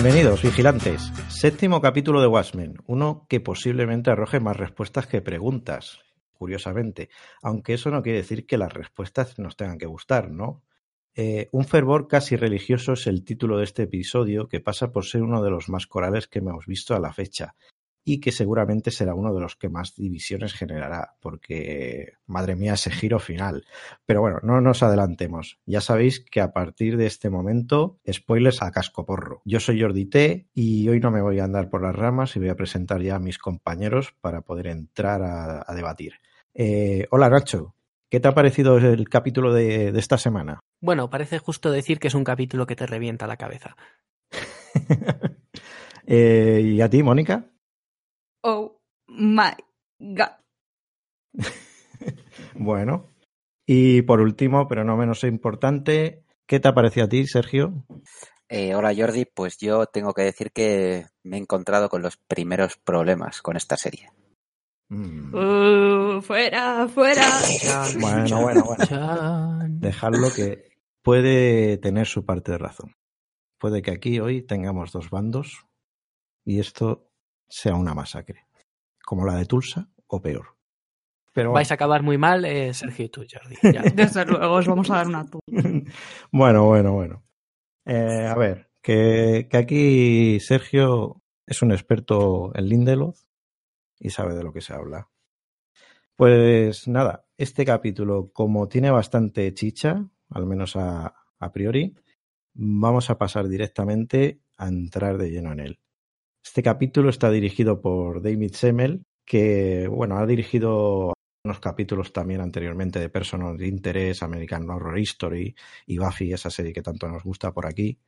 Bienvenidos, vigilantes. Séptimo capítulo de Watchmen, uno que posiblemente arroje más respuestas que preguntas, curiosamente, aunque eso no quiere decir que las respuestas nos tengan que gustar, ¿no? Eh, un fervor casi religioso es el título de este episodio, que pasa por ser uno de los más corales que hemos visto a la fecha y que seguramente será uno de los que más divisiones generará, porque, madre mía, ese giro final. Pero bueno, no nos adelantemos. Ya sabéis que a partir de este momento, spoilers a casco porro. Yo soy Jordi T y hoy no me voy a andar por las ramas y voy a presentar ya a mis compañeros para poder entrar a, debatir. Eh, hola Nacho, ¿qué te ha parecido el capítulo de, esta semana? Bueno, parece justo decir que es un capítulo que te revienta la cabeza. Eh, ¿Y a ti, Mónica? Oh my God. bueno. Y por último, pero no menos importante, ¿qué te ha parecido a ti, Sergio? Eh, hola Jordi, pues yo tengo que decir que me he encontrado con los primeros problemas con esta serie. Mm. Uh, fuera, fuera. bueno, bueno, bueno. Dejadlo que puede tener su parte de razón. Puede que aquí hoy tengamos dos bandos y esto sea una masacre, como la de Tulsa o peor. Pero, Vais a acabar muy mal, eh, Sergio y tú, Jordi. Desde luego os vamos a dar una bueno, bueno, bueno. Eh, a ver, que, que, aquí Sergio es un experto en Lindelof y sabe de lo que se habla. Pues nada, este capítulo, como tiene bastante chicha, al menos a, a priori, vamos a pasar directamente a entrar de lleno en él. Este capítulo está dirigido por David Semmel, que bueno, ha dirigido unos capítulos también anteriormente de Personal de Interés, American Horror History y Buffy, esa serie que tanto nos gusta por aquí.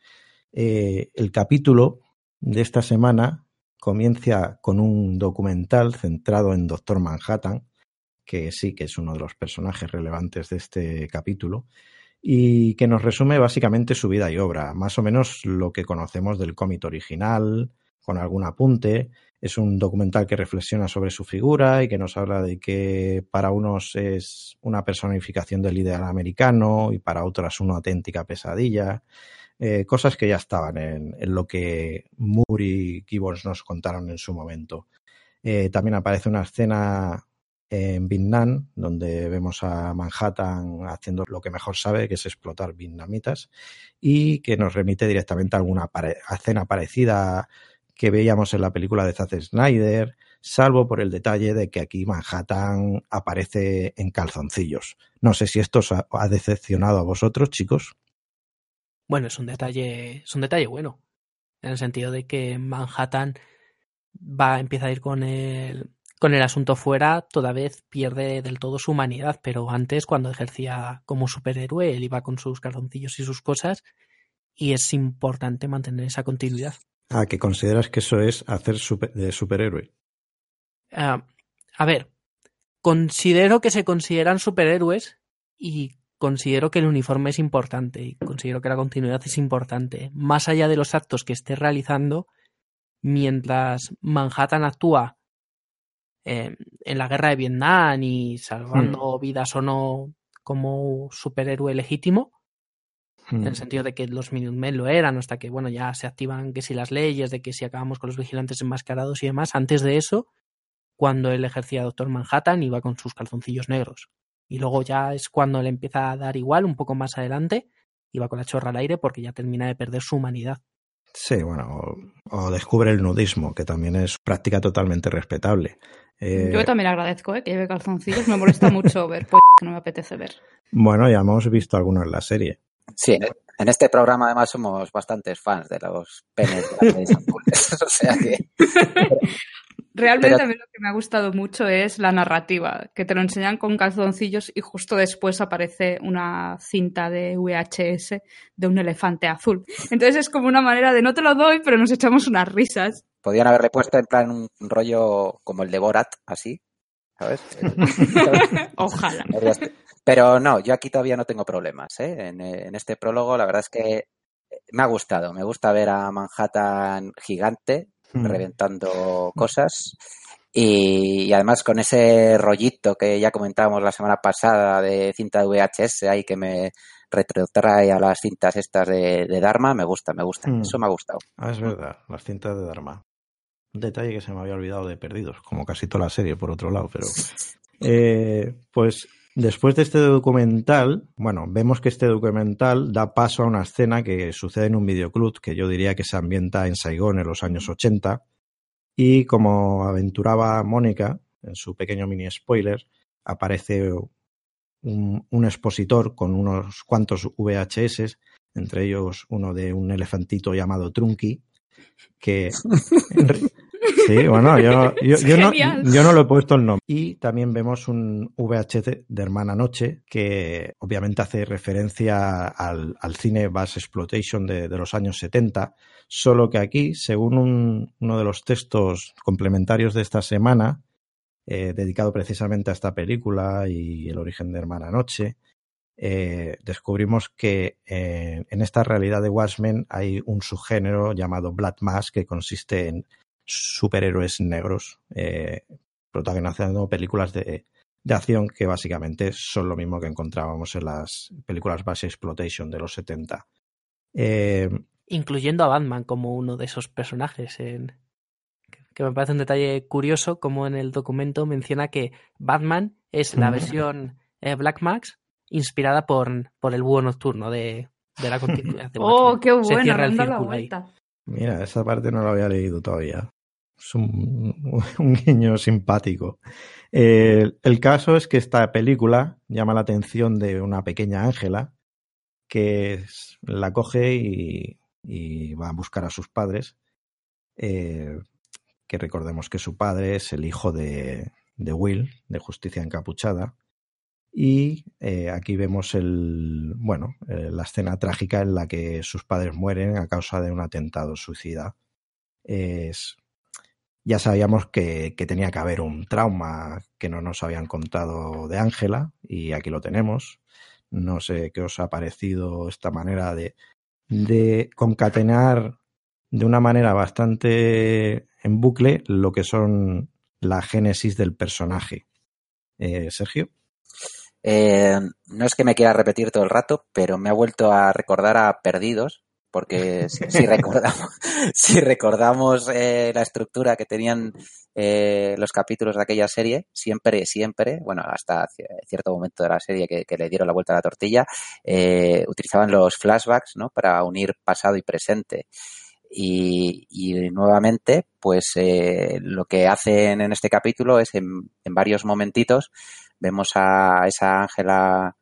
Eh, el capítulo de esta semana comienza con un documental centrado en Doctor Manhattan, que sí que es uno de los personajes relevantes de este capítulo, y que nos resume básicamente su vida y obra, más o menos lo que conocemos del cómic original, con algún apunte. Es un documental que reflexiona sobre su figura y que nos habla de que para unos es una personificación del ideal americano y para otras una auténtica pesadilla. Eh, cosas que ya estaban en, lo que Moore y Gibbons nos contaron en su momento. Eh, también aparece una escena en Vietnam, donde vemos a Manhattan haciendo lo que mejor sabe, que es explotar vietnamitas, y que nos remite directamente a alguna escena parecida que veíamos en la película de Zack Snyder, salvo por el detalle de que aquí Manhattan aparece en calzoncillos. No sé si esto os ha, decepcionado a vosotros, chicos. Bueno, es un detalle, es un detalle bueno, en el sentido de que Manhattan va, empieza a ir con el, con el asunto fuera, toda vez pierde del todo su humanidad, pero antes, cuando ejercía como superhéroe, él iba con sus calzoncillos y sus cosas, y es importante mantener esa continuidad. Ah, que consideras que eso es hacer de superhéroe. Ah, a ver, considero que se consideran superhéroes y considero que el uniforme es importante y considero que la continuidad es importante. Más allá de los actos que esté realizando, mientras Manhattan actúa eh, en la guerra de Vietnam y salvando hmm. vidas o no como superhéroe legítimo, en el mm. sentido de que los Minutemen lo eran, hasta que, bueno, ya se activan que si las leyes, de que si acabamos con los vigilantes enmascarados y demás. Antes de eso, cuando él ejercía Doctor Manhattan, iba con sus calzoncillos negros. Y luego ya es cuando le empieza a dar igual, un poco más adelante, iba con la chorra al aire porque ya termina de perder su humanidad. Sí, bueno, o, descubre el nudismo, que también es práctica totalmente respetable. Eh, Yo también agradezco ¿eh? que lleve calzoncillos, me molesta mucho ver pues, que no me apetece ver. Bueno, ya hemos visto algunos en la serie. Sí, en este programa además somos bastantes fans de los penes de o sea que... Realmente a mí lo que me ha gustado mucho es la narrativa, que te lo enseñan con calzoncillos y justo después aparece una cinta de VHS de un elefante azul. Entonces es como una manera de no te lo doy, pero nos echamos unas risas. Podían haberle puesto en plan un rollo como el de Borat, así, ¿sabes? Ojalá. Pero no, yo aquí todavía no tengo problemas. ¿eh? En, este prólogo, la verdad es que me ha gustado. Me gusta ver a Manhattan gigante hmm. reventando cosas. Y, además con ese rollito que ya comentábamos la semana pasada de cinta de VHS ahí que me, retrotrae a las cintas estas de, Dharma, me gusta, me gusta. Mm. Eso me ha gustado. Ah, es verdad, las cintas de Dharma. Un detalle que se me había olvidado de Perdidos, como casi toda la serie, por otro lado, pero... Eh, pues después de este documental, bueno, vemos que este documental da paso a una escena que sucede en un videoclub que yo diría que se ambienta en Saigón en los años 80 y como aventuraba Mónica en su pequeño mini spoiler, aparece un, expositor con unos cuantos VHS, entre ellos uno de un elefantito llamado Trunky, que... sí, bueno, yo, yo, no, yo, no, lo he puesto el nombre. Y también vemos un VHS de Hermana Noche, que obviamente hace referencia al, al cine Bass Exploitation de, de, los años 70, solo que aquí, según uno de los textos complementarios de esta semana, eh, dedicado precisamente a esta película y el origen de Hermana Noche, eh, descubrimos que eh, en esta realidad de Watchmen hay un subgénero llamado Black Mass que consiste en superhéroes negros protagonizando películas de, de, acción que básicamente son lo mismo que encontrábamos en las películas Base Exploitation de los 70. Incluyendo a Batman como uno de esos personajes en, que me parece un detalle curioso, como en el documento menciona que Batman es la versión eh, Black Max inspirada por, por el búho nocturno de, de la continuidad de ¡Oh, qué bueno! Mira, esa parte no la había leído todavía. Es un, un guiño simpático. el caso es que esta película llama la atención de una pequeña Ángela que la coge y, va a buscar a sus padres eh, que recordemos que su padre es el hijo de, de Will, de Justicia Encapuchada. Y eh, aquí vemos el, bueno, eh, la escena trágica en la que sus padres mueren a causa de un atentado suicida. Es, ya sabíamos que, tenía que haber un trauma que no nos habían contado de Ángela y aquí lo tenemos. No sé qué os ha parecido esta manera de, de concatenar de una manera bastante en bucle lo que son la génesis del personaje. Eh, Sergio. Eh, no es que me quiera repetir todo el rato, pero me ha vuelto a recordar a Perdidos, porque si, recordamos, si recordamos eh, la estructura que tenían los capítulos de aquella serie, siempre, siempre, bueno, hasta cierto momento de la serie que, que le dieron la vuelta a la tortilla, utilizaban los flashbacks ¿no? para unir pasado y presente. Y, y nuevamente, pues eh, lo que hacen en este capítulo es en, en varios momentitos vemos a esa Ángela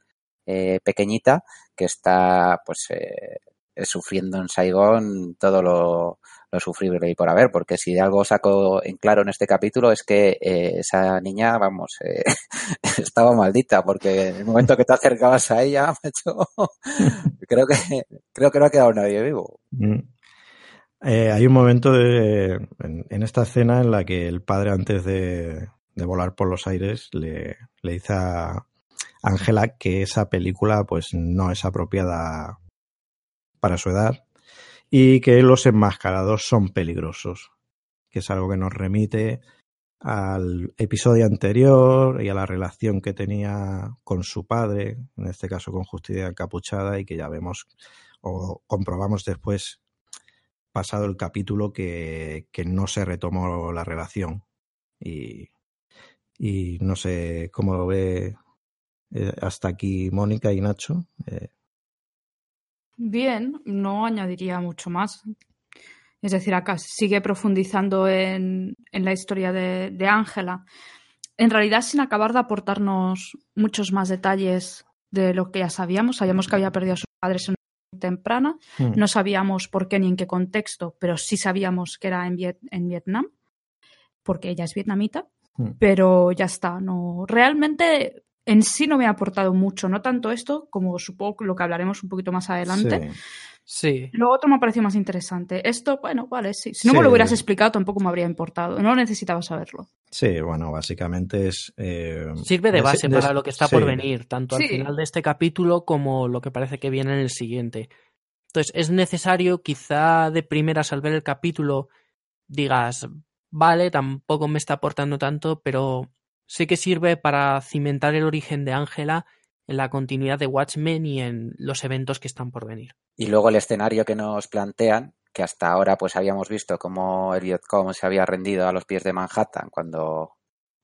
eh, pequeñita que está pues eh, sufriendo en Saigón todo lo, lo sufrible y por haber, porque si algo saco en claro en este capítulo es que eh, esa niña, vamos, eh, estaba maldita, porque en el momento que te acercabas a ella, macho, creo que creo que no ha quedado nadie vivo. Mm. Eh, hay un momento de, en, en, esta escena en la que el padre, antes de, de volar por los aires, le, le dice a Ángela que esa película pues no es apropiada para su edad y que los enmascarados son peligrosos, que es algo que nos remite al episodio anterior y a la relación que tenía con su padre, en este caso con Justicia Encapuchada, y que ya vemos o comprobamos después pasado el capítulo que, que no se retomó la relación. Y, y no sé cómo lo ve eh, hasta aquí Mónica y Nacho. Eh. Bien, no añadiría mucho más. Es decir, acá sigue profundizando en, en la historia de Ángela. En realidad, sin acabar de aportarnos muchos más detalles de lo que ya sabíamos. Sabíamos que había perdido a sus padres en temprana. Mm. No sabíamos por qué ni en qué contexto, pero sí sabíamos que era en, Viet en Vietnam, porque ella es vietnamita. Mm. Pero ya está, no. Realmente en sí no me ha aportado mucho, no tanto esto como supongo lo que hablaremos un poquito más adelante. Sí. Sí. Lo otro me ha parecido más interesante. Esto, bueno, vale, sí. Si no sí. me lo hubieras explicado, tampoco me habría importado. No necesitaba saberlo. Sí, bueno, básicamente es. Eh, Sirve de base para lo que está sí. por venir, tanto al final de este capítulo como lo que parece que viene en el siguiente. Entonces, es necesario, quizá de primeras al ver el capítulo, digas, vale, tampoco me está aportando tanto, pero sí que sirve para cimentar el origen de Ángela en la continuidad de Watchmen y en los eventos que están por venir. Y luego el escenario que nos plantean, que hasta ahora pues habíamos visto cómo Elliot Combs se había rendido a los pies de Manhattan cuando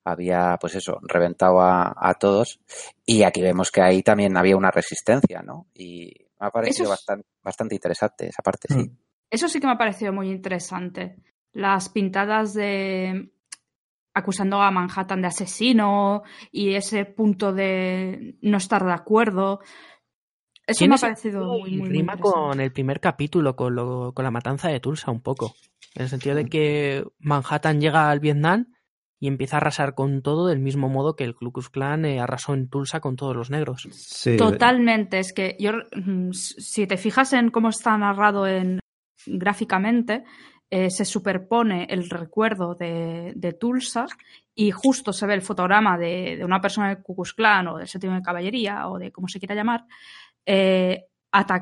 había, pues eso, reventado a, todos. Y aquí vemos que ahí también había una resistencia, ¿no? Y me ha parecido bastante, bastante interesante esa parte, sí. Eso sí que me ha parecido muy interesante. Las pintadas de acusando a Manhattan de asesino y ese punto de no estar de acuerdo. Eso me ha parecido muy, muy, rima con el primer capítulo, con, lo, con la matanza de Tulsa un poco. En el sentido de que Manhattan llega al Vietnam y empieza a arrasar con todo del mismo modo que el Ku Klux Klan eh, arrasó en Tulsa con todos los negros. Totalmente, es que yo mm, si te fijas en cómo está narrado en gráficamente, eh, se superpone el recuerdo de, Tulsa y justo se ve el fotograma de, una persona del Ku Klux Klan o del séptimo de caballería o de como se quiera llamar, eh,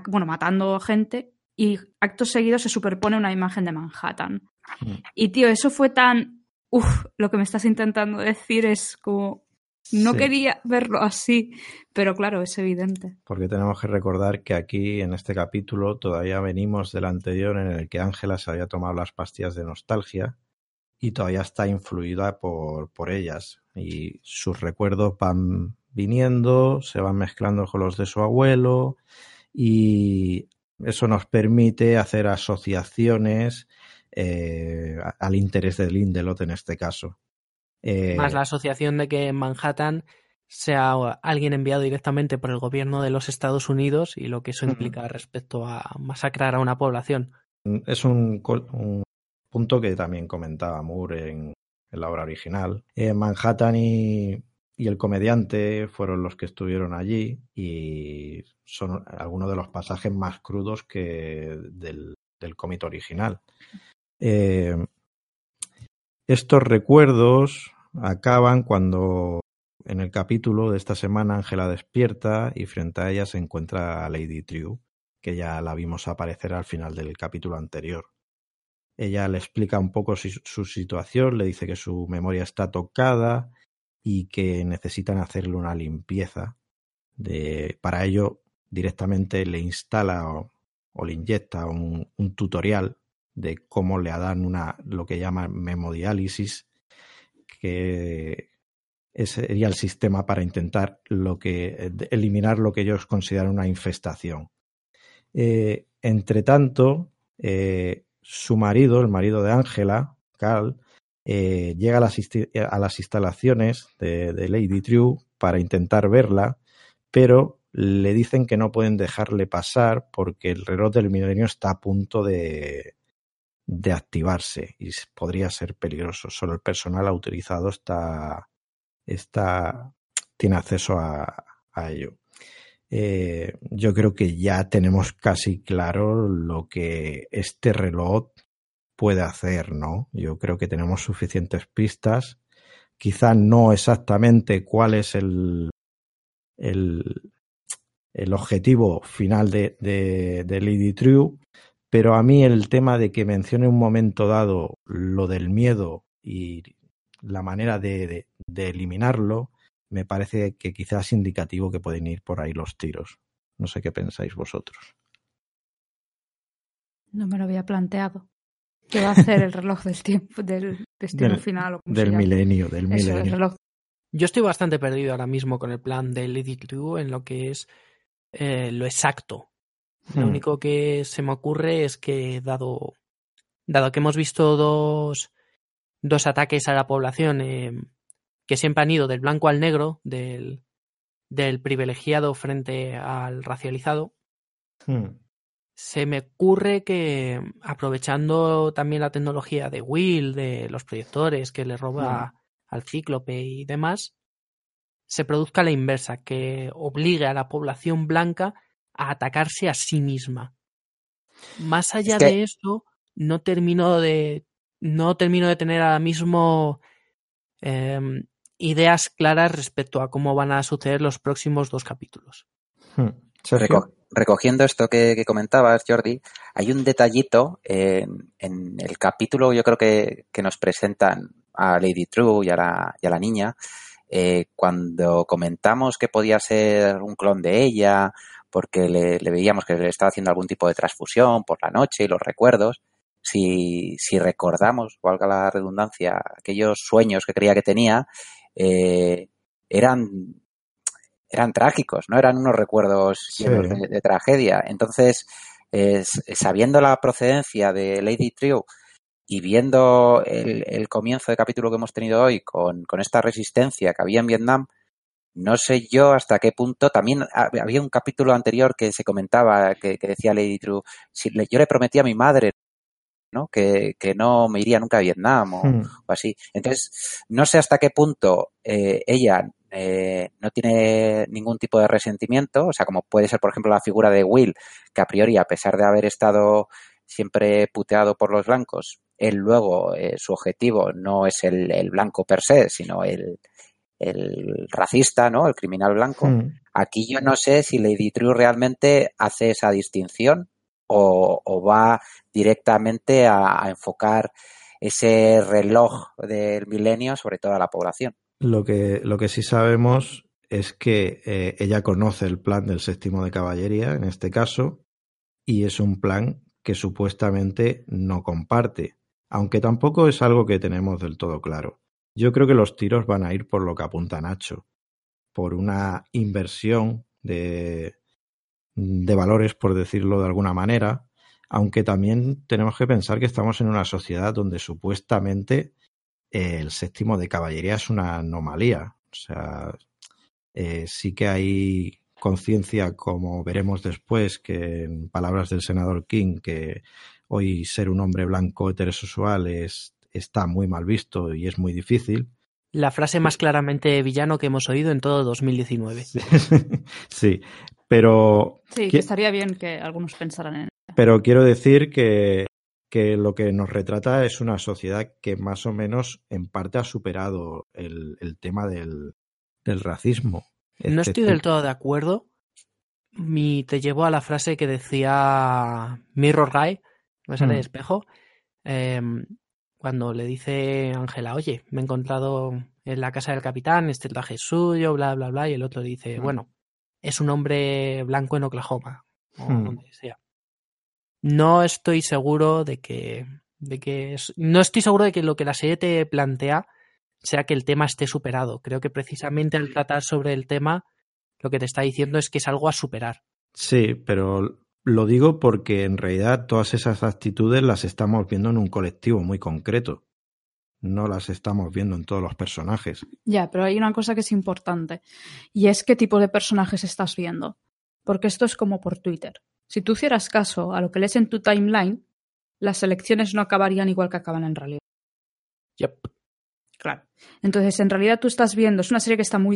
bueno, matando gente y acto seguido se superpone una imagen de Manhattan. Mm. Y tío, eso fue tan Uf, lo que me estás intentando decir es como no quería verlo así, pero claro, es evidente. Porque tenemos que recordar que aquí, en este capítulo, todavía venimos del anterior en el que Ángela se había tomado las pastillas de nostalgia y todavía está influida por, por ellas. Y sus recuerdos van viniendo, se van mezclando con los de su abuelo y eso nos permite hacer asociaciones eh, al interés de Lindelot en este caso. Eh, Más la asociación de que en Manhattan sea alguien enviado directamente por el gobierno de los Estados Unidos y lo que eso implica respecto a masacrar a una población. Mm, es un, punto que también comentaba Moore en, la obra original. Eh, Manhattan y, el comediante fueron los que estuvieron allí y son algunos de los pasajes más crudos que del, del cómic original. Eh, estos recuerdos acaban cuando en el capítulo de esta semana Ángela despierta y frente a ella se encuentra a Lady True, que ya la vimos aparecer al final del capítulo anterior. Ella le explica un poco su situación, le dice que su memoria está tocada y que necesitan hacerle una limpieza. De, para ello, directamente le instala o, le inyecta un, tutorial de cómo le dan una, lo que llaman memodiálisis, que sería el sistema para intentar lo que, eliminar lo que ellos consideran una infestación. Eh, entre tanto, eh, su marido, el marido de Ángela, Carl, eh, llega a las, a las instalaciones de, de, Lady True para intentar verla, pero le dicen que no pueden dejarle pasar porque el reloj del milenio está a punto de, de activarse y podría ser peligroso. Solo el personal autorizado está, está tiene acceso a, ello. Eh, yo creo que ya tenemos casi claro lo que este reloj puede hacer, ¿no? Yo creo que tenemos suficientes pistas. Quizá no exactamente cuál es el, el, el objetivo final de, de, de Lady True, pero a mí el tema de que mencione un momento dado lo del miedo y la manera de, eliminarlo, me parece que quizás es indicativo que pueden ir por ahí los tiros. No sé qué pensáis vosotros. No me lo había planteado. ¿Qué va a hacer el reloj del tiempo, del destino final? del milenio, del milenio. Yo estoy bastante perdido ahora mismo con el plan de Lady True en lo que es eh, lo exacto lo hmm. único que se me ocurre es que dado, dado que hemos visto dos, dos ataques a la población eh, que siempre han ido del blanco al negro, del, del privilegiado frente al racializado, hmm. se me ocurre que aprovechando también la tecnología de Will, de los proyectores que le roba hmm. al cíclope y demás, se produzca la inversa, que obligue a la población blanca a atacarse a sí misma. Más allá de eso, no termino de. No termino de tener ahora mismo em, ideas claras respecto a cómo van a suceder los próximos dos capítulos. Hmm. recogiendo esto que, comentabas, Jordi, hay un detallito en, el capítulo, yo creo que, que, nos presentan a Lady True y a la, y a la niña, eh, cuando comentamos que podía ser un clon de ella, porque le, veíamos que le estaba haciendo algún tipo de transfusión por la noche y los recuerdos, si, si recordamos, valga la redundancia, aquellos sueños que creía que tenía, eh, eran, eran trágicos, no eran unos recuerdos de, tragedia. Entonces, sabiendo la procedencia de Lady True y viendo el, comienzo de capítulo que hemos tenido hoy con, esta resistencia que había en Vietnam, no sé yo hasta qué punto. También había un capítulo anterior que se comentaba, que, decía Lady True, si yo le prometí a mi madre ¿no? Que, no me iría nunca a Vietnam hmm. o, así. Entonces, no sé hasta qué punto eh, ella eh, no tiene ningún tipo de resentimiento, o sea, como puede ser, por ejemplo, la figura de Will, que a priori, a pesar de haber estado siempre puteado por los blancos, él luego, eh, su objetivo no es el, blanco per se, sino el, racista, ¿no? El criminal blanco. Hmm. Aquí yo no sé si Lady True realmente hace esa distinción o, va directamente a, enfocar ese reloj del milenio sobre toda la población. Lo que, lo que sí sabemos es que eh, ella conoce el plan del séptimo de caballería, en este caso, y es un plan que supuestamente no comparte, aunque tampoco es algo que tenemos del todo claro. Yo creo que los tiros van a ir por lo que apunta Nacho, por una inversión de, de valores, por decirlo de alguna manera, aunque también tenemos que pensar que estamos en una sociedad donde supuestamente el séptimo de caballería es una anomalía. O sea, eh, sí que hay conciencia, como veremos después, que en palabras del senador King, que hoy ser un hombre blanco heterosexual es, está muy mal visto y es muy difícil. La frase más claramente villano que hemos oído en todo 2019. sí, pero... Sí, que estaría bien que algunos pensaran en Pero quiero decir que, que lo que nos retrata es una sociedad que más o menos en parte ha superado el, el tema del, del racismo. No estoy del todo de acuerdo. Mi, te llevo a la frase que decía Mirror Guy, me sale de mm. espejo, em, cuando le dice Ángela, oye, me he encontrado en la casa del capitán, este traje es suyo, bla, bla, bla, y el otro dice, mm. bueno, es un hombre blanco en Oklahoma, o hmm. donde sea. No estoy seguro de que, de que no estoy seguro de que lo que la serie te plantea sea que el tema esté superado. Creo que precisamente al tratar sobre el tema, lo que te está diciendo es que es algo a superar. Sí, pero lo digo porque en realidad todas esas actitudes las estamos viendo en un colectivo muy concreto no las estamos viendo en todos los personajes. Ya, pero hay una cosa que es importante y es qué tipo de personajes estás viendo. Porque esto es como por Twitter. Si tú hicieras caso a lo que lees en tu timeline, las elecciones no acabarían igual que acaban en realidad. Yep. Claro. Entonces, en realidad tú estás viendo, es una serie que está muy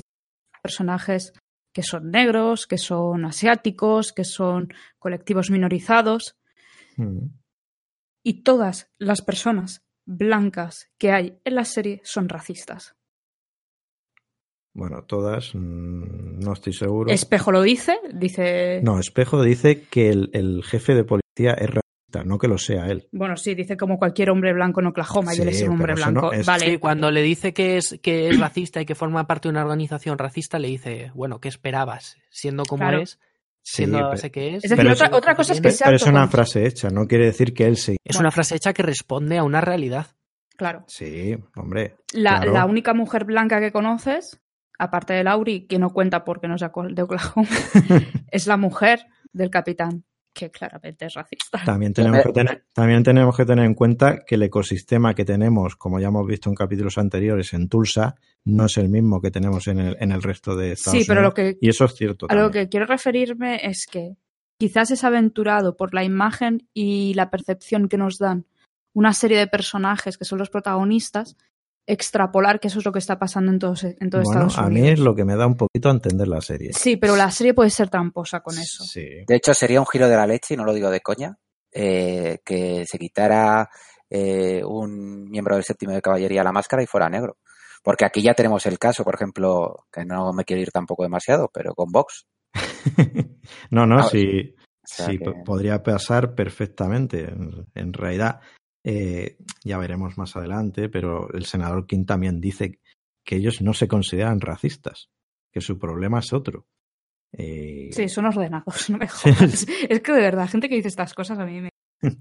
personajes que son negros, que son asiáticos, que son colectivos minorizados. Mm. Y todas las personas blancas que hay en la serie son racistas. Bueno, todas, mm, no estoy seguro. Espejo lo dice, dice... No, Espejo dice que el, jefe de policía es racista, no que lo sea él. Bueno, sí, dice como cualquier hombre blanco en Oklahoma y él es un hombre blanco. Vale. cuando le dice que es, que es racista y que forma parte de una organización racista, le dice, bueno, ¿qué esperabas? Siendo como es, siendo sí, que es. Es decir, otra, cosa es que sea. Pero es una frase hecha, no quiere decir que él se. Es una frase hecha que responde a una realidad. Claro. Sí, hombre. La, la única mujer blanca que conoces, aparte de Lauri, que no cuenta porque no es de Oklahoma, es la mujer del capitán que claramente es racista. También tenemos, que tener, también tenemos que tener en cuenta que el ecosistema que tenemos, como ya hemos visto en capítulos anteriores en Tulsa, no es el mismo que tenemos en el, en el resto de Estados sí, pero Lo que, y eso es cierto. A lo que quiero referirme es que quizás es aventurado por la imagen y la percepción que nos dan una serie de personajes que son los protagonistas extrapolar que eso es lo que está pasando en, todos, en todo Estados Unidos. A mí es lo que me da un poquito a entender la serie. Sí, pero la serie puede ser tramposa con eso. De hecho, sería un giro de la leche, y no lo digo de coña, eh, que se quitara eh, un miembro del séptimo de caballería la máscara y fuera negro. Porque aquí ya tenemos el caso, por ejemplo, que no me quiero ir tampoco demasiado, pero con Vox. no, no, sí, sí podría pasar perfectamente. en realidad, eh, ya veremos más adelante, pero el senador King también dice que ellos no se consideran racistas, que su problema es otro. Eh, Sí, son ordenados, no me jodas. es que de verdad, gente que dice estas cosas a mí me...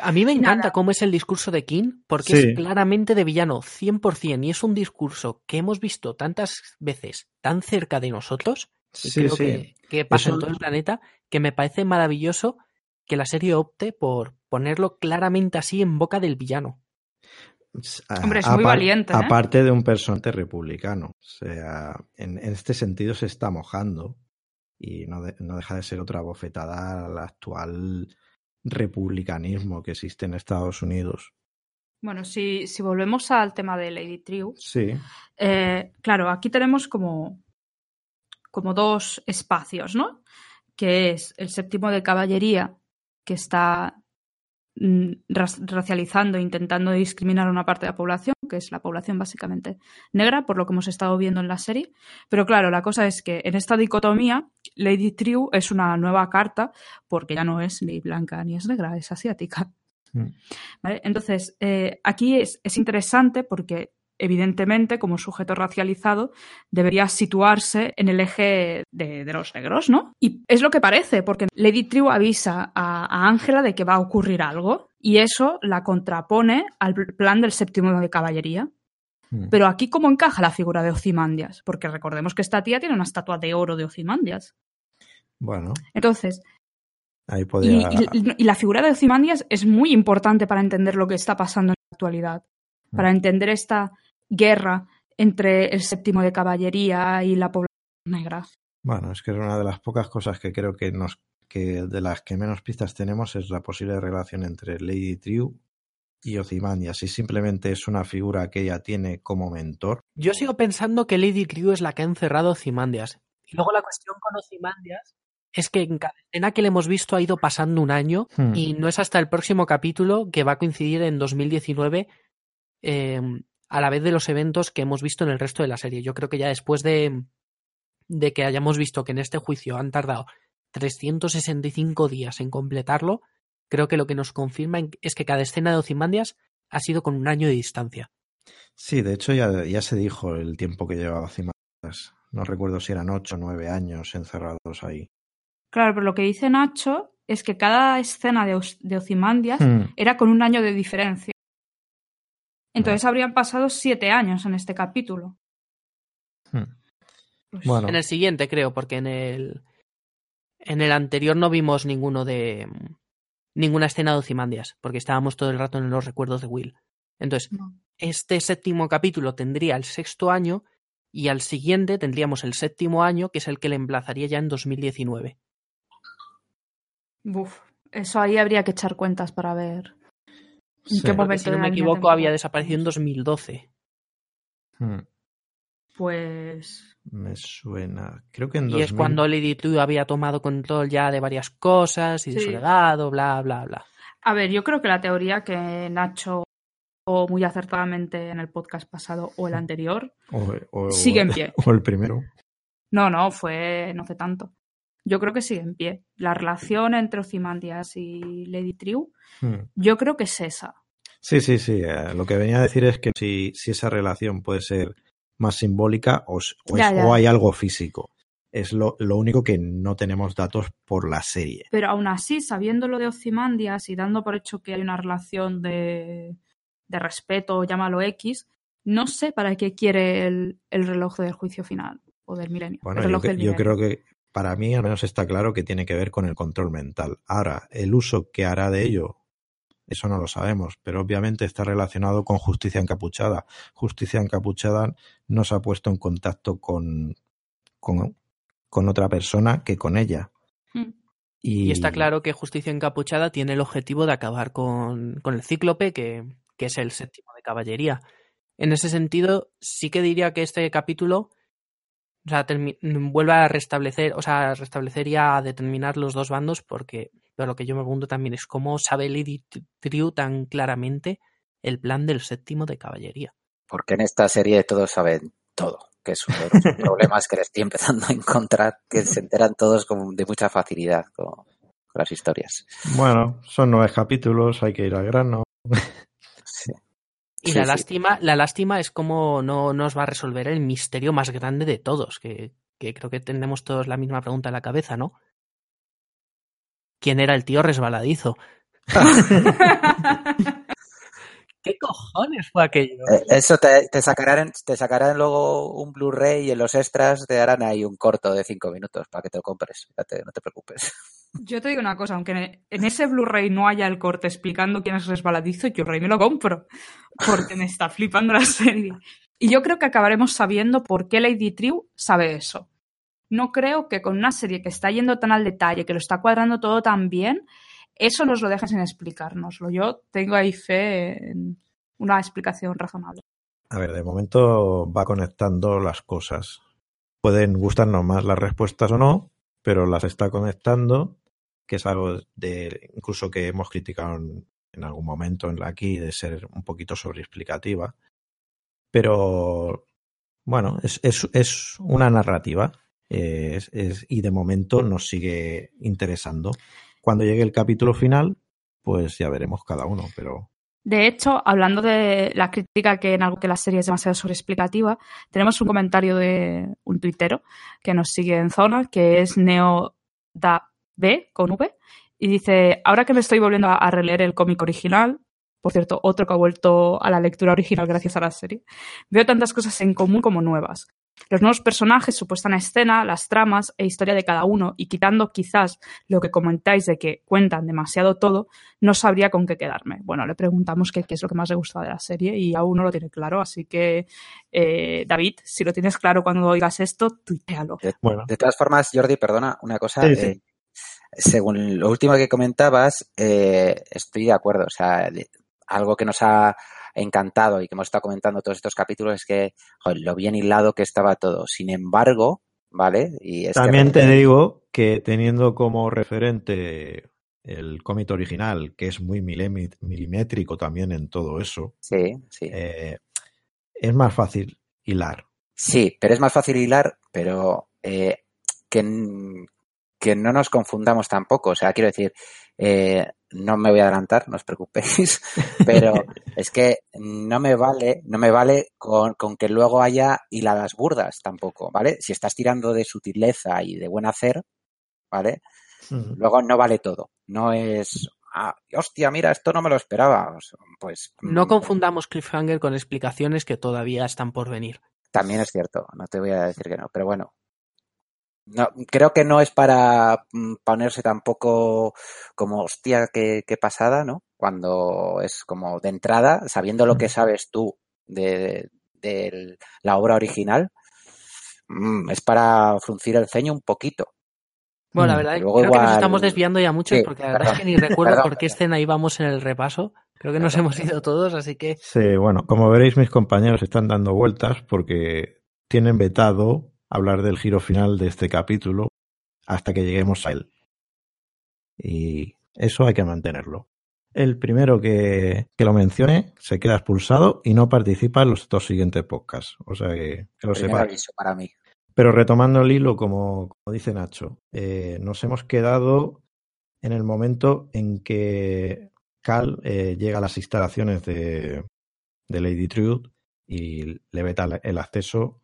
A mí me encanta Nada. cómo es el discurso de King, porque Sí. es claramente de villano, 100%, y es un discurso que hemos visto tantas veces tan cerca de nosotros, Sí, creo sí. que, que pasa Eso- en todo el planeta, que me parece maravilloso que la serie opte por ponerlo claramente así en boca del villano. Hombre, es muy valiente, ¿eh? Aparte de un personaje republicano. O sea, en, en este sentido se está mojando y no, de- no deja de ser otra bofetada al actual republicanismo que existe en Estados Unidos. Bueno, si, si volvemos al tema de Lady Triu, Sí, Eh, claro, aquí tenemos como, como dos espacios, ¿no? Que es el séptimo de caballería, que está racializando, intentando discriminar a una parte de la población, que es la población básicamente negra, por lo que hemos estado viendo en la serie. Pero claro, la cosa es que en esta dicotomía, Lady Triu es una nueva carta, porque ya no es ni blanca ni es negra, es asiática. Mm. ¿Vale? Entonces, eh, aquí es, es interesante porque, evidentemente, como sujeto racializado, debería situarse en el eje de, de los negros, ¿no? Y es lo que parece, porque Lady Triu avisa a Ángela de que va a ocurrir algo, y eso la contrapone al plan del séptimo de caballería. Mm. Pero aquí, ¿cómo encaja la figura de Ozymandias? Porque recordemos que esta tía tiene una estatua de oro de Ozymandias. bueno, Entonces, ahí y, podría. y- y la figura de Ozymandias es muy importante para entender lo que está pasando en la actualidad, para entender esta guerra entre el séptimo de caballería y la población negra. Bueno, es que es una de las pocas cosas que creo que nos que de las que menos pistas tenemos es la posible relación entre Lady Triu y Ozymandias. Si simplemente es una figura que ella tiene como mentor. Yo sigo pensando que Lady Triu es la que ha encerrado a Ozymandias. Y luego la cuestión con Ozymandias es que en cada escena que le hemos visto ha ido pasando un año Hmm. y no es hasta el próximo capítulo que va a coincidir en 2019 eh, a la vez de los eventos que hemos visto en el resto de la serie. Yo creo que ya después de, de que hayamos visto que en este juicio han tardado 365 días en completarlo, creo que lo que nos confirma es que cada escena de Ozymandias ha sido con un año de distancia. Sí, de hecho ya, ya se dijo el tiempo que llevaba Ozymandias. No recuerdo si eran ocho o nueve años encerrados ahí. Claro, pero lo que dice Nacho es que cada escena de, de Ozymandias Hmm. era con un año de diferencia. Entonces habrían pasado siete años en este capítulo. Hmm. Pues- Bueno. En el siguiente, creo, porque en el. En el anterior no vimos ninguno de. ninguna escena de Ozymandias, porque estábamos todo el rato en los recuerdos de Will. Entonces, No. este séptimo capítulo tendría el sexto año y al siguiente tendríamos el séptimo año, que es el que le emplazaría ya en 2019. Buf, eso ahí habría que echar cuentas para ver. ¿En Sí. qué Porque momento si no me equivoco, había desaparecido en estamos? 2012. Hmm. Pues Me suena. Creo que en Y 2000... es cuando Lady True había tomado control ya de varias cosas y de su legado, bla, bla, bla. A ver, yo creo que la teoría que Nacho o muy acertadamente en el podcast pasado o el anterior O, o- sigue en pie. O el primero. No, no, fue no hace tanto. Yo creo que sigue en pie. La relación entre Ozymandias y Lady Triu, Hmm. yo creo que es esa. Sí, sí, sí. eh, lo que venía a decir es que si, si esa relación puede ser más simbólica o, es- Ya, hay algo físico. Es lo, lo único que no tenemos datos por la serie. Pero aún así, sabiendo lo de Ozymandias y dando por hecho que hay una relación de, de respeto, llámalo X, no sé para qué quiere el, el reloj del juicio final o del milenio. Bueno, yo, creo que para mí al menos está claro que tiene que ver con el control mental. Ahora, el uso que hará de ello, eso no lo sabemos, pero obviamente está relacionado con justicia encapuchada. Justicia encapuchada no se ha puesto en contacto con, con, con otra persona que con ella. Mm. Y, Y está claro que Justicia Encapuchada tiene el objetivo de acabar con, con el Cíclope, que, que es el séptimo de caballería. En ese sentido, sí que diría que este capítulo o sea, termi- vuelve a restablecer, o sea, a restablecer y a determinar los dos bandos, porque pero lo que yo me pregunto también es cómo sabe Lady Triu tan claramente el plan del séptimo de caballería. Porque en esta serie todos saben todo, que es uno de los problemas que le estoy empezando a encontrar, que se enteran todos con, de mucha facilidad con, con las historias. Bueno, son nueve capítulos, hay que ir al grano. Sí. Y la lástima, la lástima es como no nos va a resolver el misterio más grande de todos, que, que creo que tenemos todos la misma pregunta en la cabeza, ¿no? ¿Quién era el tío resbaladizo? ¿Qué cojones fue aquello? Eh, eso te, te, sacarán, te sacarán luego un Blu-ray y en los extras te harán ahí un corto de cinco minutos para que te lo compres. No te preocupes. Yo te digo una cosa, aunque en ese Blu-ray no haya el corte explicando quién es resbaladizo, yo rey me lo compro, porque me está flipando la serie. Y yo creo que acabaremos sabiendo por qué Lady Triu sabe eso. No creo que con una serie que está yendo tan al detalle, que lo está cuadrando todo tan bien, eso nos lo dejen sin explicárnoslo. Yo tengo ahí fe en una explicación razonable. A ver, de momento va conectando las cosas. Pueden gustarnos más las respuestas o no, pero las está conectando, que es algo de incluso que hemos criticado en, algún momento en la aquí de ser un poquito sobreexplicativa. Pero bueno, es, es, es una narrativa es, y de momento nos sigue interesando. Cuando llegue el capítulo final, pues ya veremos cada uno, pero de hecho, hablando de la crítica que en algo que la serie es demasiado sobreexplicativa, tenemos un comentario de un tuitero que nos sigue en zona, que es NeoDaB con V, y dice, ahora que me estoy volviendo a releer el cómic original, por cierto, otro que ha vuelto a la lectura original gracias a la serie, veo tantas cosas en común como nuevas. Los nuevos personajes, su puesta en escena, las tramas e historia de cada uno, y quitando quizás lo que comentáis de que cuentan demasiado todo, no sabría con qué quedarme. Bueno, le preguntamos qué, qué es lo que más le gusta de la serie y aún no lo tiene claro, así que eh, David, si lo tienes claro cuando oigas esto, tuitealo. De, bueno. de todas formas, Jordi, perdona una cosa. Sí, sí. Eh, según lo último que comentabas, eh, estoy de acuerdo. O sea, algo que nos ha encantado y que hemos estado comentando todos estos capítulos es que joder, lo bien hilado que estaba todo. Sin embargo, ¿vale? Y es También que... te digo que teniendo como referente el cómic original, que es muy milimétrico también en todo eso, sí, sí. Eh, es más fácil hilar. Sí, pero es más fácil hilar, pero eh, que, que no nos confundamos tampoco. O sea, quiero decir, eh, no me voy a adelantar, no os preocupéis, pero es que no me vale, no me vale con, con, que luego haya hiladas burdas tampoco, ¿vale? Si estás tirando de sutileza y de buen hacer, ¿vale? Luego no vale todo. No es, ah, hostia, mira, esto no me lo esperaba. Pues. No confundamos Cliffhanger con explicaciones que todavía están por venir. También es cierto, no te voy a decir que no, pero bueno, no, creo que no es para ponerse tampoco como hostia qué, qué, pasada, ¿no? Cuando es como de entrada, sabiendo lo que sabes tú de, la obra original, mmm, es para fruncir el ceño un poquito. Bueno, la verdad es que creo igual... que nos estamos desviando ya mucho sí, porque la verdad perdón, es que ni recuerdo perdón, por qué escena íbamos en el repaso. Creo que nos hemos ido todos, así que. Sí, bueno, como veréis, mis compañeros están dando vueltas porque tienen vetado hablar del giro final de este capítulo hasta que lleguemos a él. Y eso hay que mantenerlo. El primero que, que lo mencione se queda expulsado y no participa en los dos siguientes podcasts. O sea que, que lo sepa. para mí. Pero retomando el hilo, como, como dice Nacho, eh, nos hemos quedado en el momento en que Cal eh, llega a las instalaciones de, de Lady Truth y le veta el acceso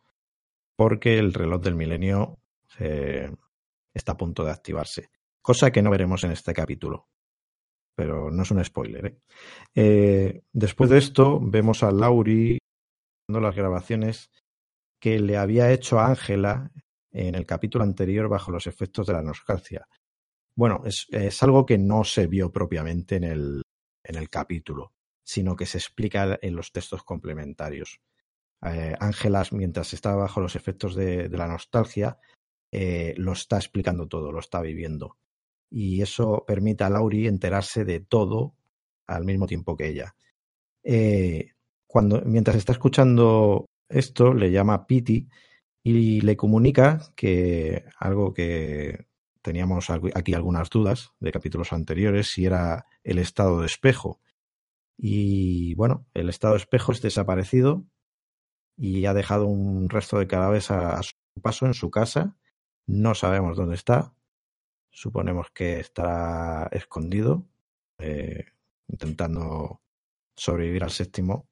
porque el reloj del milenio eh, está a punto de activarse. Cosa que no veremos en este capítulo. Pero no es un spoiler. ¿eh? Eh, después de esto, vemos a Lauri dando las grabaciones que le había hecho a Ángela en el capítulo anterior bajo los efectos de la nostalgia. Bueno, es, es algo que no se vio propiamente en el, en el capítulo, sino que se explica en los textos complementarios. Ángelas, eh, mientras está bajo los efectos de, la nostalgia, eh, lo está explicando todo, lo está viviendo. Y eso permite a Lauri enterarse de todo al mismo tiempo que ella. Eh, cuando, mientras está escuchando esto, le llama Piti y le comunica que algo que teníamos aquí algunas dudas de capítulos anteriores, si era el estado de espejo. Y bueno, el estado de espejo es desaparecido y ha dejado un resto de cadáveres a, a su paso en su casa. No sabemos dónde está. Suponemos que estará escondido, eh, intentando sobrevivir al séptimo.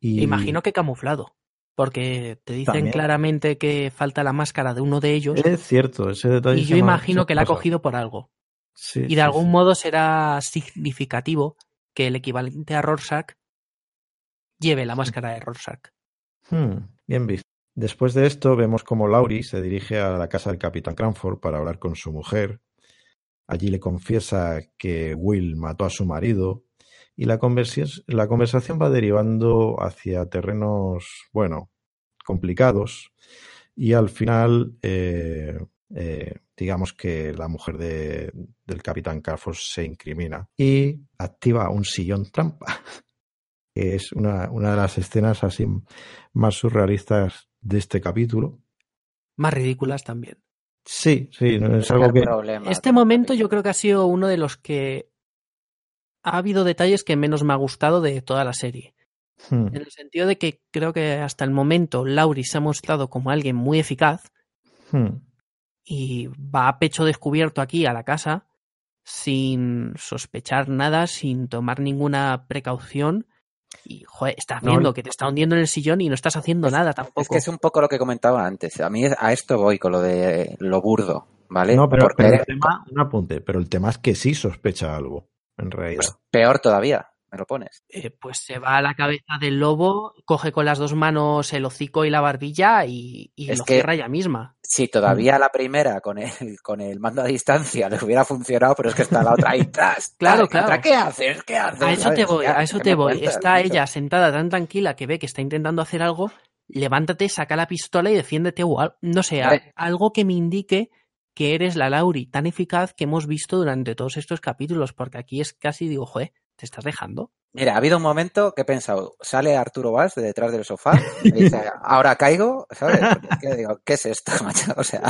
Y Imagino que camuflado. Porque te dicen También. claramente que falta la máscara de uno de ellos. es cierto, ese detalle. Y yo imagino que la ha cogido por algo. Sí, Y sí, de algún sí. modo será significativo que el equivalente a Rorschach lleve la máscara de Rorschach. Hmm, bien visto. Después de esto, vemos como Laurie se dirige a la casa del capitán Cranford para hablar con su mujer. Allí le confiesa que Will mató a su marido y la, conversación va derivando hacia terrenos, bueno, complicados y al final, eh, eh, digamos que la mujer de- del capitán Cranford se incrimina y activa un sillón trampa que es una, una de las escenas así más surrealistas de este capítulo. Más ridículas también. Sí, sí, no es algo que... problema Este momento yo creo que ha sido uno de los que ha habido detalles que menos me ha gustado de toda la serie. Hmm, En el sentido de que creo que hasta el momento Laurie se ha mostrado como alguien muy eficaz hmm. y va a pecho descubierto aquí a la casa sin sospechar nada, sin tomar ninguna precaución. Y, joder, estás No, viendo que te está hundiendo en el sillón y no estás haciendo nada tampoco. Es que es un poco lo que comentaba antes. A mí a esto voy con lo de lo burdo, ¿vale? No, pero, Porque pero el tema, un apunte, pero el tema es que sí sospecha algo, en realidad. pues, peor todavía, me lo pones. Eh, pues se va a la cabeza del lobo, coge con las dos manos el hocico y la barbilla y, y Es lo que- cierra ella misma. Si todavía la primera con el, con el mando a distancia le hubiera funcionado, pero es que está la otra ahí tras. Claro, claro. ¿Qué haces? ¿Qué haces? A eso ¿Sabes? te voy, a eso ¿qué te voy. cuentas, Está ella sentada tan tranquila que ve que está intentando hacer algo, levántate, saca la pistola y defiéndete o no sé, algo que me indique que eres la Lauri tan eficaz que hemos visto durante todos estos capítulos, porque aquí es casi digo, joder, ¿te estás dejando? Mira, ha habido un momento que he pensado, sale Arturo Valls de detrás del sofá y dice, ahora caigo, ¿sabes? Porque digo, ¿qué es esto, macho? O sea,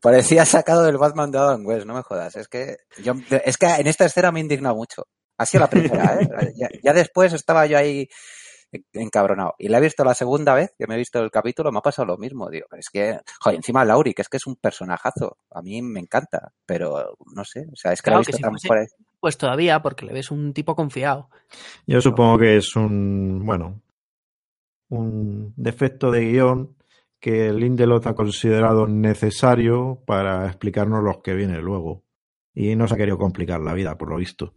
parecía sacado del Batman de Adam West, no me jodas. Es que yo, es que en esta escena me he indignado mucho. Ha sido la primera, ¿eh? Ya, ya después estaba yo ahí encabronado. Y la he visto la segunda vez que me he visto el capítulo, me ha pasado lo mismo. Digo, es que, joder, encima Lauri, que es que es un personajazo. A mí me encanta, pero no sé, o sea, es que Claro la he que visto si tan fuese-. Pues todavía, porque le ves un tipo confiado. Yo supongo que es un, bueno, un defecto de guion que Lindelof ha considerado necesario para explicarnos lo que viene luego. Y no se ha querido complicar la vida, por lo visto.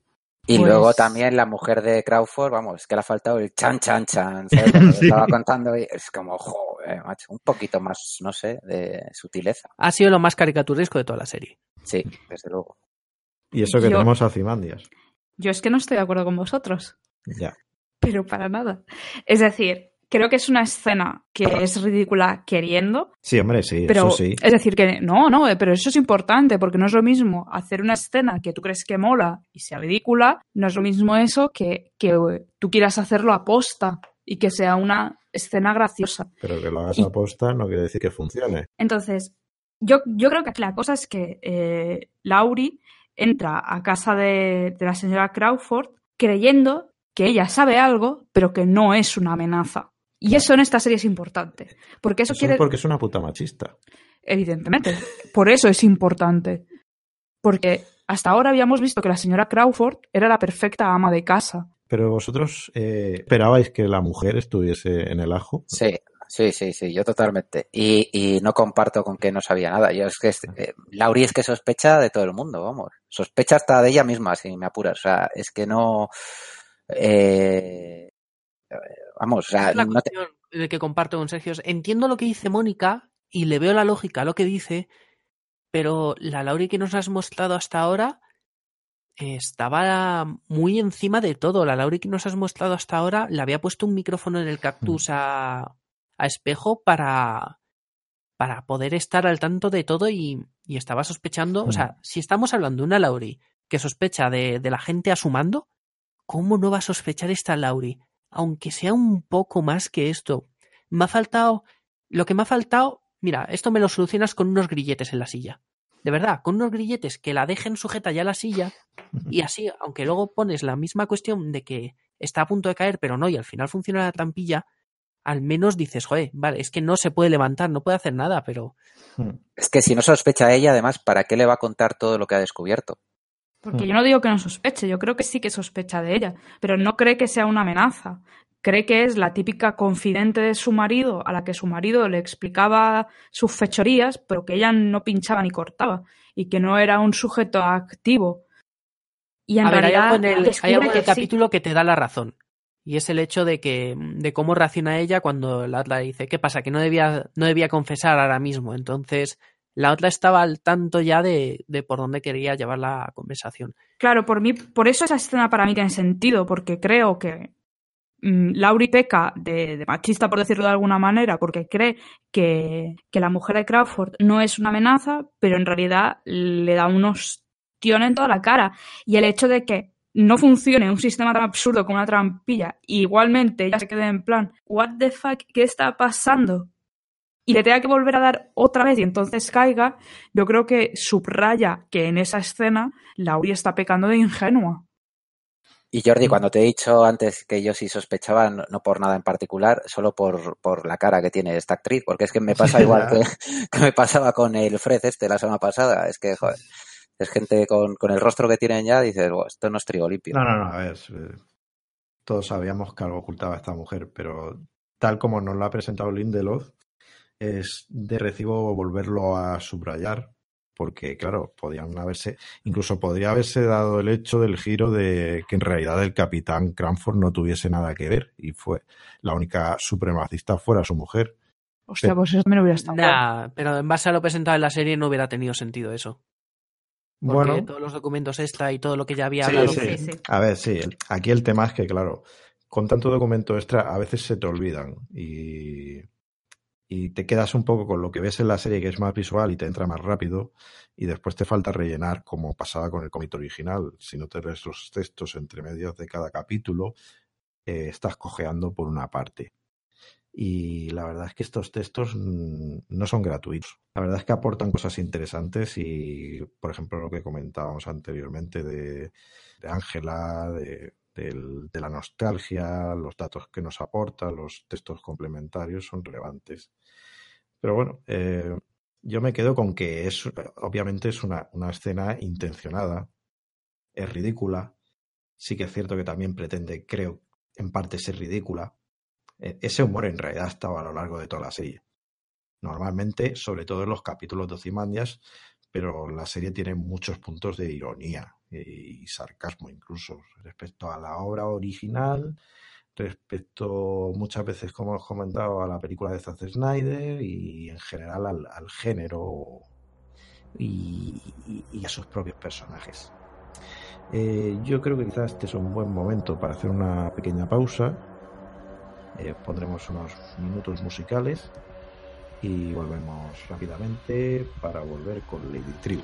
Y Pues- luego también la mujer de Crawford, vamos, es que le ha faltado el chan, chan, chan, ¿sabes? Cuando Sí. estaba contando, y es como, joder, macho, un poquito más, no sé, de sutileza. Ha sido lo más caricaturesco de toda la serie. Sí, desde luego. Y eso que Yo- tenemos a Cimandias. Yo es que no estoy de acuerdo con vosotros, Ya. pero para nada. Es decir, creo que es una escena que es ridícula queriendo, Sí, hombre, sí, pero eso sí. es decir que no, no, eh, pero eso es importante porque no es lo mismo hacer una escena que tú crees que mola y sea ridícula, no es lo mismo eso que, que eh, tú quieras hacerlo a posta y que sea una escena graciosa. Pero que lo hagas Y- a posta no quiere decir que funcione. Entonces, yo, yo creo que la cosa es que eh, Laurie entra a casa de, de la señora Crawford creyendo que ella sabe algo, pero que no es una amenaza. Y eso en esta serie es importante. Porque eso, Eso quiere. es porque es una puta machista. Evidentemente. Por eso es importante. Porque hasta ahora habíamos visto que la señora Crawford era la perfecta ama de casa. Pero vosotros eh, esperabais que la mujer estuviese en el ajo. Sí, sí, sí, sí, yo totalmente. Y, y no comparto con que no sabía nada. Yo es que, eh, Lauri es que sospecha de todo el mundo, vamos. Sospecha hasta de ella misma, si me apuras. O sea, es que no, eh, vamos, o sea, Es la no te- cuestión de que comparto con Sergio. Entiendo lo que dice Mónica y le veo la lógica a lo que dice, pero la Lauri que nos has mostrado hasta ahora estaba muy encima de todo. La Lauri que nos has mostrado hasta ahora le había puesto un micrófono en el cactus a, a espejo para, para poder estar al tanto de todo y, y estaba sospechando. O sea, si estamos hablando de una Lauri que sospecha de, de la gente a su mando, ¿cómo no va a sospechar esta Lauri? Aunque sea un poco más que esto. Me ha faltado. Lo que me ha faltado. Mira, esto me lo solucionas con unos grilletes en la silla. De verdad, con unos grilletes que la dejen sujeta ya a la silla y así, aunque luego pones la misma cuestión de que está a punto de caer, pero no, y al final funciona la trampilla, al menos dices, joder, vale, es que no se puede levantar, no puede hacer nada, pero Hmm. es que si no sospecha ella, además, ¿para qué le va a contar todo lo que ha descubierto? Porque Hmm. yo no digo que no sospeche, yo creo que sí que sospecha de ella, pero no cree que sea una amenaza. cree que es la típica confidente de su marido a la que su marido le explicaba sus fechorías, pero que ella no pinchaba ni cortaba y que no era un sujeto activo. Y en realidad hay algo en el, capítulo que te da la razón. Y es el hecho de que de cómo reacciona ella cuando la otra dice, ¿qué pasa? Que no debía, no debía confesar ahora mismo. Entonces, la otra estaba al tanto ya de, de, por dónde quería llevar la conversación. Claro, por mí, por eso esa escena para mí tiene sentido, porque creo que mmm, Lauri peca de, machista, por decirlo de alguna manera, porque cree que, que, la mujer de Crawford no es una amenaza, pero en realidad le da unos en toda la cara. Y el hecho de que no funcione un sistema tan absurdo como una trampilla, igualmente ella se quede en plan, what the fuck, ¿qué está pasando? Y le tenga que volver a dar otra vez y entonces caiga, yo creo que subraya que en esa escena Laurie está pecando de ingenua. Y Jordi, cuando te he dicho antes que yo sí sospechaba, no, no por nada en particular, solo por, por, la cara que tiene esta actriz, porque es que me pasa igual que, que, me pasaba con el Fred este la semana pasada. Es que, joder, es gente con, con el rostro que tienen ya, dices, oh, esto no es trigo limpio. No, no, no, a ver, eh, todos sabíamos que algo ocultaba esta mujer, pero tal como nos lo ha presentado Lindelof, es de recibo volverlo a subrayar, porque claro, podían haberse, incluso podría haberse dado el hecho del giro de que en realidad el capitán Cranford no tuviese nada que ver y fue la única supremacista fuera su mujer. Hostia, pero, pues eso también hubiera estado. Nah, pero en base a lo presentado en la serie no hubiera tenido sentido eso. Porque bueno, todos los documentos extra y todo lo que ya había sí, hablado. Sí. Sí, a ver, sí. Aquí el tema es que, claro, con tanto documento extra a veces se te olvidan y, y te quedas un poco con lo que ves en la serie que es más visual y te entra más rápido y después te falta rellenar como pasaba con el cómic original. Si no te ves los textos entre medios de cada capítulo, eh, estás cojeando por una parte y la verdad es que estos textos no son gratuitos. La verdad es que aportan cosas interesantes y, por ejemplo, lo que comentábamos anteriormente de Ángela, de, la nostalgia, los datos que nos aporta, los textos complementarios son relevantes. Pero bueno, eh, yo me quedo con que es, obviamente, es una, una escena intencionada, es ridícula. Sí que es cierto que también pretende, creo, en parte ser ridícula, ese humor en realidad estaba a lo largo de toda la serie. Normalmente, sobre todo en los capítulos de Ozymandias, pero la serie tiene muchos puntos de ironía y sarcasmo incluso respecto a la obra original, respecto muchas veces, como hemos comentado, a la película de Zack Snyder y en general al, género y, a sus propios personajes. Eh, yo creo que quizás este es un buen momento para hacer una pequeña pausa eh, pondremos unos minutos musicales y volvemos rápidamente para volver con Lady Tribu.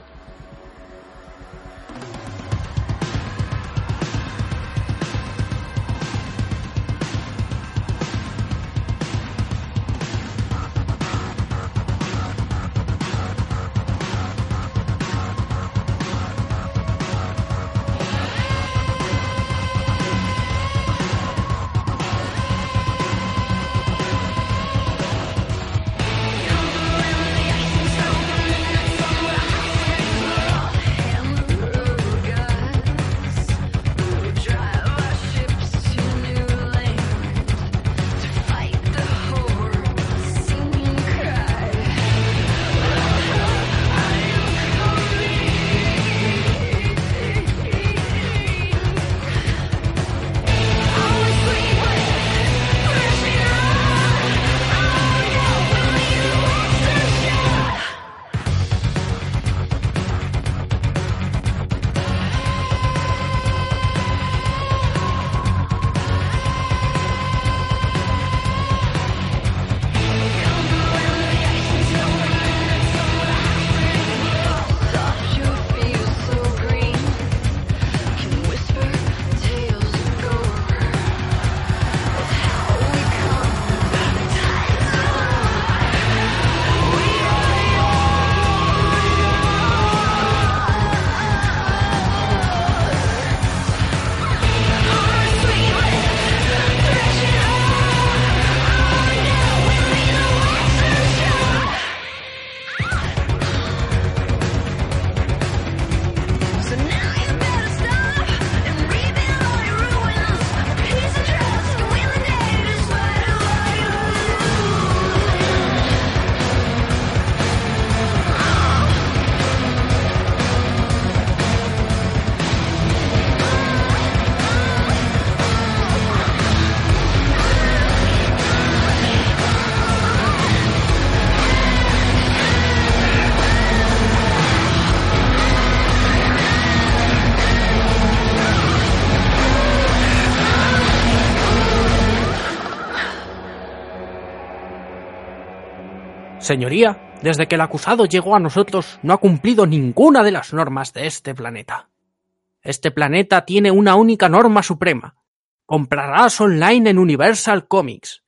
Señoría, desde que el acusado llegó a nosotros no ha cumplido ninguna de las normas de este planeta. Este planeta tiene una única norma suprema. Comprarás online en Universal Comics.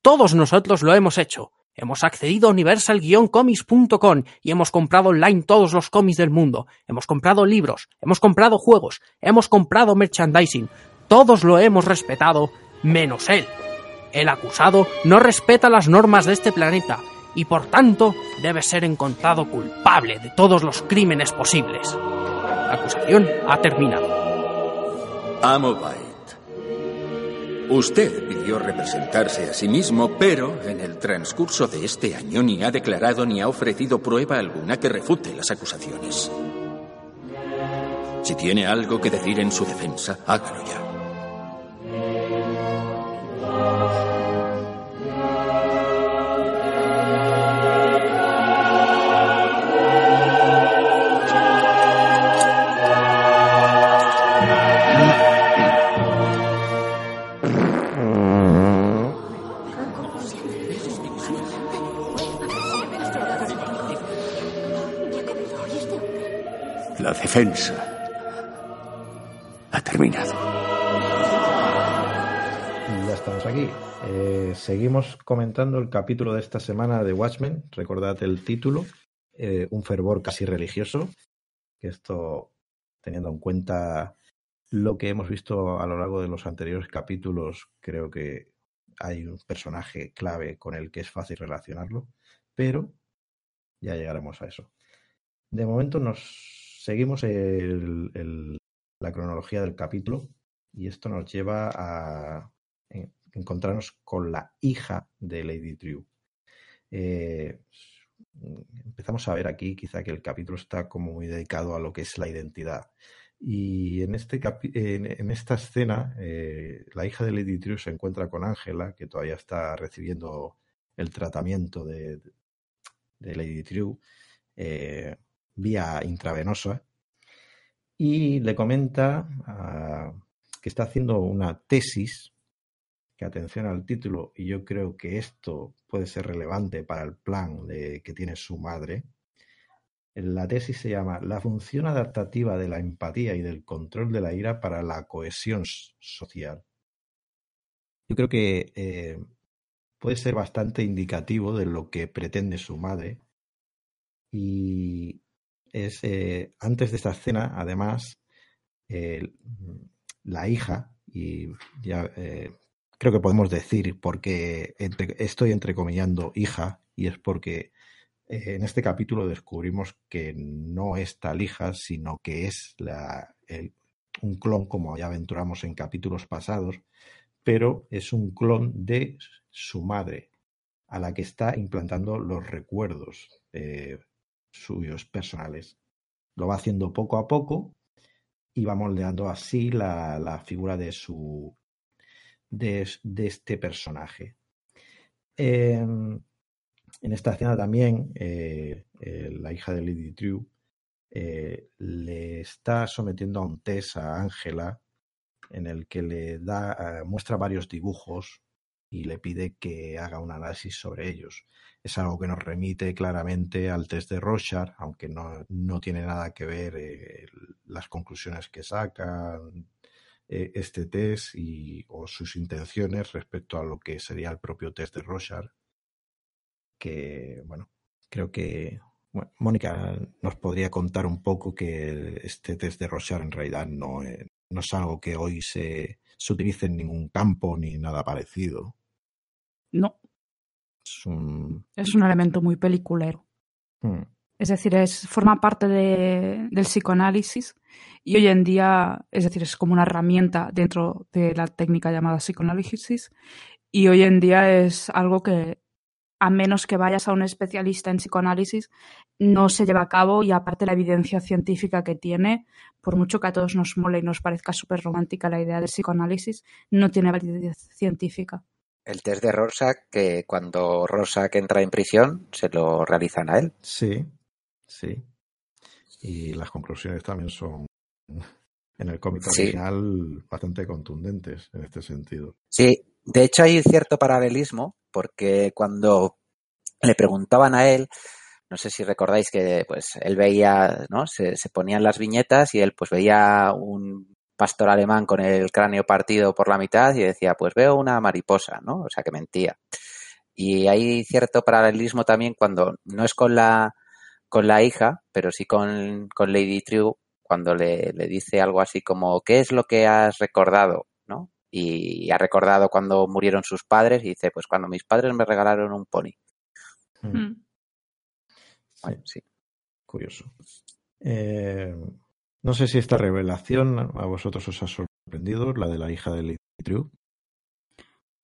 Todos nosotros lo hemos hecho. Hemos accedido a universal-comics.com y hemos comprado online todos los cómics del mundo. Hemos comprado libros, hemos comprado juegos, hemos comprado merchandising. Todos lo hemos respetado, menos él. El acusado no respeta las normas de este planeta y por tanto debe ser encontrado culpable de todos los crímenes posibles. La acusación ha terminado. Amo. Usted pidió representarse a sí mismo, pero en el transcurso de este año ni ha declarado ni ha ofrecido prueba alguna que refute las acusaciones. Si tiene algo que decir en su defensa, hágalo ya. Defensa ha terminado. Ya estamos aquí. Eh, seguimos comentando el capítulo de esta semana de Watchmen. Recordad el título, eh, un fervor casi religioso. Esto, teniendo en cuenta lo que hemos visto a lo largo de los anteriores capítulos, creo que hay un personaje clave con el que es fácil relacionarlo, pero ya llegaremos a eso. De momento nos seguimos la cronología del capítulo y esto nos lleva a encontrarnos con la hija de Lady Drew. Eh, empezamos a ver aquí quizá que el capítulo está como muy dedicado a lo que es la identidad. Y en, este esta escena, eh, la hija de Lady Drew se encuentra con Ángela, que todavía está recibiendo el tratamiento de, Lady Drew. Eh, vía intravenosa y le comenta uh, que está haciendo una tesis, que atención al título, y yo creo que esto puede ser relevante para el plan que tiene su madre. La tesis se llama La función adaptativa de la empatía y del control de la ira para la cohesión social. Yo creo que eh, puede ser bastante indicativo de lo que pretende su madre y, es eh, antes de esta escena, además, eh, la hija, y ya eh, creo que podemos decir porque estoy entrecomillando hija, y es porque en este capítulo descubrimos que no es tal hija, sino que es un clon, como ya aventuramos en capítulos pasados, pero es un clon de su madre, a la que está implantando los recuerdos suyos personales. Lo va haciendo poco a poco y va moldeando así la, la figura de su de, de este personaje. En esta escena también eh, eh, la hija de Lady Drew eh, le está sometiendo a un test a Ángela en el que le da muestra varios dibujos y le pide que haga un análisis sobre ellos es algo que nos remite claramente al test de Rorschach, aunque no, no tiene nada que ver eh, las conclusiones que saca eh, este test y, o sus intenciones respecto a lo que sería el propio test de Rorschach. Que, bueno, creo que bueno, Mónica nos podría contar un poco que este test de Rorschach en realidad no, eh, no es algo que hoy se, se utilice en ningún campo ni nada parecido. No, es un, es un elemento muy peliculero. hmm. Es decir, es, forma parte de, del psicoanálisis y hoy en día, es decir, es como una herramienta dentro de la técnica llamada psicoanálisis y hoy en día es algo que, a menos que vayas a un especialista en psicoanálisis, no se lleva a cabo y aparte la evidencia científica que tiene, por mucho que a todos nos mole y nos parezca súper romántica la idea del psicoanálisis, no tiene validez científica el test de Rorschach que cuando Rorschach entra en prisión se lo realizan a él. Sí, sí. Y las conclusiones también son en el cómic Sí. original bastante contundentes en este sentido. Sí, de hecho hay cierto paralelismo porque cuando le preguntaban a él, no sé si recordáis que pues él veía, ¿no? Se, se ponían las viñetas y él pues veía un pastor alemán con el cráneo partido por la mitad y decía, pues veo una mariposa, ¿no? O sea que mentía. Y hay cierto paralelismo también cuando no es con la con la hija, pero sí con, con Lady True, cuando le, le dice algo así como, ¿qué es lo que has recordado? ¿no? Y ha recordado cuando murieron sus padres y dice, pues cuando mis padres me regalaron un pony. Mm. Vale, sí. Curioso. Eh, no sé si esta revelación a vosotros os ha sorprendido, la de la hija de Lady True.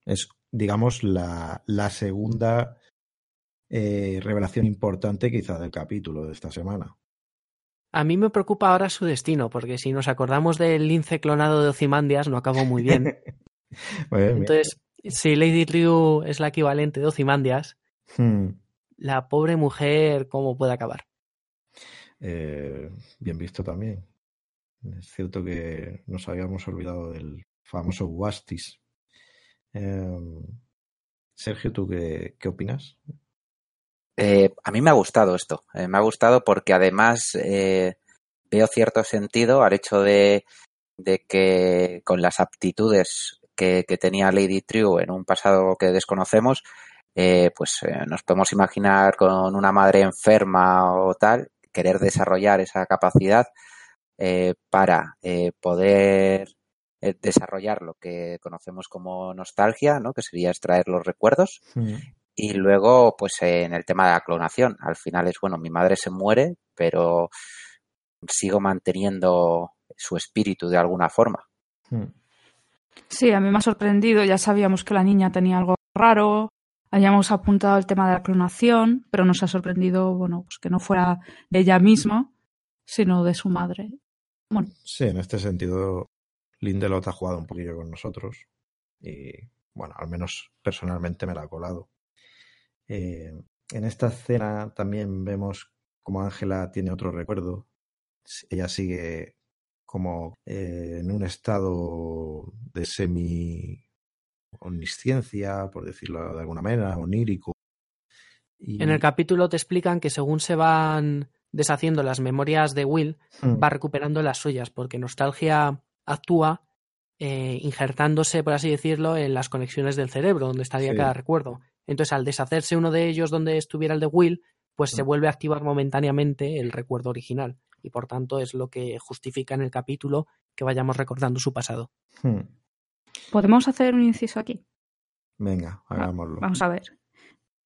Es, digamos, la, la segunda eh, revelación importante quizá del capítulo de esta semana. A mí me preocupa ahora su destino, porque si nos acordamos del lince clonado de Ozymandias, no acabó muy bien. Bueno, mira. Entonces, si Lady Ryu es la equivalente de Ozymandias, Hmm. la pobre mujer, ¿cómo puede acabar? Eh, bien visto también. Es cierto que nos habíamos olvidado del famoso Wastis. Eh, Sergio, ¿tú qué, qué opinas? Eh, a mí me ha gustado esto. Eh, me ha gustado porque además eh, veo cierto sentido al hecho de, que con las aptitudes que, tenía Lady True en un pasado que desconocemos, eh, pues nos podemos imaginar con una madre enferma o tal, querer desarrollar esa capacidad eh, para eh, poder eh, desarrollar lo que conocemos como nostalgia, ¿no? que sería extraer los recuerdos. Hmm. Y luego, pues eh, en el tema de la clonación, al final es, bueno, mi madre se muere, pero sigo manteniendo su espíritu de alguna forma. Hmm. Sí, a mí me ha sorprendido. Ya sabíamos que la niña tenía algo raro. Habíamos apuntado el tema de la clonación, pero nos ha sorprendido, bueno, pues que no fuera de ella misma, sino de su madre. Bueno, Sí, en este sentido, Lindelot ha jugado un poquillo con nosotros y, bueno, al menos personalmente me la ha colado. Eh, en esta escena también vemos como Ángela tiene otro recuerdo. Ella sigue como eh, en un estado de semi omnisciencia, por decirlo de alguna manera, onírico. Y, En el capítulo te explican que según se van deshaciendo las memorias de Will, Hmm. va recuperando las suyas, porque Nostalgia actúa eh, injertándose, por así decirlo, en las conexiones del cerebro, donde estaría Sí. cada recuerdo. Entonces, al deshacerse uno de ellos donde estuviera el de Will, pues se Mm. vuelve a activar momentáneamente el recuerdo original. Y por tanto es lo que justifica en el capítulo que vayamos recordando su pasado. Hmm. ¿podemos hacer un inciso aquí? Venga, hagámoslo. Vamos a ver.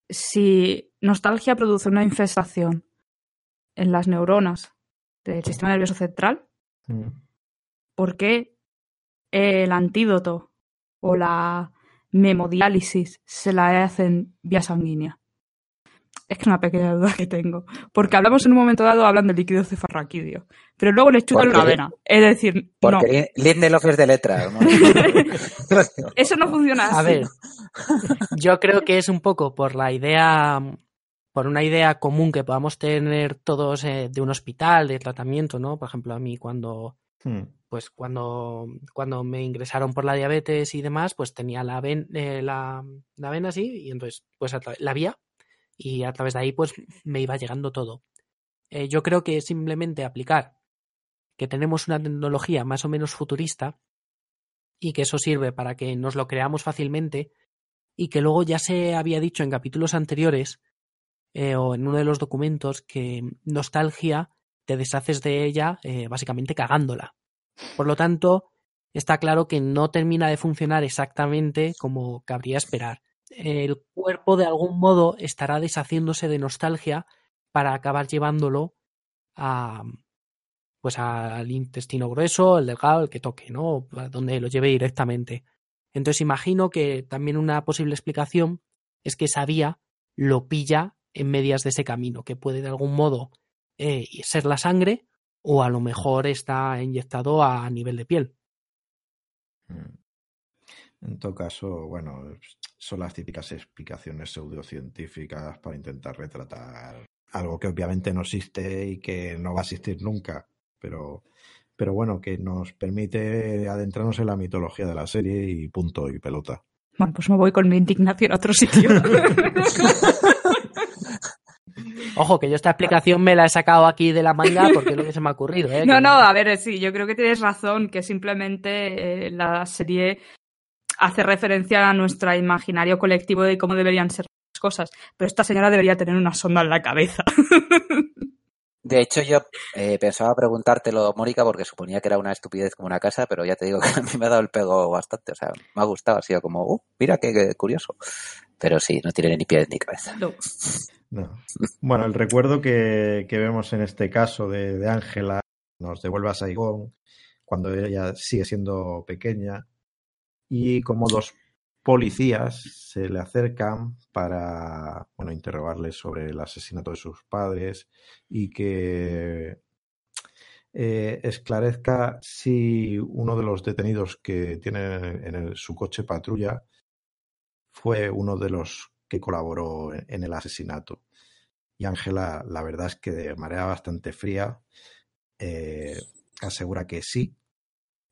Si nostalgia produce una infestación en las neuronas del sistema nervioso central, Hmm. ¿por qué el antídoto o la memodiálisis se la hacen vía sanguínea? Es que es una pequeña duda que tengo. Porque hablamos en un momento dado, hablan del líquido cefalraquídeo, pero luego les chupan una vena. Es decir, no, Porque Lindelof es de letras. ¿no? eso no funciona así. A ver, yo creo que es un poco por la idea, por una idea común que podamos tener todos eh, de un hospital, de tratamiento, ¿no? Por ejemplo, a mí cuando, Hmm. pues cuando, cuando me ingresaron por la diabetes y demás, pues tenía la, ven, eh, la, la vena así y entonces, pues la vía y a través de ahí, pues me iba llegando todo. Eh, yo creo que simplemente aplicar que tenemos una tecnología más o menos futurista y que eso sirve para que nos lo creamos fácilmente y que luego ya se había dicho en capítulos anteriores eh, o en uno de los documentos que nostalgia te deshaces de ella eh, básicamente cagándola. Por lo tanto, está claro que no termina de funcionar exactamente como cabría esperar. El cuerpo de algún modo estará deshaciéndose de nostalgia para acabar llevándolo a pues al intestino grueso, el delgado, el que toque, ¿no? Donde lo lleve directamente. Entonces imagino que también una posible explicación es que esa vía lo pilla en medias de ese camino, que puede de algún modo eh, ser la sangre o a lo mejor está inyectado a nivel de piel. Hmm. En todo caso, bueno, son las típicas explicaciones pseudocientíficas para intentar retratar algo que obviamente no existe y que no va a existir nunca, pero, pero bueno, que nos permite adentrarnos en la mitología de la serie y punto y pelota. Bueno, pues me voy con mi indignación a otro sitio. Ojo, que yo esta explicación me la he sacado aquí de la manga porque es lo que se me ha ocurrido. ¿eh? No, no, a ver, sí, yo creo que tienes razón, que simplemente eh, la serie hace referencia a nuestro imaginario colectivo de cómo deberían ser las cosas. Pero esta señora debería tener una sonda en la cabeza. De hecho, yo eh, pensaba preguntártelo, Mónica, porque suponía que era una estupidez como una casa, pero ya te digo que a mí me ha dado el pego bastante. O sea, me ha gustado, ha sido como, uh, mira qué, qué curioso. Pero sí, no tiene ni pies ni cabeza. No. No. Bueno, el recuerdo que, que vemos en este caso de de Ángela nos devuelve a Saigón cuando ella sigue siendo pequeña y como dos policías se le acercan para bueno, interrogarle sobre el asesinato de sus padres y que eh, esclarezca si uno de los detenidos que tiene en el- su coche patrulla fue uno de los que colaboró en, el asesinato. Y Ángela, la verdad es que de manera bastante fría, eh, asegura que sí.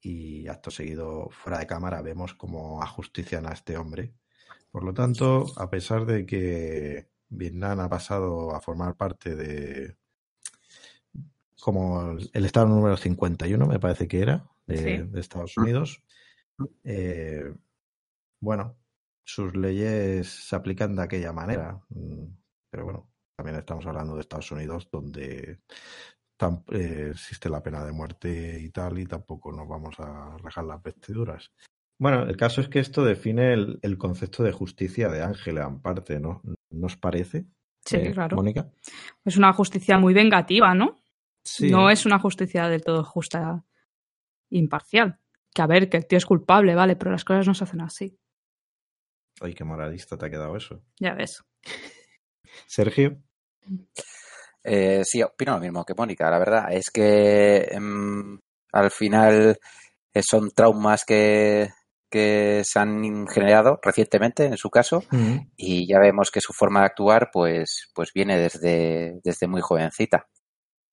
Y acto seguido, fuera de cámara, vemos cómo ajustician a este hombre. Por lo tanto, a pesar de que Vietnam ha pasado a formar parte de como el- el estado número 51, me parece que era, de, Sí. de Estados Unidos, eh, bueno, sus leyes se aplican de aquella manera. mm, Pero bueno, también estamos hablando de Estados Unidos, donde eh, existe la pena de muerte y tal, y tampoco nos vamos a rajar las vestiduras. Bueno, el caso es que esto define el, el concepto de justicia de Ángela, en parte, ¿no? ¿Nos parece? Sí, eh, claro. Mónica. Es una justicia muy vengativa, ¿no? Sí. No es una justicia del todo justa, imparcial. Que a ver, que el tío es culpable, vale, pero las cosas no se hacen así. Ay, qué moralista te ha quedado eso. Ya ves. Sergio. Eh, sí, opino lo mismo que Mónica. La verdad es que em, al final eh, son traumas que, que se han generado recientemente, en su caso, y ya vemos que su forma de actuar pues, pues viene desde, desde muy jovencita.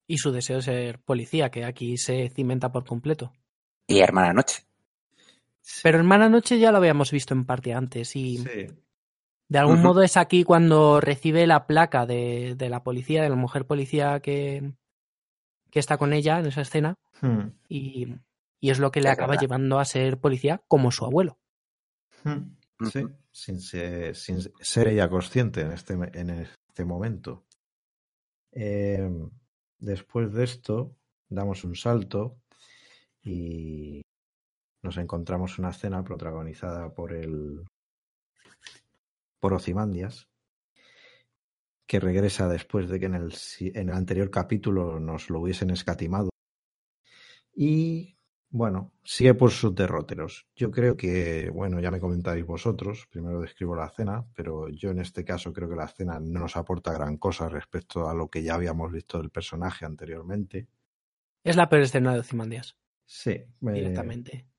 Y su deseo de ser policía, que aquí se cimenta por completo. Y hermana noche. Pero Hermana Noche ya lo habíamos visto en parte antes y Sí. de algún modo es aquí cuando recibe la placa de, de la policía, de la mujer policía que, que está con ella en esa escena Mm, y, y es lo que le Es acaba verdad. llevando a ser policía como su abuelo. mm, Sí, sin ser, sin ser ella consciente en este, en este momento. Eh, después de esto, damos un salto y nos encontramos una escena protagonizada por el por Ozymandias, que regresa después de que en el, en el anterior capítulo nos lo hubiesen escatimado. Y bueno, sigue por sus derroteros. Yo creo que, bueno, ya me comentáis vosotros, primero describo la escena, pero yo en este caso creo que la escena no nos aporta gran cosa respecto a lo que ya habíamos visto del personaje anteriormente. Es la peor escena de Ozymandias, Sí, eh, directamente.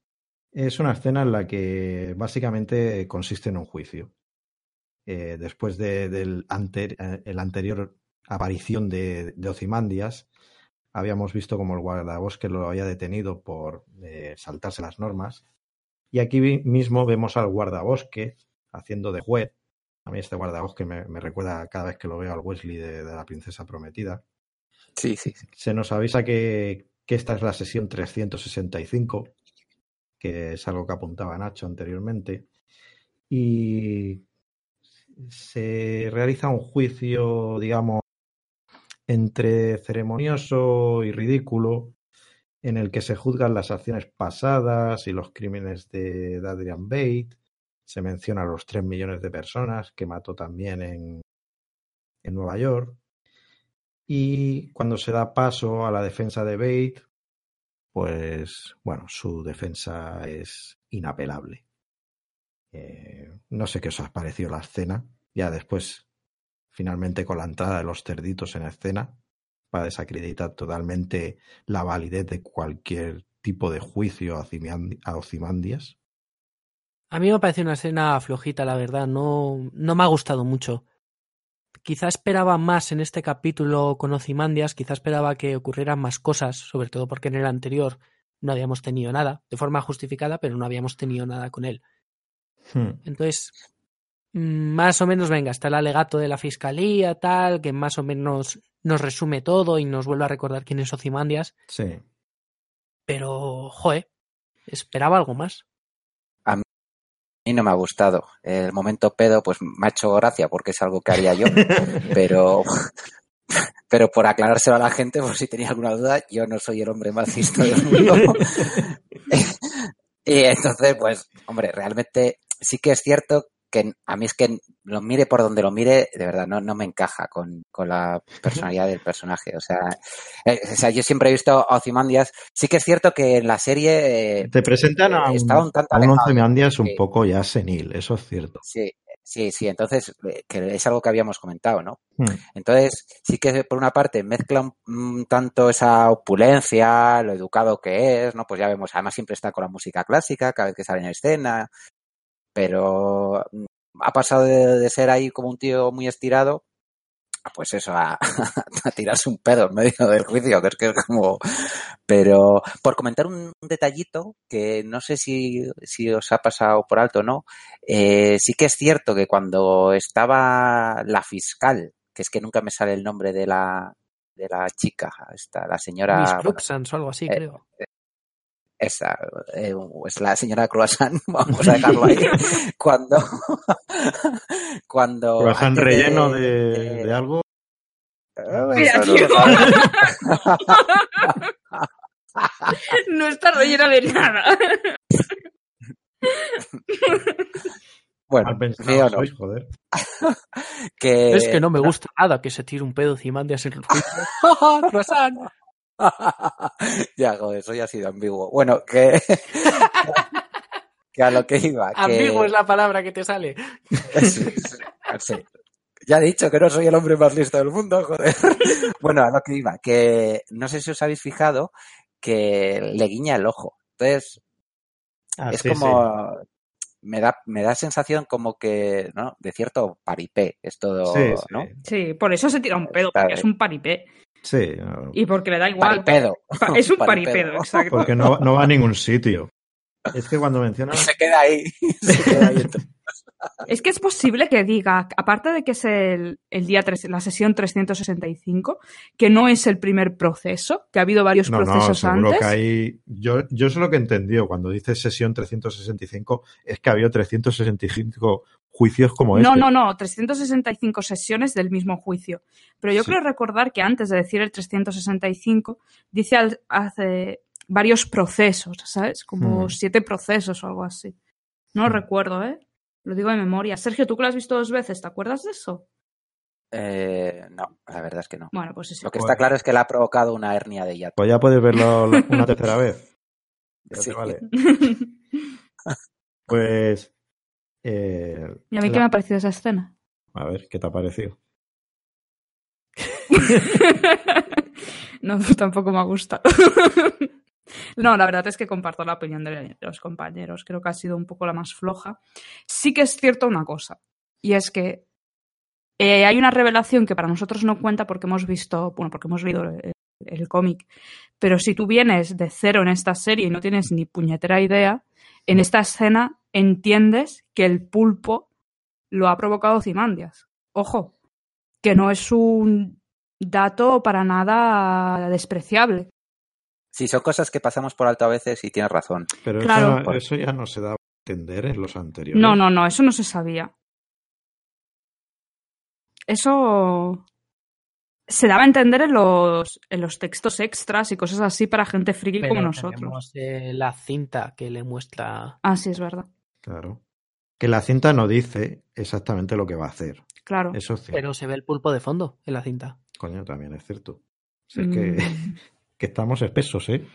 Es una escena en la que básicamente consiste en un juicio. Eh, después de, del eh, el anterior aparición de, de Ozymandias, habíamos visto como el guardabosque lo había detenido por eh, saltarse las normas. Y aquí mismo vemos al guardabosque haciendo de juez. A mí este guardabosque me, me recuerda cada vez que lo veo al Wesley de, de la princesa prometida. Sí, sí. sí. Se nos avisa que, que esta es la sesión 365, que es algo que apuntaba Nacho anteriormente, y se realiza un juicio, digamos, entre ceremonioso y ridículo, en el que se juzgan las acciones pasadas y los crímenes de, Adrian Bate. Se menciona los 3 millones de personas que mató también en, en Nueva York. Y cuando se da paso a la defensa de Bate, pues bueno, su defensa es inapelable. Eh, no sé qué os ha parecido la escena. Ya después, finalmente con la entrada de los cerditos en escena, para desacreditar totalmente la validez de cualquier tipo de juicio a Ozymandias. A mí me parece una escena flojita, la verdad. No, no me ha gustado mucho. Quizá esperaba más en este capítulo con Ozymandias, quizá esperaba que ocurrieran más cosas, sobre todo porque en el anterior no habíamos tenido nada, de forma justificada, pero no habíamos tenido nada con él. Hmm. Entonces, mm, más o menos, venga, está el alegato de la fiscalía, tal, que más o menos nos resume todo y nos vuelve a recordar quién es Ozymandias. Sí. Pero, joe, esperaba algo más. Mí no me ha gustado. El momento pedo, pues me ha hecho gracia porque es algo que haría yo, pero, pero por aclarárselo a la gente, por si tenía alguna duda, yo no soy el hombre más listo del mundo. y entonces, pues, hombre, realmente sí que es cierto que a mí es que lo mire por donde lo mire, de verdad, no, no me encaja con, con la personalidad del personaje. O sea, eh, o sea, yo siempre he visto a Ozymandias. Sí que es cierto que en la serie eh, Te presentan a eh, un, un tanto a un. Ozymandias un Sí. poco ya senil, eso es cierto. Sí, sí, sí. Entonces, eh, que es algo que habíamos comentado, ¿no? Hmm. Entonces, sí que por una parte mezcla un, un tanto esa opulencia, lo educado que es, ¿no? Pues ya vemos, además siempre está con la música clásica cada vez que sale en escena, pero mm, ha pasado de, de ser ahí como un tío muy estirado, pues eso, a, a tirarse un pedo en medio del juicio, que es que es como... Pero por comentar un, detallito que no sé si, si os ha pasado por alto o no, eh, sí que es cierto que cuando estaba la fiscal, que es que nunca me sale el nombre de la, de la chica, esta, la señora... Miss bueno, o algo así, eh, creo. Esa, eh, es la señora Croissant, vamos a dejarlo ahí. cuando, cuando. Croissant antes relleno de, de algo. Eh, Mira, tío. No está rellena de nada. Bueno, pensado no, sois, joder. que, Es que no me gusta nada que se tire un pedo Ozymandias en el juicio. Ya, joder, eso ya ha sido ambiguo. Bueno, que. que a lo que iba. Que... Ambiguo es la palabra que te sale. Sí, sí, sí. Ya he dicho que no soy el hombre más listo del mundo, joder. Bueno, a lo que iba, que no sé si os habéis fijado que le guiña el ojo. Entonces, Ah, es sí, como. Me da, me da sensación como que, ¿no? De cierto paripé. Es todo. ¿no? Sí, por eso se tira un pedo, porque es un paripé. Sí, no, Y porque le da igual. Paripedo. Pa- Es un Paripedo. paripedo, exacto. porque no, no va a ningún sitio. Es que cuando mencionas Se queda ahí. Se queda ahí. Es que es posible que diga, aparte de que es el, el día tres- la sesión 365, que no es el primer proceso, que ha habido varios No, no, procesos seguro antes. que hay. Yo, yo es lo que he entendido cuando dice sesión 365, es que había 365 juicios como No, este. no, no, 365 sesiones del mismo juicio. Pero yo Sí. creo recordar que antes de decir el 365, dice al- hace varios procesos, ¿sabes? Como Hmm. siete procesos o algo así. No recuerdo, ¿eh? Lo digo de memoria. Sergio, tú que lo has visto dos veces, ¿te acuerdas de eso? Eh, no, la verdad es que no. Bueno, pues eso. Lo que está claro es que le ha provocado una hernia de hiato. Pues ya puedes verlo una tercera vez. Ya te Sí. vale. Pues. eh, ¿Y a mí la- qué me ha parecido esa escena? A ver, ¿qué te ha parecido? no, tampoco me ha gustado. No, la verdad es que comparto la opinión de los compañeros. Creo que ha sido un poco la más floja. Sí que es cierto una cosa, y es que eh, hay una revelación que para nosotros no cuenta porque hemos visto, bueno, porque hemos leído el, el cómic, pero si tú vienes de cero en esta serie y no tienes ni puñetera idea, en esta escena entiendes que el pulpo lo ha provocado Cimandias. Ojo, que no es un dato para nada despreciable. Sí, son cosas que pasamos por alto a veces y tienes razón. Pero Claro. eso, eso ya no se da a entender en los anteriores. No, no, no, eso no se sabía. Eso se daba a entender en los, en los textos extras y cosas así para gente friki Pero como nosotros. eh, la cinta que le muestra. Ah, sí, es verdad. Claro. Que la cinta no dice exactamente lo que va a hacer. Claro. Eso es cierto. Pero se ve el pulpo de fondo en la cinta. Coño, también es cierto. Si es Mm. que estamos espesos, ¿eh?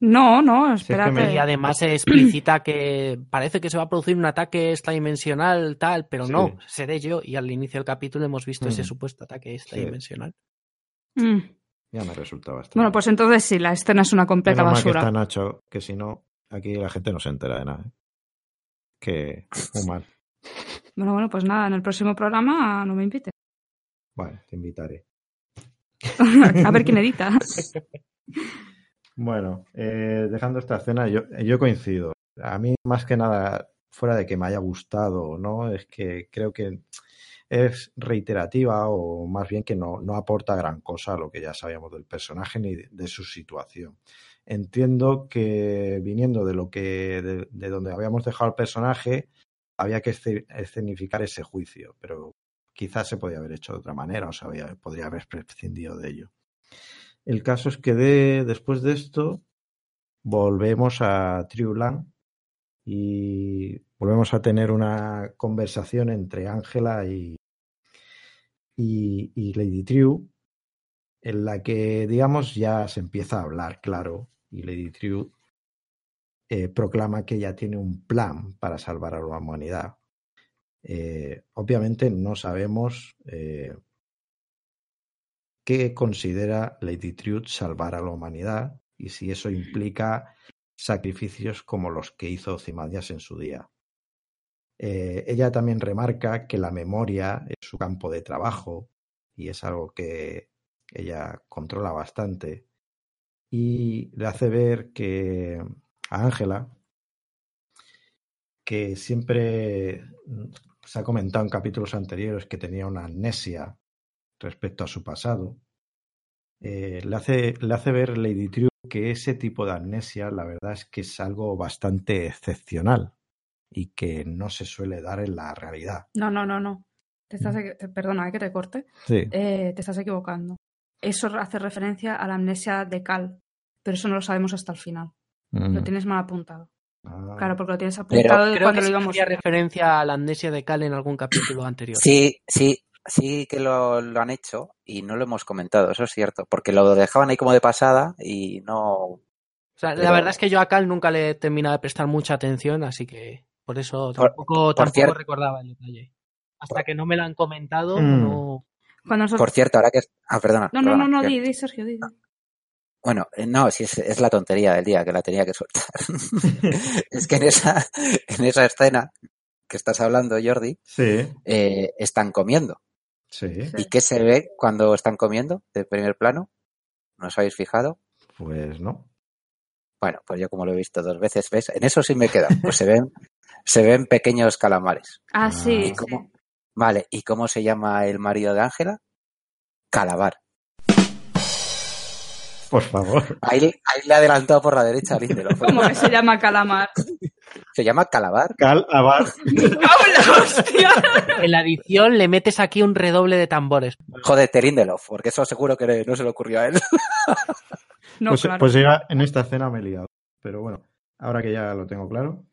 No, no, es que espérate. me- Y además se explicita que parece que se va a producir un ataque extradimensional, tal, pero Sí. no, seré yo. Y al inicio del capítulo hemos visto ese Mm. supuesto ataque extradimensional. Mm. Ya me resultaba extraño. Bueno, pues entonces sí, la escena es una completa Menos mal que basura. está Nacho, que si no, aquí la gente no se entera de nada. ¿eh? Que muy mal. Bueno, bueno, pues nada, en el próximo programa no me invite. Vale, te invitaré. a ver quién edita. Bueno, eh, dejando esta escena, yo, coincido. A mí, más que nada, fuera de que me haya gustado, ¿no? Es que creo que es reiterativa o más bien que no, aporta gran cosa a lo que ya sabíamos del personaje ni de, su situación. Entiendo que viniendo de lo que de, de donde habíamos dejado el personaje, había que escenificar ese juicio, pero quizás se podía haber hecho de otra manera o se podría haber prescindido de ello. El caso es que de, después de esto volvemos a Triulan y volvemos a tener una conversación entre Ángela y, Lady True en la que, digamos, ya se empieza a hablar claro y Lady True eh, proclama que ella tiene un plan para salvar a la humanidad. Eh, obviamente no sabemos eh, qué considera Lady Truth salvar a la humanidad y si eso implica sacrificios como los que hizo Ozymandias en su día. Eh, ella también remarca que la memoria es su campo de trabajo y es algo que ella controla bastante y le hace ver que a Ángela que siempre se ha comentado en capítulos anteriores que tenía una amnesia respecto a su pasado. Eh, le, hace, le hace ver Lady True que ese tipo de amnesia, la verdad es que es algo bastante excepcional y que no se suele dar en la realidad. No, no, no, no. Te estás, mm. perdona, ¿eh? que te corte. Sí. Eh, te estás equivocando. Eso hace referencia a la amnesia de Cal, pero eso no lo sabemos hasta el final. Lo tienes mal apuntado. Ah. Claro, porque lo tienes apuntado de cuando lo íbamos. referencia a la amnesia de Cal en algún capítulo anterior. Sí, sí, sí que lo, han hecho y no lo hemos comentado, eso es cierto, porque lo dejaban ahí como de pasada y no. La verdad es que yo a Cal nunca le he terminado de prestar mucha atención, así que por eso tampoco, recordaba el detalle. Hasta que no me lo han comentado, mm. no. Por cierto, ahora que. Ah, perdona. No, no, no, no, di, Sergio, di. Bueno, eh, no, sí, es, la tontería del día que la tenía que soltar. es que en esa, en esa escena que estás hablando, Jordi, sí. Eh, están comiendo. Sí. ¿Y qué se ve cuando están comiendo de primer plano? ¿No os habéis fijado? Pues no. Bueno, pues yo como lo he visto dos veces, ¿ves? En eso sí me queda. Pues se ven, se ven pequeños calamares. Ah, sí. Vale, ¿y cómo se llama el marido de Ángela? Calabar. Por favor. Ahí, le he adelantado por la derecha Lindelof. ¿Cómo que se llama calamar? Se llama calabar. Calabar. hostia! En la edición le metes aquí un redoble de tambores. Joder, Lindelof, porque eso seguro que no se le ocurrió a él. No, pues, claro. pues ya en esta escena me he liado. Pero bueno, ahora que ya lo tengo claro.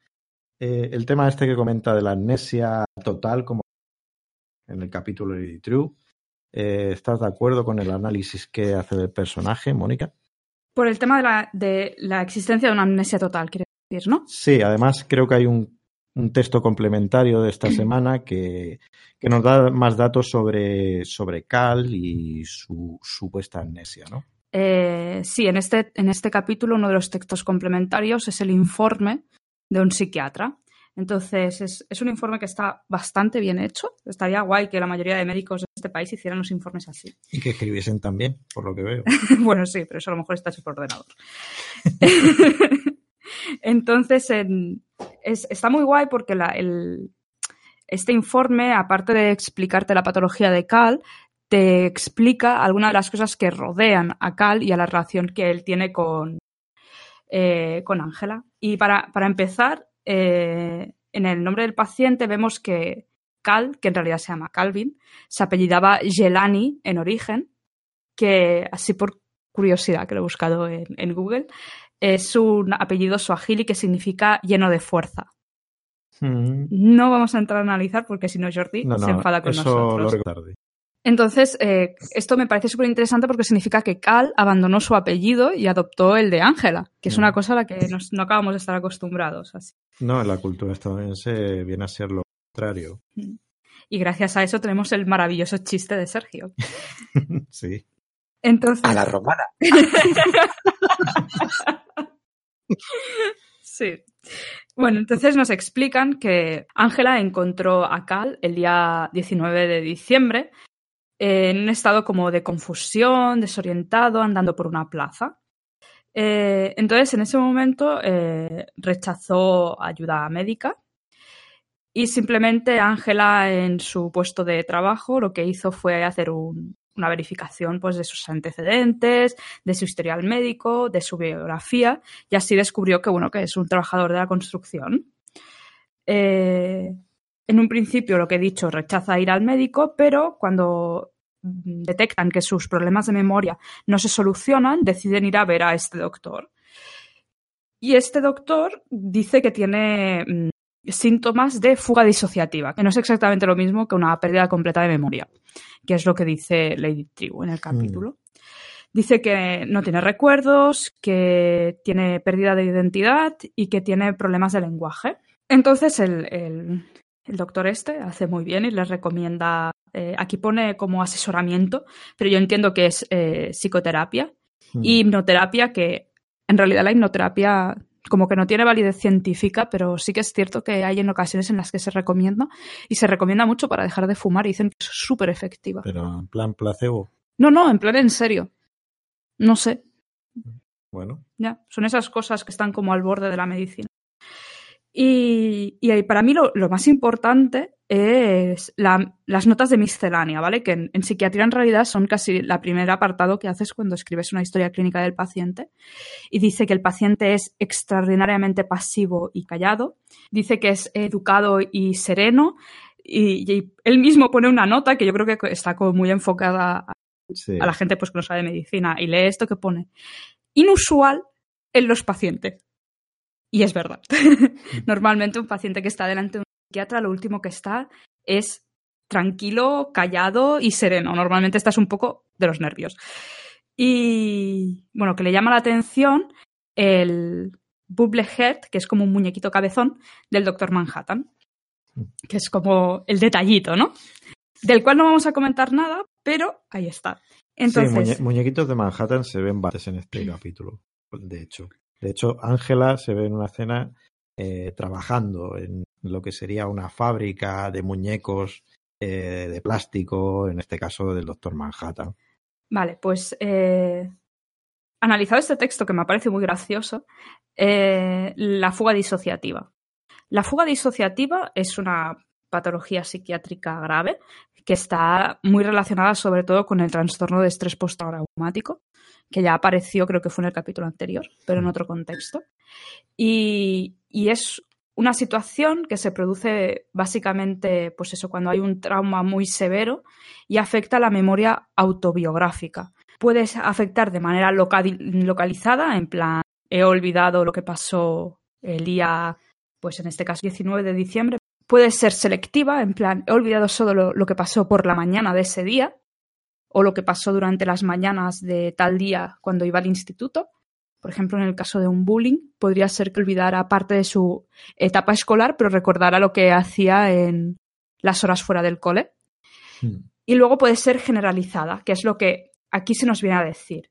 Eh, el tema este que comenta de la amnesia total, como en el capítulo de True, eh, ¿Estás de acuerdo con el análisis que hace del personaje, Mónica? Por el tema de la, de la existencia de una amnesia total, quiere decir, ¿no? Sí, además creo que hay un, un texto complementario de esta semana que, que, nos da más datos sobre, sobre Cal y su supuesta amnesia, ¿no? Eh, sí, en este, en este capítulo uno de los textos complementarios es el informe de un psiquiatra entonces, es, es, un informe que está bastante bien hecho. Estaría guay que la mayoría de médicos de este país hicieran los informes así. Y que escribiesen también, por lo que veo. bueno, sí, pero eso a lo mejor está hecho por ordenador. Entonces, es, está muy guay porque este informe, aparte de explicarte la patología de Cal, te explica algunas de las cosas que rodean a Cal y a la relación que él tiene con eh, Ángela. Y para, para empezar, eh, en el nombre del paciente vemos que Cal, que en realidad se llama Calvin, se apellidaba Gelani en origen, que así por curiosidad que lo he buscado en, Google, es un apellido suajili que significa lleno de fuerza. Mm. No vamos a entrar a analizar porque si no Jordi se enfada con nosotros. Entonces, eh, esto me parece súper interesante porque significa que Cal abandonó su apellido y adoptó el de Ángela, que es una mm. cosa a la que no acabamos de estar acostumbrados. Así. No, en la cultura estadounidense viene a ser lo contrario. Mm. Y gracias a eso tenemos el maravilloso chiste de Sergio. sí. Entonces... A la romana. sí. Bueno, entonces nos explican que Ángela encontró a Cal el día 19 de diciembre en un estado como de confusión, desorientado, andando por una plaza. Eh, entonces, en ese momento eh, rechazó ayuda médica Y simplemente Ángela en su puesto de trabajo lo que hizo fue hacer un, una verificación pues, de sus antecedentes, de su historial médico, de su biografía, y así descubrió que, bueno, que es un trabajador de la construcción. Eh, en un principio, lo que he dicho, rechaza ir al médico, pero cuando detectan que sus problemas de memoria no se solucionan, deciden ir a ver a este doctor. Y este doctor dice que tiene mm, síntomas de fuga disociativa, que no es exactamente lo mismo que una pérdida completa de memoria, que es lo que dice Lady Tribu en el capítulo. Dice que no tiene recuerdos, que tiene pérdida de identidad y que tiene problemas de lenguaje. Entonces el, doctor este hace muy bien y les recomienda, eh, aquí pone como asesoramiento, pero yo entiendo que es eh, psicoterapia y hipnoterapia, que en realidad la hipnoterapia como que no tiene validez científica, pero sí que es cierto que hay en ocasiones en las que se recomienda y se recomienda mucho para dejar de fumar y dicen que es súper efectiva. Pero en plan placebo. No, no, en plan en serio. No sé. Bueno. Ya, son esas cosas que están como al borde de la medicina. Y, y para mí lo, más importante es las notas de miscelánea, ¿vale? Que en, psiquiatría en realidad son casi la primera apartado que haces cuando escribes una historia clínica del paciente. Y dice que el paciente es extraordinariamente pasivo y callado. Dice que es educado y sereno. Y, él mismo pone una nota que yo creo que está como muy enfocada a, a la gente pues, que no sabe medicina. Y lee esto que pone. Inusual en los pacientes. Y es verdad. Normalmente un paciente que está delante de un psiquiatra, lo último que está es tranquilo, callado y sereno. Normalmente estás un poco de los nervios. Y bueno, que le llama la atención el Bubblehead, que es como un muñequito cabezón del Doctor Manhattan, que es como el detallito, ¿no? Del cual no vamos a comentar nada, pero ahí está. Entonces, sí, muñequitos de Manhattan se ven bastantes en este capítulo, de hecho. De hecho, Ángela se ve en una escena eh, trabajando en lo que sería una fábrica de muñecos eh, de plástico, en este caso del Doctor Manhattan. Vale, pues eh, analizado este texto que me parece muy gracioso, la fuga disociativa. La fuga disociativa es una patología psiquiátrica grave que está muy relacionada sobre todo con el trastorno de estrés postraumático que ya apareció, creo que fue en el capítulo anterior, pero en mm. otro contexto. Y, es una situación que se produce básicamente, pues eso, cuando hay un trauma muy severo y afecta a la memoria autobiográfica. Puede afectar de manera localizada, en plan, he olvidado lo que pasó el día, pues en este caso 19 de diciembre. Puede ser selectiva, en plan, he olvidado solo lo que pasó por la mañana de ese día, o lo que pasó durante las mañanas de tal día cuando iba al instituto. Por ejemplo, en el caso de un bullying, podría ser que olvidara parte de su etapa escolar, pero recordara lo que hacía en las horas fuera del cole. Hmm. Y luego puede ser generalizada, que es lo que aquí se nos viene a decir.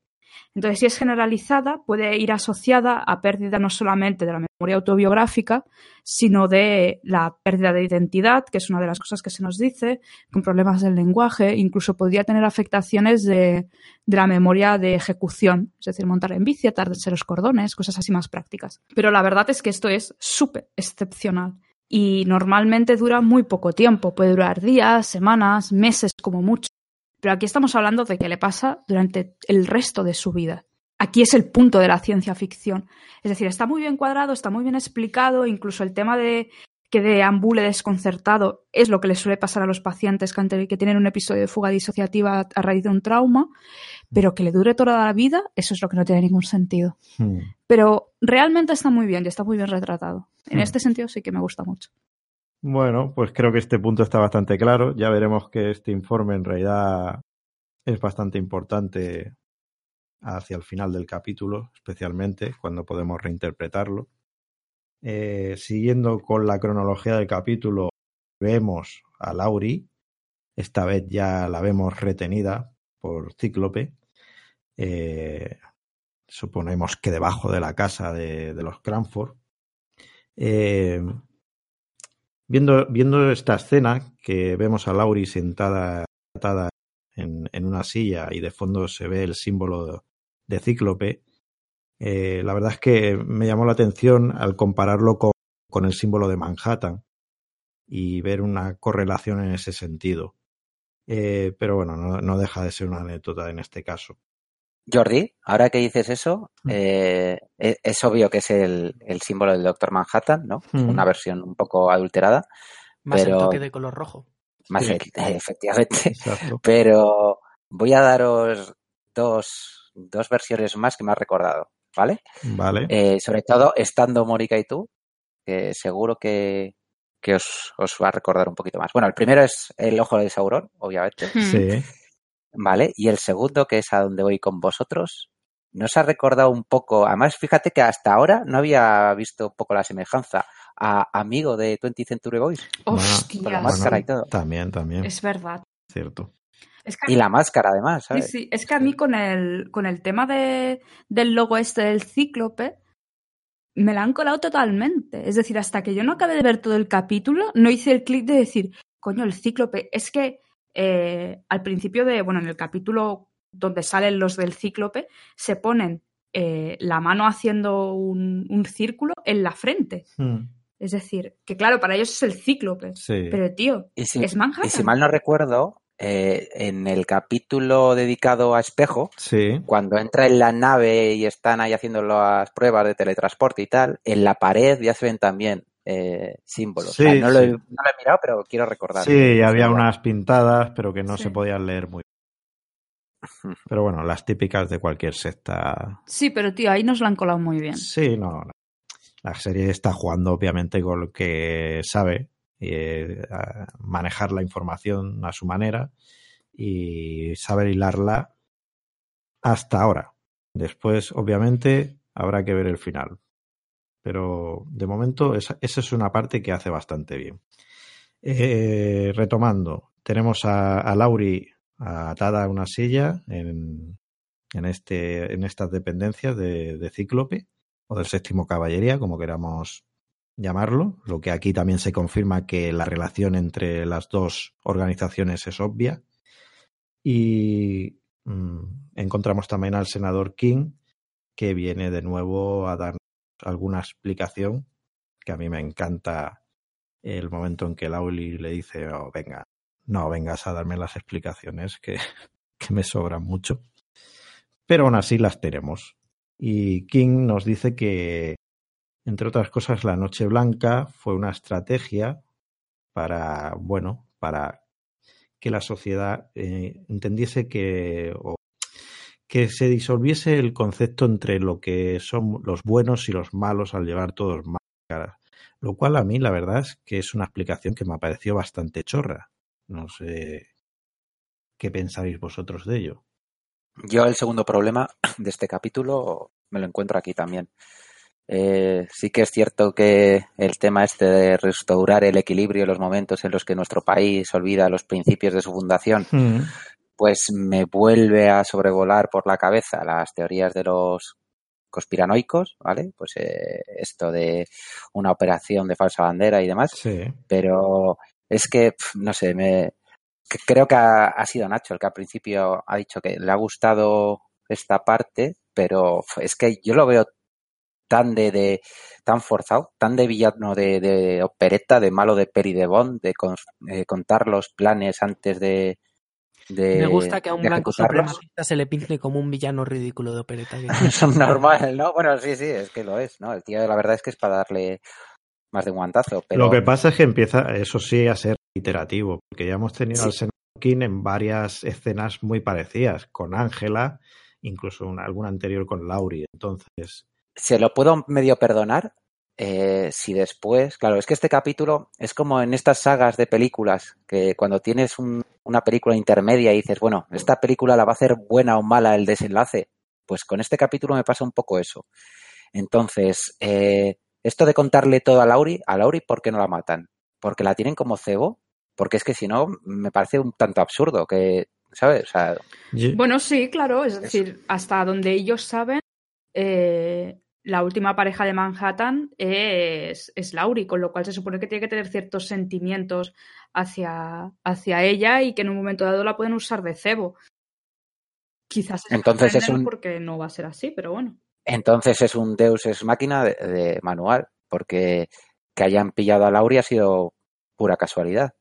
Entonces, si es generalizada, puede ir asociada a pérdida no solamente de la memoria autobiográfica, sino de la pérdida de identidad, que es una de las cosas que se nos dice, con problemas del lenguaje, incluso podría tener afectaciones de, la memoria de ejecución, es decir, montar en bici, atarse los cordones, cosas así más prácticas. Pero la verdad es que esto es súper excepcional y normalmente dura muy poco tiempo, puede durar días, semanas, meses como mucho. Pero aquí estamos hablando de qué le pasa durante el resto de su vida. Aquí es el punto de la ciencia ficción. Es decir, está muy bien cuadrado, está muy bien explicado, incluso el tema de que deambule desconcertado es lo que le suele pasar a los pacientes que, tienen un episodio de fuga disociativa a raíz de un trauma, pero que le dure toda la vida, eso es lo que no tiene ningún sentido. Hmm. Pero realmente está muy bien y está muy bien retratado. En hmm. este sentido sí que me gusta mucho. Bueno, pues creo que este punto está bastante claro. Ya veremos que este informe en realidad es bastante importante hacia el final del capítulo, especialmente cuando podemos reinterpretarlo. Eh, siguiendo con la cronología del capítulo, vemos a Lauri. Esta vez ya la vemos retenida por Cíclope. Eh, suponemos que debajo de la casa de, los Cranford. Eh, Viendo, viendo esta escena, que vemos a Lauri sentada en, en, una silla y de fondo se ve el símbolo de Cíclope, eh, la verdad es que me llamó la atención al compararlo con, con el símbolo de Manhattan. y ver una correlación en ese sentido. Eh, pero bueno, no, no, deja de ser una anécdota en este caso. Jordi, ahora que dices eso, mm. eh, e, es, obvio que es el, el, símbolo del Doctor Manhattan, ¿no? Mm. Una versión un poco adulterada. Más pero... el toque de color rojo. Más sí. el, efectivamente. Exacto. Pero voy a daros dos, dos versiones más que me has recordado, ¿vale? Vale. Eh, sobre todo estando Mónica y tú, que seguro que, que os, os, va a recordar un poquito más. Bueno, el primero es el ojo de Sauron, obviamente. Sí. Vale, y el segundo, que es a donde voy con vosotros, nos ha recordado un poco, además fíjate que hasta ahora no había visto un poco la semejanza a amigo de 20 Century Boys. Hostia. Con la máscara y todo. También, también. Es verdad. Cierto. Es que y la máscara, además, ¿sabes? Sí, sí. Es que a mí con el, con el tema de, del logo este del cíclope, me la han colado totalmente. Es decir, hasta que yo no acabé de ver todo el capítulo, no hice el clic de decir, coño, el cíclope. Es que eh, al principio de, bueno, en el capítulo donde salen los del cíclope, se ponen eh, la mano haciendo un, un, círculo en la frente. Hmm. Es decir, que claro, para ellos es el cíclope. Sí. Pero tío, y si, es Manhattan. Y si mal no recuerdo, eh, en el capítulo dedicado a Espejo, sí. cuando entra en la nave y están ahí haciendo las pruebas de teletransporte y tal, en la pared ya se ven también eh, símbolos. Sí, o sea, no, lo he, sí. no, lo he, mirado, pero quiero recordar. Sí, había unas pintadas, pero que no Sí. se podían leer muy bien. Pero bueno, las típicas de cualquier secta. Sí, pero tío, ahí nos la han colado muy bien. Sí, no. no. La serie está jugando, obviamente, con lo que sabe, eh, a manejar la información a su manera y saber hilarla hasta ahora. Después, obviamente, habrá que ver el final. Pero de momento, esa, esa es una parte que hace bastante bien. Eh, retomando, tenemos a, a Lauri atada a una silla en, en, este, en estas dependencias de, de Cíclope o del séptimo caballería, como queramos llamarlo, lo que aquí también se confirma que la relación entre las dos organizaciones es obvia. Y mmm, encontramos también al senador King, que viene de nuevo a darnos alguna explicación, que a mí me encanta el momento en que Lauli le dice, oh, venga, no vengas a darme las explicaciones, que, que me sobran mucho. Pero aún así las tenemos. Y King nos dice que, entre otras cosas, la Noche Blanca fue una estrategia para, bueno, para que la sociedad eh, entendiese que, o, que se disolviese el concepto entre lo que son los buenos y los malos al llevar todos máscaras. Lo cual a mí, la verdad, es que es una explicación que me ha parecido bastante chorra. No sé qué pensáis vosotros de ello. Yo el segundo problema de este capítulo me lo encuentro aquí también. Eh, sí que es cierto que el tema este de restaurar el equilibrio en los momentos en los que nuestro país olvida los principios de su fundación, mm. Pues me vuelve a sobrevolar por la cabeza las teorías de los conspiranoicos, ¿vale? Pues eh, esto de una operación de falsa bandera y demás. Sí. Pero es que, no sé, me, creo que ha, ha, sido Nacho el que al principio ha dicho que le ha gustado esta parte, pero es que yo lo veo tan de, de tan forzado, tan de villano de, de, opereta, de malo de peri de Bond, de con, eh, contar los planes antes de, de Me gusta que a un blanco supremacista se le pinte como un villano ridículo de opereta. Es normal, ¿no? Bueno, sí, sí, es que lo es, ¿no? El tío, la verdad es que es para darle más de un guantazo. Pero... Lo que pasa es que empieza, eso sí, a ser iterativo, porque ya hemos tenido sí. al senador King en varias escenas muy parecidas, con Ángela, incluso una, alguna anterior con Laurie. Entonces. Se lo puedo medio perdonar eh, si después. Claro, es que este capítulo es como en estas sagas de películas, que cuando tienes un, una película intermedia y dices, bueno, esta película la va a hacer buena o mala el desenlace. Pues con este capítulo me pasa un poco eso. Entonces, eh, esto de contarle todo a Laurie, a Laurie, ¿por qué no la matan? Porque la tienen como cebo, porque es que si no, me parece un tanto absurdo que, ¿sabes? O sea, bueno, sí, claro, es decir, hasta donde ellos saben, eh, la última pareja de Manhattan es, es Laurie, con lo cual se supone que tiene que tener ciertos sentimientos hacia, hacia ella y que en un momento dado la pueden usar de cebo. Quizás entonces es un porque no va a ser así, pero bueno. Entonces es un Deus es máquina de, de manual, porque que hayan pillado a Laurie ha sido pura casualidad.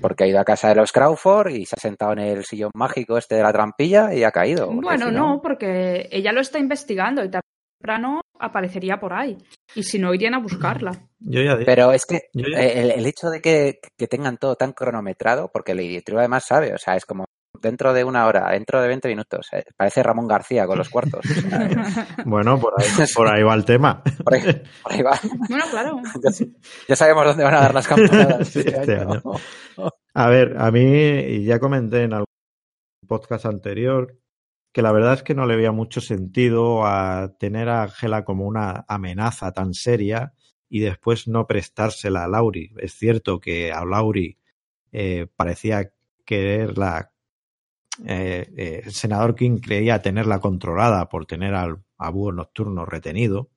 Porque ha ido a casa de los Crawford y se ha sentado en el sillón mágico este de la trampilla y ha caído. Bueno, si no, porque ella lo está investigando y o temprano aparecería por ahí. Y si no, irían a buscarla. Yo ya Pero es que ya- el, el hecho de que, que tengan todo tan cronometrado, porque Lady True además sabe, o sea, es como dentro de una hora, dentro de 20 minutos, eh, parece Ramón García con los cuartos. Bueno, por ahí, por ahí va el tema. por, ahí, por ahí va. bueno, claro. Ya, ya sabemos dónde van a dar las campanadas Sí, este este año. A ver, a mí, y ya comenté en algún podcast anterior, que la verdad es que no le veía mucho sentido a tener a Angela como una amenaza tan seria y después no prestársela a Lauri. Es cierto que a Lauri eh, parecía quererla. eh, eh, el senador King creía tenerla controlada por tener al a Búho Nocturno retenido,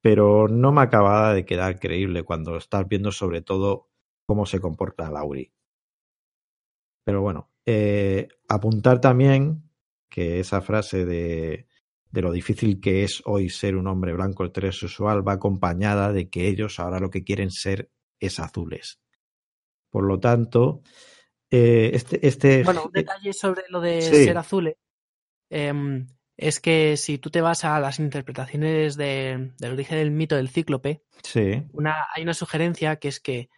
pero no me acababa de quedar creíble cuando estás viendo sobre todo cómo se comporta Lauri. Pero bueno, apuntar también que esa frase de, de lo difícil que es hoy ser un hombre blanco heterosexual va acompañada de que ellos ahora lo que quieren ser es azules. Por lo tanto, eh, este, este Bueno, un detalle sobre lo de Sí. ser azul em, es que si tú te vas a las interpretaciones de- del origen del mito del cíclope, sí, una, hay una sugerencia que es que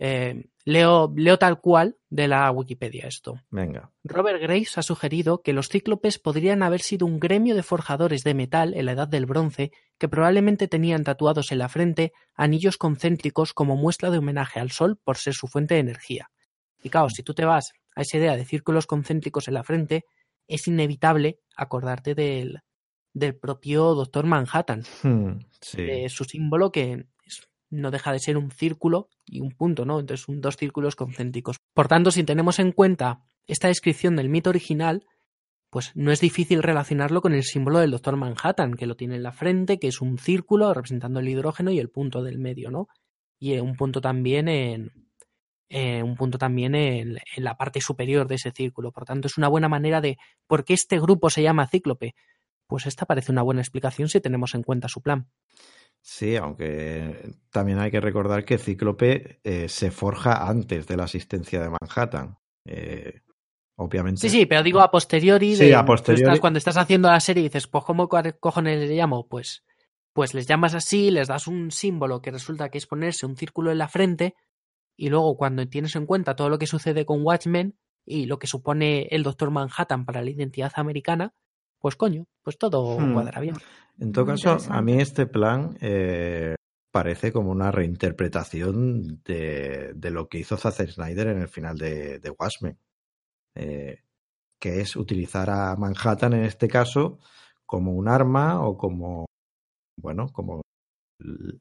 eh, leo, leo tal cual de la Wikipedia esto. venga. Robert Grace ha sugerido que los cíclopes podrían haber sido un gremio de forjadores de metal en la Edad del Bronce que probablemente tenían tatuados en la frente anillos concéntricos como muestra de homenaje al Sol por ser su fuente de energía. Y claro, si tú te vas a esa idea de círculos concéntricos en la frente, es inevitable acordarte del, del propio Doctor Manhattan, Hmm, sí. de su símbolo que no deja de ser un círculo y un punto, ¿no? Entonces son dos círculos concéntricos. Por tanto, si tenemos en cuenta esta descripción del mito original, pues no es difícil relacionarlo con el símbolo del Doctor Manhattan, que lo tiene en la frente, que es un círculo representando el hidrógeno y el punto del medio, ¿no? Y eh, un punto también en eh, un punto también en, en la parte superior de ese círculo. Por tanto, es una buena manera de por qué este grupo se llama Cíclope. Pues esta parece una buena explicación si tenemos en cuenta su plan. Sí, aunque también hay que recordar que Cíclope eh, se forja antes de la asistencia de Manhattan. Eh, obviamente. Sí, sí, pero digo a posteriori. Sí, de- a posteriori. estás- cuando estás haciendo la serie y dices, pues, ¿cómo co- cojones le llamo? Pues, pues les llamas así, les das un símbolo que resulta que es ponerse un círculo en la frente, y luego cuando tienes en cuenta todo lo que sucede con Watchmen y lo que supone el Doctor Manhattan para la identidad americana, pues coño, pues todo Hmm. cuadra bien. En todo Muy caso, a mí este plan eh, parece como una reinterpretación de, de lo que hizo Zack Snyder en el final de, de Watchmen. Eh, que es utilizar a Manhattan en este caso como un arma o como, bueno, como el,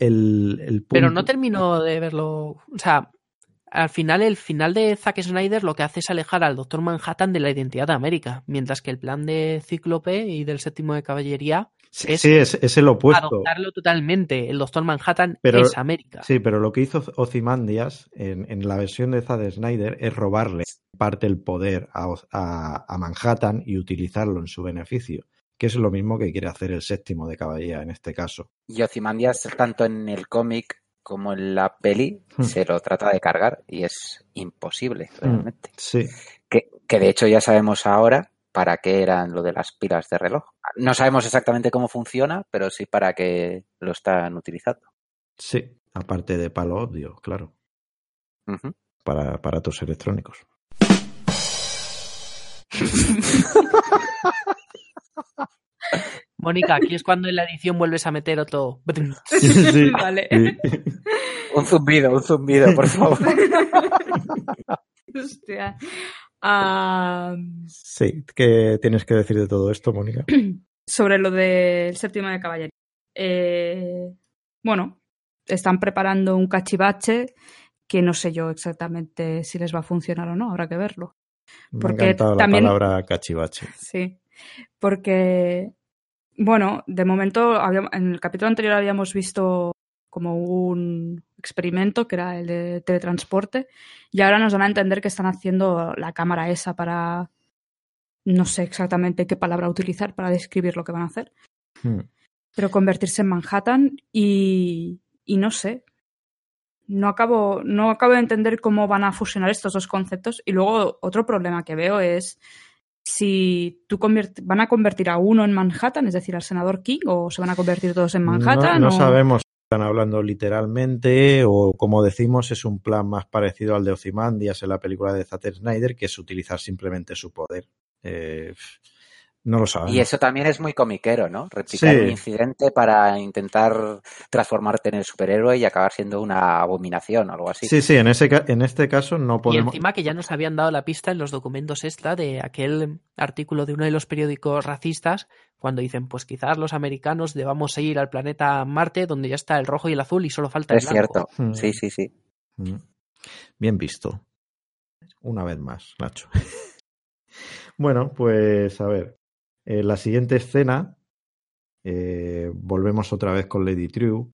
el, el- Pero no termino de verlo. O sea, al final, el final de Zack Snyder lo que hace es alejar al Doctor Manhattan de la identidad de América, mientras que el plan de Cíclope y del séptimo de caballería Sí, es sí, es, es el opuesto. adoptarlo totalmente. El Doctor Manhattan Pero- es América. Sí, pero lo que hizo Ozymandias en, en la versión de Zack Snyder es robarle parte del poder a, Oz- a- a Manhattan y utilizarlo en su beneficio, que es lo mismo que quiere hacer el séptimo de caballería en este caso. Y Ozymandias, tanto en el cómic como en la peli, Hmm. se lo trata de cargar y es imposible, realmente. Sí, Que, que de hecho ya sabemos ahora para qué eran lo de las pilas de reloj. No sabemos exactamente cómo funciona, pero sí para qué lo están utilizando. sí, aparte de palo obvio, claro, Ujú. para aparatos electrónicos. Mónica, aquí es cuando en la edición vuelves a meter otro. Sí, Vale. sí. Un zumbido, un zumbido, por favor. Hostia. Ah, Sí, ¿qué tienes que decir de todo esto, Mónica? sobre lo del séptimo de caballería. Eh, bueno, están preparando un cachivache que no sé yo exactamente si les va a funcionar o no, habrá que verlo. Me Porque ha encantado también- la palabra cachivache. Sí, porque, bueno, de momento en el capítulo anterior habíamos visto como un experimento que era el de teletransporte y ahora nos dan a entender que están haciendo la cámara esa para, no sé exactamente qué palabra utilizar para describir lo que van a hacer, Hmm. pero convertirse en Manhattan y, y no sé. no acabo, no acabo de entender cómo van a fusionar estos dos conceptos. Y luego otro problema que veo es si tú van a convertir a uno en Manhattan, es decir, al senador King, o se van a convertir todos en Manhattan. No, no sabemos si están hablando literalmente o, como decimos, es un plan más parecido al de Ozymandias en la película de Zack Snyder, que es utilizar simplemente su poder. Eh, no lo sabemos. Y eso también es muy comiquero, ¿no? Replicar un incidente para intentar transformarte en el superhéroe y acabar siendo una abominación o algo así. Sí, sí, en, ese, en este caso no podemos. Y encima que ya nos habían dado la pista en los documentos esta de aquel artículo de uno de los periódicos racistas cuando dicen, pues quizás los americanos debamos ir al planeta Marte donde ya está el rojo y el azul y solo falta el Es cierto, Hmm. sí, sí, sí. Bien visto. Una vez más, Nacho. bueno, pues a ver. En la siguiente escena, eh, volvemos otra vez con Lady True,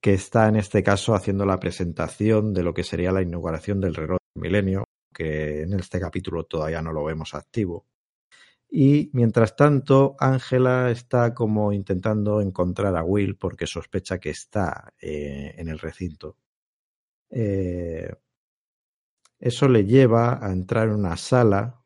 que está en este caso haciendo la presentación de lo que sería la inauguración del reloj del milenio, que en este capítulo todavía no lo vemos activo. Y mientras tanto, Ángela está como intentando encontrar a Will porque sospecha que está eh, en el recinto. Eh, eso le lleva a entrar en una sala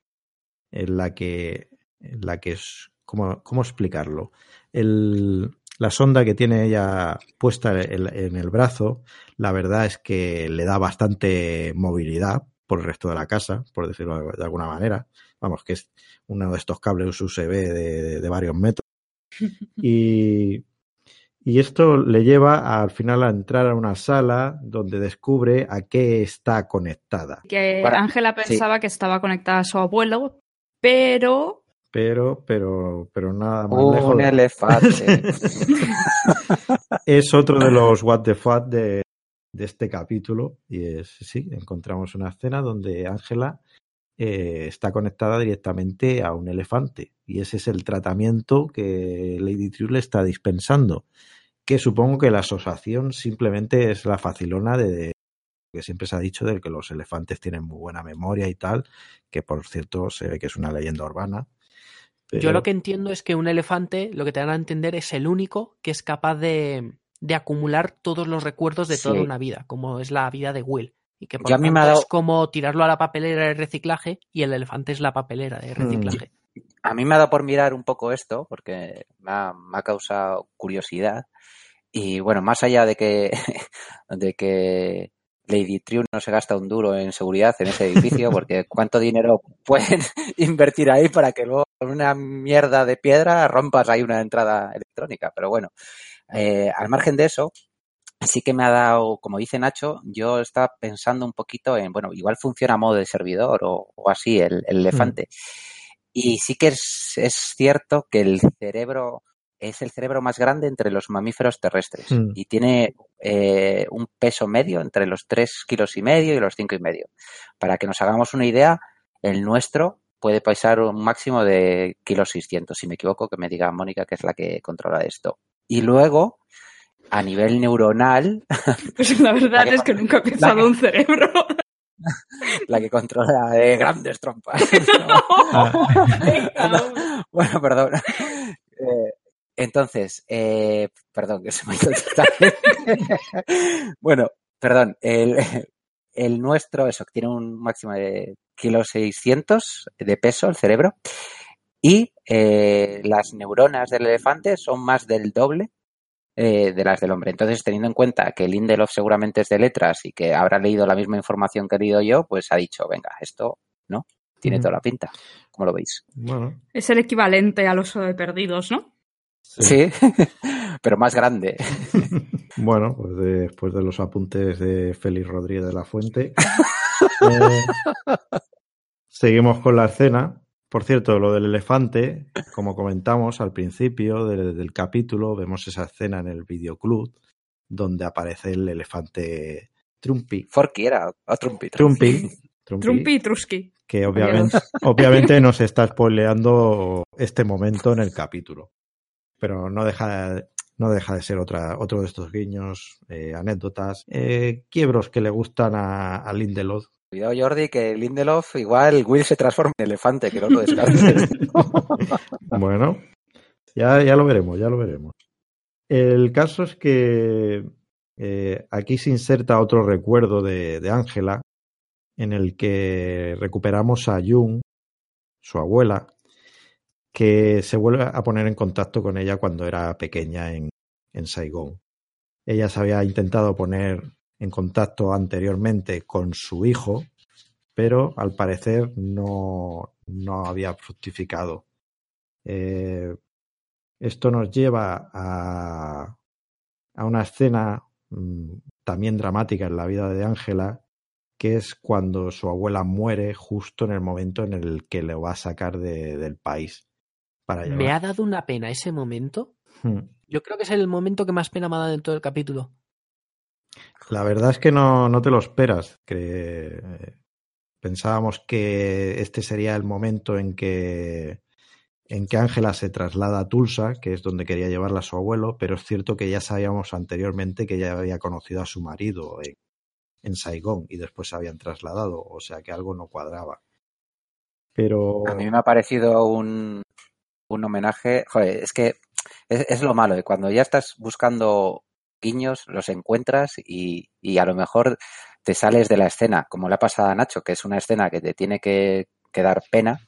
en la que, en la que es, ¿cómo, cómo explicarlo? El, la sonda que tiene ella puesta en, en, el brazo, la verdad es que le da bastante movilidad por el resto de la casa, por decirlo de alguna manera. Vamos, que es uno de estos cables USB de, de, de varios metros. Y, y esto le lleva al final a entrar a una sala donde descubre a qué está conectada. Que Ángela pensaba sí. que estaba conectada a su abuelo, pero. Pero, pero, pero nada más Un lejos. elefante. es otro de los what the fuck de, de este capítulo. Y es, sí, encontramos una escena donde Ángela eh, está conectada directamente a un elefante. Y ese es el tratamiento que Lady True le está dispensando. Que supongo que la asociación simplemente es la facilona de que siempre se ha dicho de que los elefantes tienen muy buena memoria y tal, que por cierto se ve que es una leyenda urbana. Pero... Yo lo que entiendo es que un elefante, lo que te dan a entender, es el único que es capaz de, de acumular todos los recuerdos de sí. toda una vida, como es la vida de Will. Y que por ha dado... es como tirarlo a la papelera de reciclaje y el elefante es la papelera de reciclaje. Mm. A mí me ha dado por mirar un poco esto, porque me ha, me ha causado curiosidad. Y bueno, más allá de que, de que Lady True no se gasta un duro en seguridad en ese edificio, porque cuánto dinero pueden invertir ahí para que luego con una mierda de piedra rompas ahí una entrada electrónica. Pero bueno, eh, al margen de eso, sí que me ha dado, como dice Nacho, yo estaba pensando un poquito en, bueno, igual funciona a modo de servidor o, o así el, el elefante. Mm. Y sí que es, es cierto que el cerebro es el cerebro más grande entre los mamíferos terrestres mm. y tiene eh, un peso medio entre los 3 kilos y medio y los 5 y medio. Para que nos hagamos una idea, el nuestro puede pesar un máximo de kilos 600. Si me equivoco, que me diga Mónica, que es la que controla esto. Y luego, a nivel neuronal... Pues la verdad la es que nunca he pensado que, un cerebro. La que controla de grandes trompas. No. bueno, perdón. Eh, entonces, eh, perdón, que se me ha ido Bueno, perdón, el, el, nuestro, eso, tiene un máximo de kilo 600 de peso, el cerebro, y eh, las neuronas del elefante son más del doble eh, de las del hombre. Entonces, teniendo en cuenta que Lindelof seguramente es de letras y que habrá leído la misma información que he leído yo, pues ha dicho, venga, esto, ¿no? Tiene toda la pinta. ¿Cómo lo veis? Bueno. Es el equivalente al oso de perdidos, ¿no? Sí, sí pero más grande. bueno, pues después de los apuntes de Félix Rodríguez de la Fuente, eh, seguimos con la escena. Por cierto, lo del elefante, como comentamos al principio del, del capítulo, vemos esa escena en el videoclub donde aparece el elefante Trumpy. Forky era, o Trumpy. Trumpy. Trumpy, Trumpy Trusky. Que obviamente, obviamente nos está spoileando este momento en el capítulo pero no deja, no deja de ser otra, otro de estos guiños, eh, anécdotas, eh, quiebros que le gustan a, a, Lindelof. Cuidado, Jordi, que Lindelof igual Will se transforma en elefante, que no lo descartes. bueno, ya, ya lo veremos, ya lo veremos. El caso es que eh, aquí se inserta otro recuerdo de Ángela, en el que recuperamos a Jung, su abuela, que se vuelve a poner en contacto con ella cuando era pequeña en, Saigón. Ella se había intentado poner en contacto anteriormente con su hijo, pero al parecer no, no había fructificado. Eh, esto nos lleva a, a una escena mmm, también dramática en la vida de Ángela, que es cuando su abuela muere justo en el momento en el que le va a sacar de, del país. Para Me ha dado una pena ese momento. Hmm. Yo creo que es el momento que más pena me ha dado en todo el capítulo. La verdad es que no, no te lo esperas. Que eh, pensábamos que este sería el momento en que en que Ángela se traslada a Tulsa, que es donde quería llevarla a su abuelo, pero es cierto que ya sabíamos anteriormente que ya había conocido a su marido en, en Saigón y después se habían trasladado, o sea que algo no cuadraba. Pero a mí me ha parecido un, un homenaje, joder, es que es, es, lo malo, de cuando ya estás buscando guiños, los encuentras y, y, a lo mejor te sales de la escena, como le ha pasado a Nacho, que es una escena que te tiene que, que dar pena,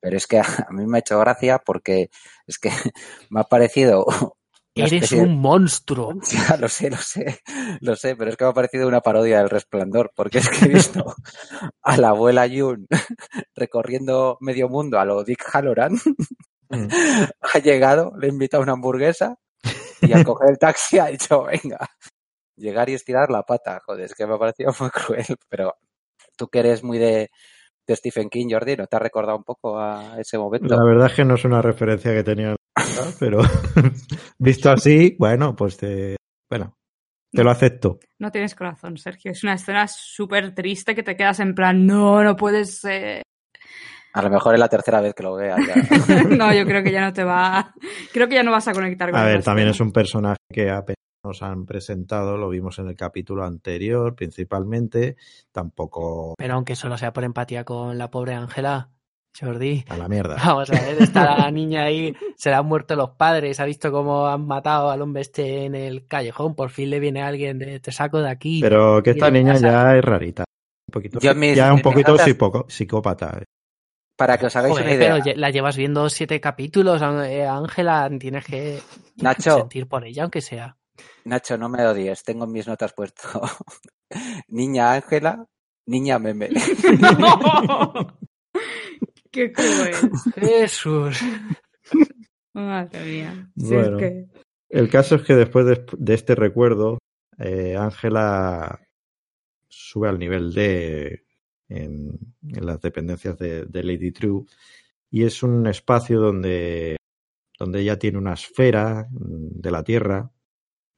pero es que a mí me ha hecho gracia porque es que me ha parecido Eres un monstruo. Ya, lo sé, lo sé, lo sé, pero es que me ha parecido una parodia del resplandor, porque es que he visto a la abuela Jun recorriendo medio mundo a lo Dick Halloran. Mm. ha llegado, le invita a una hamburguesa y al coger el taxi ha dicho, venga, llegar y estirar la pata. Joder, es que me ha parecido muy cruel, pero tú que eres muy de, de Stephen King, Jordi, ¿no te ha recordado un poco a ese momento? La verdad es que no es una referencia que tenía, pero visto así, bueno, pues te, bueno, te lo acepto. No tienes corazón, Sergio. Es una escena súper triste que te quedas en plan, no, no puedes ser. A lo mejor es la tercera vez que lo veas. Ya. no, yo creo que ya no te va. Creo que ya no vas a conectar con A ver, también es un personaje que apenas nos han presentado, lo vimos en el capítulo anterior principalmente, tampoco... Pero aunque solo sea por empatía con la pobre Ángela, Jordi. A la mierda. Vamos a ver, está la niña ahí, se le han muerto los padres, ha visto cómo han matado al hombre este en el callejón, por fin le viene alguien de te saco de aquí. Pero que esta niña ya es rarita. Un poquito, Yo mis, ya un poquito notas- psicópata. Para que os hagáis Joder, una idea. pero la llevas viendo siete capítulos, eh, Ángela, tienes que Nacho. sentir por ella, aunque sea. Nacho, no me odies, tengo en mis notas puesto niña Ángela, niña meme. ¡No! ¡Qué cruel! Jesús. Madre mía. Si Bueno. es que... El caso es que después de, de este recuerdo, eh, Ángela sube al nivel D en, en las dependencias de, de Lady True y es un espacio donde, donde ella tiene una esfera de la Tierra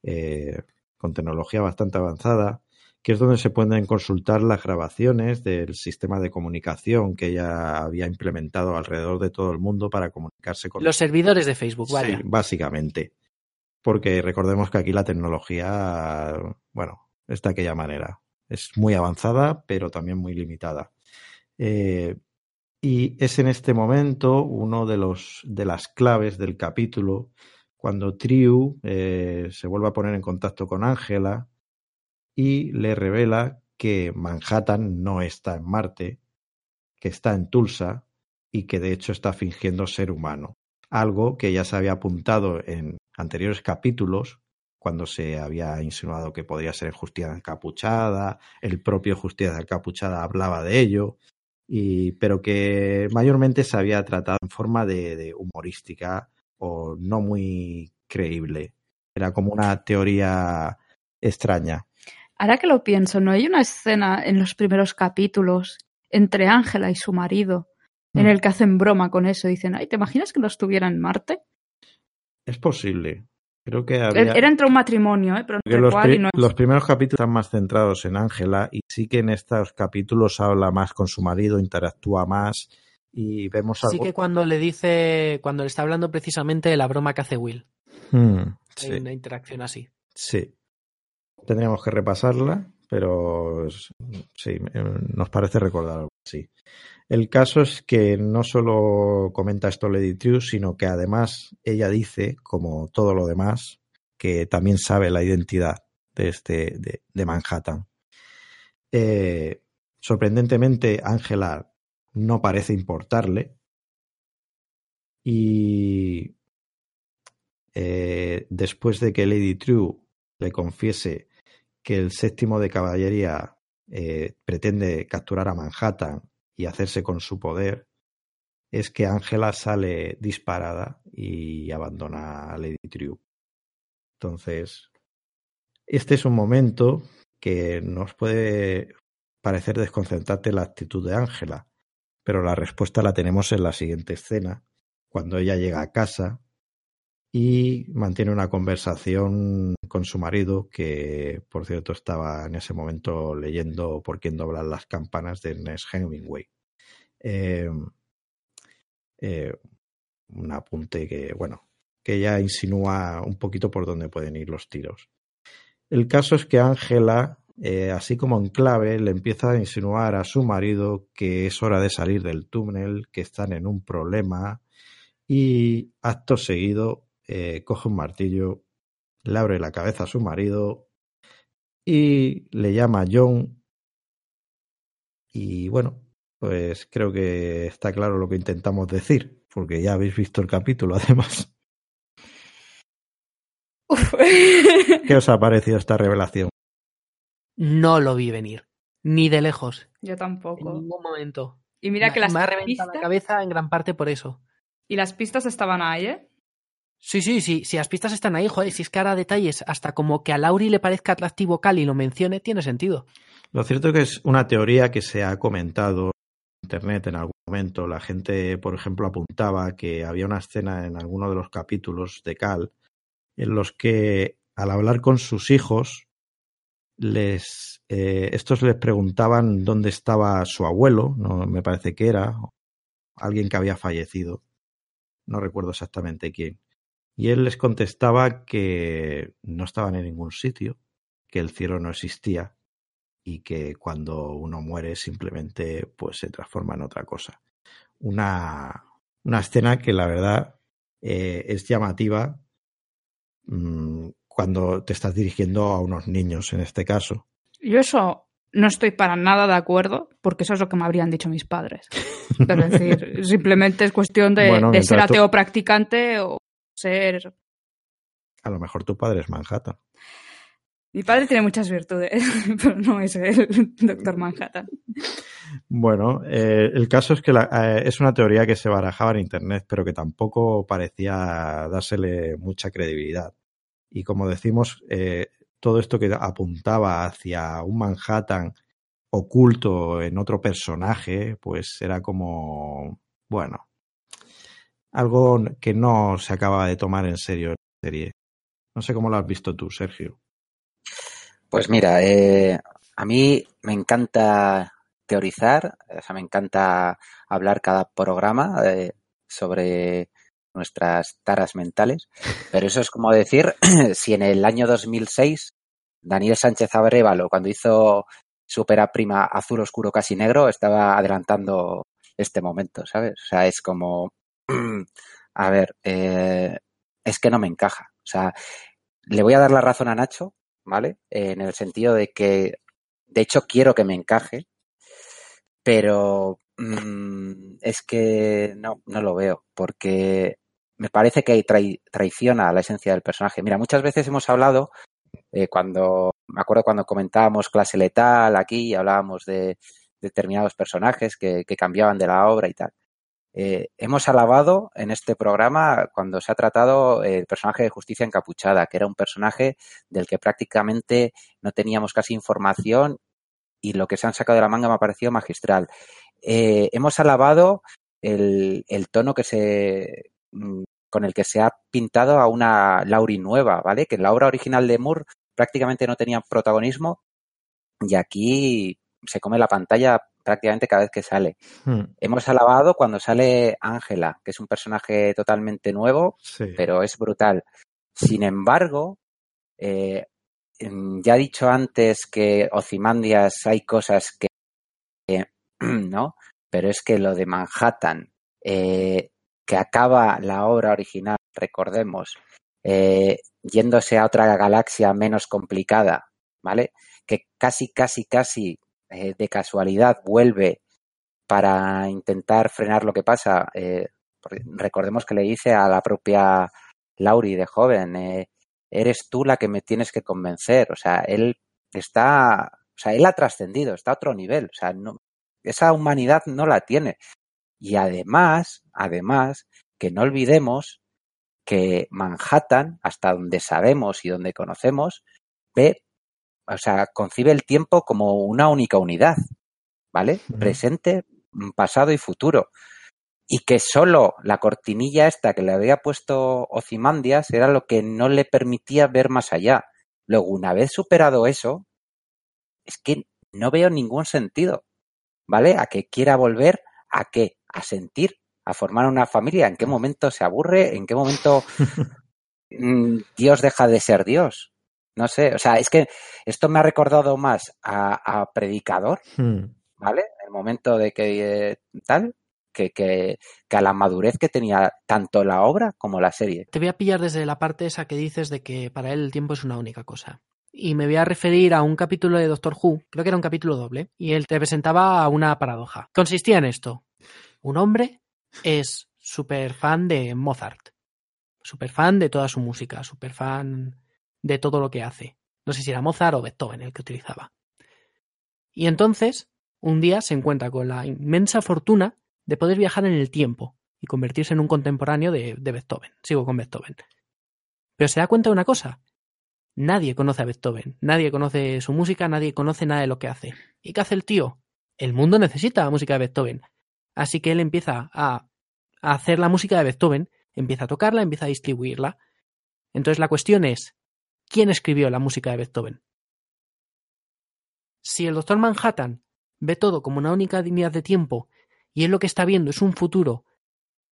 eh, con tecnología bastante avanzada, que es donde se pueden consultar las grabaciones del sistema de comunicación que ella había implementado alrededor de todo el mundo para comunicarse con Los servidores de Facebook, vaya. Sí, básicamente. Porque recordemos que aquí la tecnología, bueno, está de aquella manera. Es muy avanzada, pero también muy limitada. Eh, y es en este momento uno de los de las claves del capítulo cuando Triu eh, se vuelve a poner en contacto con Ángela y le revela que Manhattan no está en Marte, que está en Tulsa y que de hecho está fingiendo ser humano algo que ya se había apuntado en anteriores capítulos, cuando se había insinuado que podría ser Justicia Encapuchada, el propio Justicia Encapuchada hablaba de ello, y, pero que mayormente se había tratado en forma de, de humorística o no muy creíble. Era como una teoría extraña. Ahora que lo pienso, ¿no hay una escena en los primeros capítulos entre Ángela y su marido en Mm. el que hacen broma con eso? Dicen, ay, ¿te imaginas que no estuviera en Marte? Es posible. Creo que había... Era entre un matrimonio, ¿eh? Pero entre los, pri- y no es- los primeros capítulos están más centrados en Ángela y sí que en estos capítulos habla más con su marido, interactúa más y vemos Sí algo. que cuando le dice, cuando le está hablando precisamente de la broma que hace Will. Hmm, Hay sí, una interacción así. sí. Tendríamos que repasarla, pero sí, eh, nos parece recordar algo así. El caso es que no solo comenta esto Lady True, sino que además ella dice, como todo lo demás, que también sabe la identidad de, este, de, Manhattan. Eh, sorprendentemente, Angela no parece importarle. Y eh, después de que Lady True le confiese que el séptimo de caballería eh, pretende capturar a Manhattan y hacerse con su poder, es que Angela sale disparada y abandona a Lady True. Entonces, este es un momento que nos puede parecer desconcertante la actitud de Ángela, pero la respuesta la tenemos en la siguiente escena, cuando ella llega a casa y mantiene una conversación con su marido, que por cierto estaba en ese momento leyendo Por quién doblan las campanas de Ernest Hemingway. Eh, eh, un apunte que, bueno, que ya insinúa un poquito por dónde pueden ir los tiros. El caso es que Ángela, eh, así como en clave, le empieza a insinuar a su marido que es hora de salir del túnel, que están en un problema, y acto seguido eh, coge un martillo, le abre la cabeza a su marido y le llama John. Y bueno, pues creo que está claro lo que intentamos decir, porque ya habéis visto el capítulo además. ¿Qué os ha parecido esta revelación? No lo vi venir, ni de lejos. Yo En tampoco. ningún momento. Y mira que las me ha reventado la pistas, cabeza en gran parte por eso. y las pistas estaban ahí, ¿eh? Sí, sí, sí, si las pistas están ahí, joder, si es que ahora detalles, hasta como que a Lauri le parezca atractivo Cal y lo mencione, tiene sentido. Lo cierto es que es una teoría que se ha comentado en internet en algún momento. La gente, por ejemplo, apuntaba que había una escena en alguno de los capítulos de Cal en los que al hablar con sus hijos, les eh, estos les preguntaban dónde estaba su abuelo, no me parece que era alguien que había fallecido, no recuerdo exactamente quién. Y él les contestaba que no estaban en ningún sitio, que el cielo no existía y que cuando uno muere simplemente pues se transforma en otra cosa. Una, una escena que la verdad eh, es llamativa mmm, cuando te estás dirigiendo a unos niños en este caso. Yo eso no estoy para nada de acuerdo, porque eso es lo que me habrían dicho mis padres. Es decir, simplemente es cuestión de, Bueno, de ser tú- ateo practicante o ser... A lo mejor tu padre es Manhattan. Mi padre tiene muchas virtudes, pero no es el doctor Manhattan. Bueno, eh, el caso es que la- eh, es una teoría que se barajaba en Internet, pero que tampoco parecía dársele mucha credibilidad. Y como decimos, eh, todo esto que apuntaba hacia un Manhattan oculto en otro personaje, pues era como, bueno, algo que no se acaba de tomar en serio en la serie. No sé cómo lo has visto tú, Sergio. Pues mira, eh, a mí me encanta teorizar, o sea, me encanta hablar cada programa eh, sobre nuestras taras mentales, pero eso es como decir si en el año 2006 Daniel Sánchez Abrévalo, cuando hizo su ópera prima Azul Oscuro Casi Negro, estaba adelantando este momento, ¿sabes? O sea, es como, a ver, eh, es que no me encaja. O sea, le voy a dar la razón a Nacho, ¿vale? Eh, en el sentido de que, de hecho, quiero que me encaje, pero mm, es que no, no lo veo, porque me parece que trai- traiciona la esencia del personaje. Mira, muchas veces hemos hablado, eh, cuando, me acuerdo cuando comentábamos clase letal aquí hablábamos de determinados personajes que, que cambiaban de la obra y tal. Eh, hemos alabado en este programa cuando se ha tratado el personaje de Justicia Encapuchada, que era un personaje del que prácticamente no teníamos casi información y lo que se han sacado de la manga me ha parecido magistral. Eh, hemos alabado el, el tono que se mm, con el que se ha pintado a una Lauri nueva, ¿vale? Que en la obra original de Moore prácticamente no tenía protagonismo y aquí se come la pantalla prácticamente cada vez que sale. Hmm, Hemos alabado cuando sale Ángela, que es un personaje totalmente nuevo, sí. pero es brutal. Sin embargo, eh, ya he dicho antes que Ozymandias hay cosas que, que no, pero es que lo de Manhattan, eh, que acaba la obra original, recordemos, eh, yéndose a otra galaxia menos complicada, ¿vale? Que casi, casi, casi eh, de casualidad vuelve para intentar frenar lo que pasa. Eh, recordemos que le dice a la propia Lauri de joven, eh, eres tú la que me tienes que convencer. O sea, él está, o sea, él ha trascendido, está a otro nivel. O sea, no, esa humanidad no la tiene. Y además, además, que no olvidemos que Manhattan, hasta donde sabemos y donde conocemos, ve, o sea, concibe el tiempo como una única unidad, ¿vale? Presente, pasado y futuro. Y que solo la cortinilla esta que le había puesto Ozymandias era lo que no le permitía ver más allá. Luego, una vez superado eso, es que no veo ningún sentido, ¿vale? A que quiera volver a qué? A sentir a formar una familia? ¿En qué momento se aburre? ¿En qué momento mm, Dios deja de ser Dios? No sé, o sea, es que esto me ha recordado más a, Predicador, hmm. ¿vale? El momento de que eh, tal, que, que, a la madurez que tenía tanto la obra como la serie. Te voy a pillar desde la parte esa que dices de que para él el tiempo es una única cosa. Y me voy a referir a un capítulo de Doctor Who, creo que era un capítulo doble, y él te presentaba una paradoja. Consistía en esto. Un hombre es súper fan de Mozart, súper fan de toda su música, súper fan de todo lo que hace. No sé si era Mozart o Beethoven el que utilizaba. Y entonces, un día se encuentra con la inmensa fortuna de poder viajar en el tiempo y convertirse en un contemporáneo de, Beethoven. Sigo con Beethoven. Pero se da cuenta de una cosa. Nadie conoce a Beethoven, nadie conoce su música, nadie conoce nada de lo que hace. ¿Y qué hace el tío? El mundo necesita la música de Beethoven. Así que él empieza a, hacer la música de Beethoven, empieza a tocarla, empieza a distribuirla. Entonces la cuestión es, ¿quién escribió la música de Beethoven? Si el doctor Manhattan ve todo como una única dignidad de tiempo y él lo que está viendo es un futuro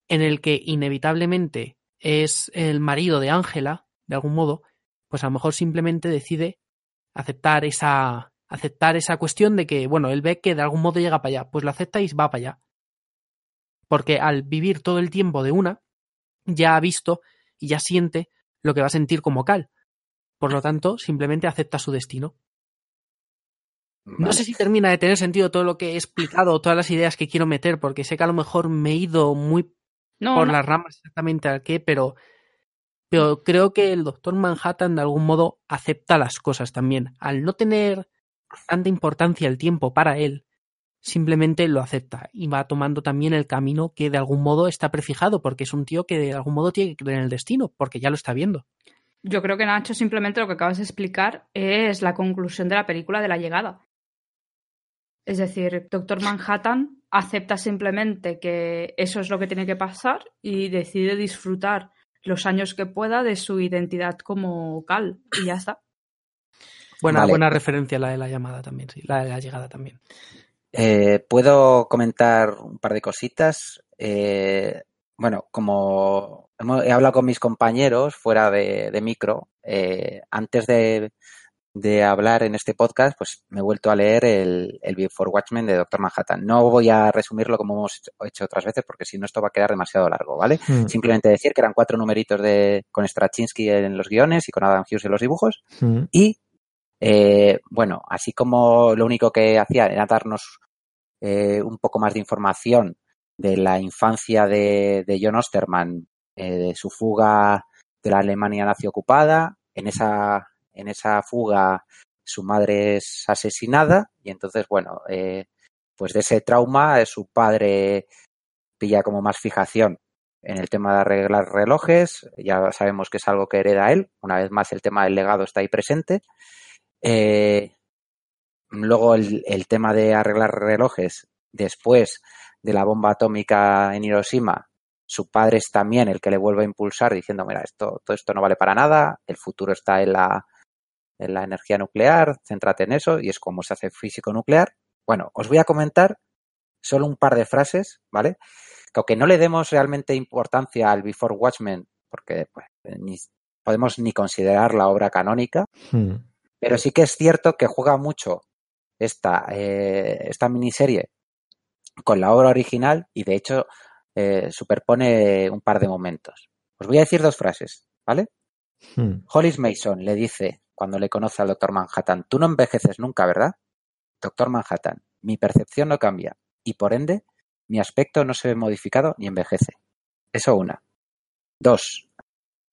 en el que inevitablemente es el marido de Ángela, de algún modo, pues a lo mejor simplemente decide aceptar esa aceptar esa cuestión de que, bueno, él ve que de algún modo llega para allá, pues lo acepta y va para allá porque al vivir todo el tiempo de una, ya ha visto y ya siente lo que va a sentir como Cal. Por lo tanto, simplemente acepta su destino. No sé si termina de tener sentido todo lo que he explicado, todas las ideas que quiero meter, porque sé que a lo mejor me he ido muy por las ramas exactamente al qué, pero, pero creo que el Doctor Manhattan de algún modo acepta las cosas también. Al no tener tanta importancia el tiempo para él, simplemente lo acepta y va tomando también el camino que de algún modo está prefijado, porque es un tío que de algún modo tiene que creer en el destino, porque ya lo está viendo. Yo creo que Nacho simplemente lo que acabas de explicar es la conclusión de la película de la llegada. Es decir, Doctor Manhattan acepta simplemente que eso es lo que tiene que pasar y decide disfrutar los años que pueda de su identidad como Cal y ya está. Buena, buena referencia la de la llamada también, sí, la de la llegada también. Eh, Puedo comentar un par de cositas. Eh, bueno, como he hablado con mis compañeros fuera de, micro, eh, antes de, hablar en este podcast, pues me he vuelto a leer el, el Before Watchmen de Doctor Manhattan. No voy a resumirlo como hemos hecho otras veces, porque si no esto va a quedar demasiado largo, ¿vale? Hmm. Simplemente decir que eran cuatro numeritos de, con Straczynski en los guiones y con Adam Hughes en los dibujos. Hmm. Y eh, bueno, así como lo único que hacía era darnos eh, un poco más de información de la infancia de, John Osterman, eh, de su fuga de la Alemania nazi ocupada, en esa, en esa fuga su madre es asesinada y entonces, bueno, pues de ese trauma su padre pilla como más fijación en el tema de arreglar relojes, ya sabemos que es algo que hereda él, una vez más el tema del legado está ahí presente, eh, luego el, tema de arreglar relojes después de la bomba atómica en Hiroshima, su padre es también el que le vuelve a impulsar diciendo, mira, esto, todo esto no vale para nada, el futuro está en la, en la energía nuclear, céntrate en eso, y es como se hace físico nuclear. Bueno, os voy a comentar solo un par de frases, ¿vale? Que aunque no le demos realmente importancia al Before Watchmen, porque pues, ni, podemos ni considerar la obra canónica, hmm. Pero sí que es cierto que juega mucho esta, eh, esta miniserie con la obra original y de hecho eh, superpone un par de momentos. Os voy a decir dos frases, ¿vale? Hmm. Hollis Mason le dice, cuando le conoce al Doctor Manhattan, tú no envejeces nunca, ¿verdad? Doctor Manhattan, mi percepción no cambia y por ende mi aspecto no se ve modificado ni envejece. Eso una. Dos.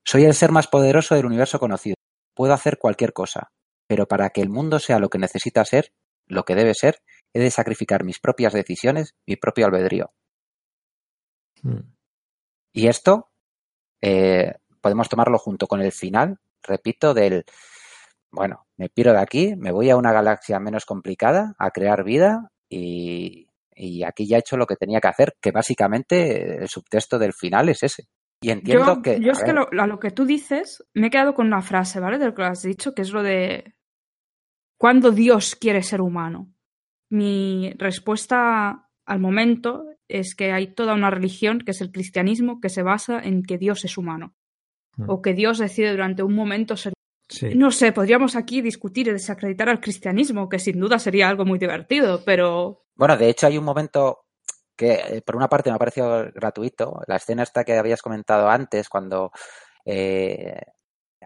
Soy el ser más poderoso del universo conocido. Puedo hacer cualquier cosa, pero para que el mundo sea lo que necesita ser, lo que debe ser, he de sacrificar mis propias decisiones, mi propio albedrío. Hmm. Y esto eh, podemos tomarlo junto con el final, repito, del, bueno, me piro de aquí, me voy a una galaxia menos complicada, a crear vida y, y aquí ya he hecho lo que tenía que hacer, que básicamente el subtexto del final es ese. Y entiendo yo, que... Yo a es que lo, a lo que tú dices, me he quedado con una frase, ¿vale? De lo que has dicho, que es lo de cuando Dios quiere ser humano. Mi respuesta al momento es que hay toda una religión, que es el cristianismo, que se basa en que Dios es humano. Mm. O que Dios decide durante un momento ser Sí. No sé, podríamos aquí discutir y desacreditar al cristianismo, que sin duda sería algo muy divertido, pero Bueno, de hecho hay un momento que eh, por una parte me ha parecido gratuito, la escena esta que habías comentado antes, cuando eh,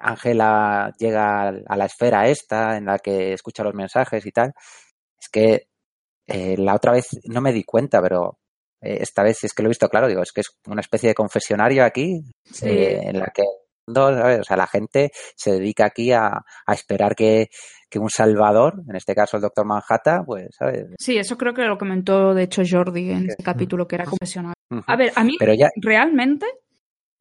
Ángela llega a la esfera esta en la que escucha los mensajes y tal, es que eh, la otra vez no me di cuenta, pero eh, esta vez es que lo he visto claro, digo, es que es una especie de confesionario aquí Sí. eh, en la que no, ¿sabes? O sea, la gente se dedica aquí a, a esperar que, que un salvador, en este caso el doctor Manhattan, pues, ¿sabes? sí, eso creo que lo comentó de hecho Jordi en este capítulo que era confesional. Ujú. A ver, a mí Pero ya, realmente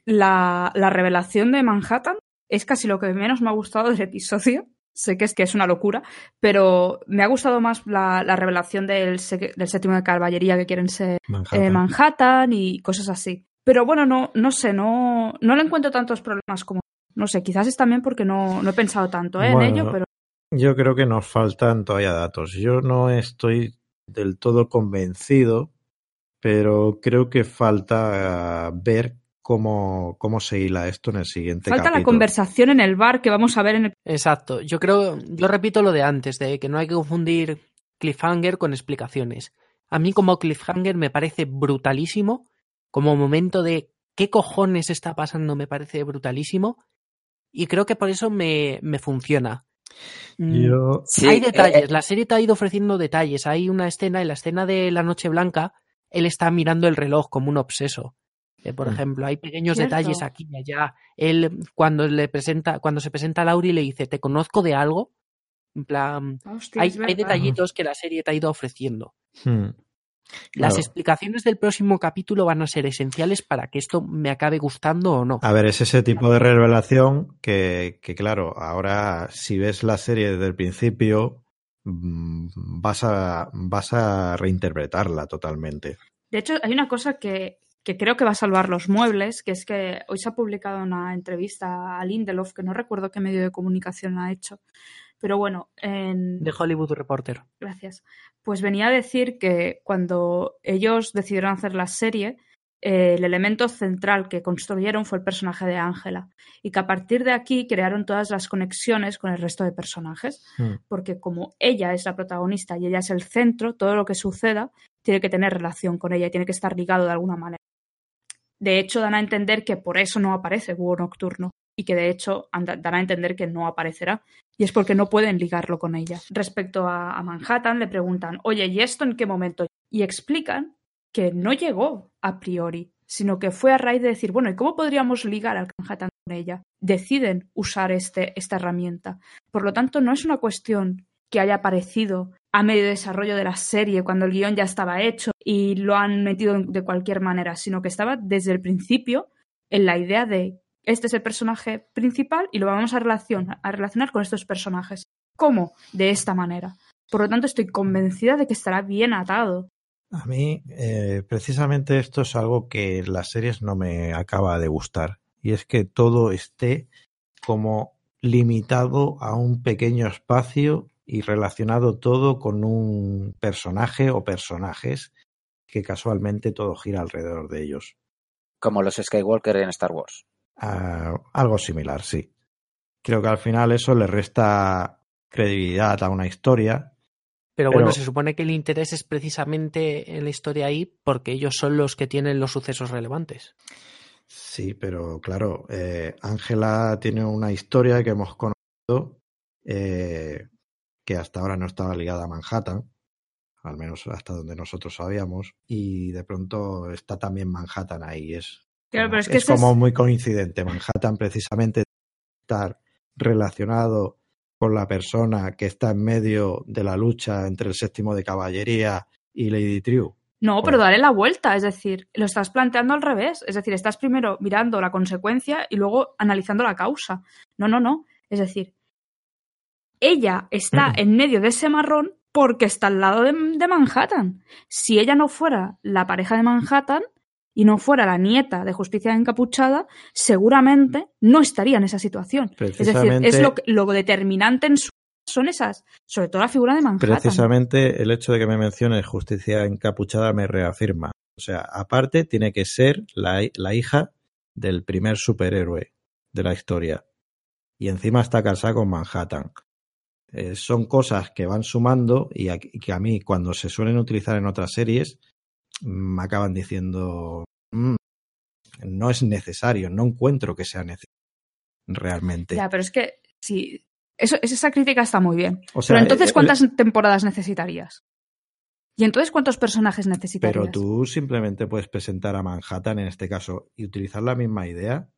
la, la revelación de Manhattan es casi lo que menos me ha gustado del episodio. Sé que es que es una locura, pero me ha gustado más la, la revelación del, del séptimo de caballería que quieren ser Manhattan. eh, Manhattan y cosas así. Pero bueno, no, no sé, no, no le encuentro tantos problemas como. No sé, quizás es también porque no, no he pensado tanto ¿eh? Bueno, en ello, pero Yo creo que nos faltan todavía datos. Yo no estoy del todo convencido, pero creo que falta ver cómo, cómo se hila esto en el siguiente falta la conversación en el bar que vamos a ver en el. Exacto. Yo creo, yo repito lo de antes, de que no hay que confundir cliffhanger con explicaciones. A mí como cliffhanger me parece brutalísimo, como momento de qué cojones está pasando me parece brutalísimo, y creo que por eso me, me funciona. Mm, Yo, sí, hay eh, detalles, eh, la serie te ha ido ofreciendo detalles. Hay una escena, en la escena de la Noche Blanca, él está mirando el reloj como un obseso. Eh, por Mm. ejemplo, hay pequeños Cierto. detalles aquí y allá. Él, cuando le presenta, cuando se presenta a Lauri, le dice, ¿te conozco de algo? En plan, Hostia, hay, detallitos que la serie te ha ido ofreciendo. hmm, Las claro. explicaciones del próximo capítulo van a ser esenciales para que esto me acabe gustando o no. A ver, es ese tipo de revelación que, que, claro, ahora si ves la serie desde el principio, mm, vas a, vas a reinterpretarla totalmente. De hecho, hay una cosa que, que creo que va a salvar los muebles, que es que hoy se ha publicado una entrevista a Lindelof, que no recuerdo qué medio de comunicación ha hecho, pero bueno, en... De Hollywood Reporter. Gracias. Pues venía a decir que cuando ellos decidieron hacer la serie, eh, el elemento central que construyeron fue el personaje de Ángela y que a partir de aquí crearon todas las conexiones con el resto de personajes, Hmm. porque como ella es la protagonista y ella es el centro, todo lo que suceda tiene que tener relación con ella, tiene que estar ligado de alguna manera. De hecho, dan a entender que por eso no aparece Búho Nocturno y que de hecho dan a entender que no aparecerá. Y es porque no pueden ligarlo con ella. Respecto a, a Manhattan, le preguntan, oye, ¿y esto en qué momento? Y explican que no llegó a priori, sino que fue a raíz de decir, bueno, ¿y cómo podríamos ligar al Manhattan con ella? Deciden usar este, esta herramienta. Por lo tanto, no es una cuestión que haya aparecido a medio desarrollo de la serie, cuando el guion ya estaba hecho y lo han metido de cualquier manera, sino que estaba desde el principio en la idea de este es el personaje principal y lo vamos a, relacion- a relacionar con estos personajes. ¿Cómo? De esta manera. Por lo tanto, estoy convencida de que estará bien atado. A mí, eh, precisamente esto es algo que en las series no me acaba de gustar. Y es que todo esté como limitado a un pequeño espacio y relacionado todo con un personaje o personajes que casualmente todo gira alrededor de ellos. como los Skywalker en Star Wars. Ah, algo similar, sí. Creo que al final eso le resta credibilidad a una historia. Pero, Pero- bueno, se supone que el interés es precisamente en la historia ahí porque ellos son los que tienen los sucesos relevantes. Sí, pero claro, eh, Ángela tiene una historia que hemos conocido eh, que hasta ahora no estaba ligada a Manhattan, al menos hasta donde nosotros sabíamos, y de pronto está también Manhattan ahí. Es, Claro, como, pero es que es como muy coincidente. Manhattan precisamente estar relacionado con la persona que está en medio de la lucha entre el séptimo de caballería y Lady Triu. No, pero dale la vuelta, es decir, lo estás planteando al revés. Es decir, estás primero mirando la consecuencia y luego analizando la causa. No, no, no. Es decir, ella está en medio de ese marrón porque está al lado de, de Manhattan. Si ella no fuera la pareja de Manhattan y no fuera la nieta de Justicia Encapuchada, seguramente no estaría en esa situación. Es decir, es lo, lo determinante en su son esas, sobre todo la figura de Manhattan. precisamente el hecho de que me menciones justicia encapuchada me reafirma. O sea, aparte tiene que ser la, la hija del primer superhéroe de la historia. Y encima está casada con Manhattan. Eh, son cosas que van sumando y, a- y que a mí cuando se suelen utilizar en otras series me acaban diciendo "Mm, no es necesario, no encuentro que sea necesario realmente. Ya, pero es que sí, eso, esa crítica está muy bien. o sea, pero entonces, el- ¿cuántas temporadas necesitarías? ¿Y entonces cuántos personajes necesitarías? Pero tú simplemente puedes presentar a Manhattan en este caso y utilizar la misma idea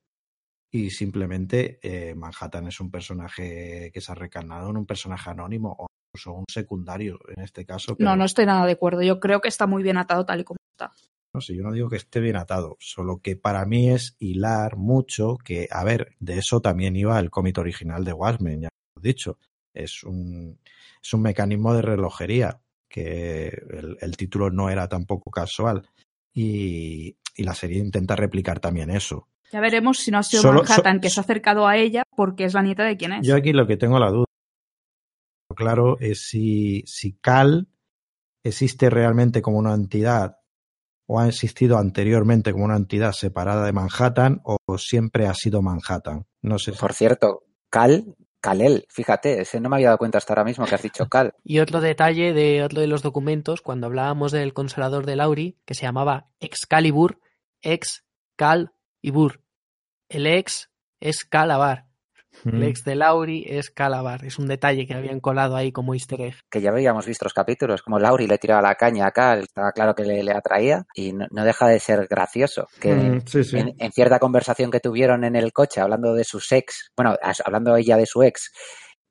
y simplemente eh, Manhattan es un personaje que se ha recarnado en un personaje anónimo o incluso un secundario en este caso. Pero, No, no estoy nada de acuerdo. Yo creo que está muy bien atado tal y como está. no sé, yo no digo que esté bien atado, solo que para mí es hilar mucho que, a ver, de eso también iba el cómic original de Watchmen, ya lo he dicho. Es un, es un mecanismo de relojería, que el, el título no era tampoco casual. Y, y la serie intenta replicar también eso. Ya veremos si no ha sido Solo- Manhattan so- que se ha acercado a ella porque es la nieta de quién es. Yo aquí lo que tengo la duda, claro, es si, si Cal existe realmente como una entidad o ha existido anteriormente como una entidad separada de Manhattan o siempre ha sido Manhattan. No sé. si- Por cierto, Cal, Kalel, fíjate, ese no me había dado cuenta hasta ahora mismo que has dicho Cal. Y otro detalle de otro de los documentos, cuando hablábamos del consolador de Lauri, que se llamaba Excalibur, ex Cal y Bur. El ex es Calabar, el Mm. ex de Lauri es Calabar. Es un detalle que habían colado ahí como easter egg. que ya habíamos visto los capítulos, como Lauri le tiraba la caña acá, estaba claro que le, le atraía y no, no deja de ser gracioso. Que Mm, sí, sí. en, en cierta conversación que tuvieron en el coche, hablando de sus ex, bueno, hablando ella de su ex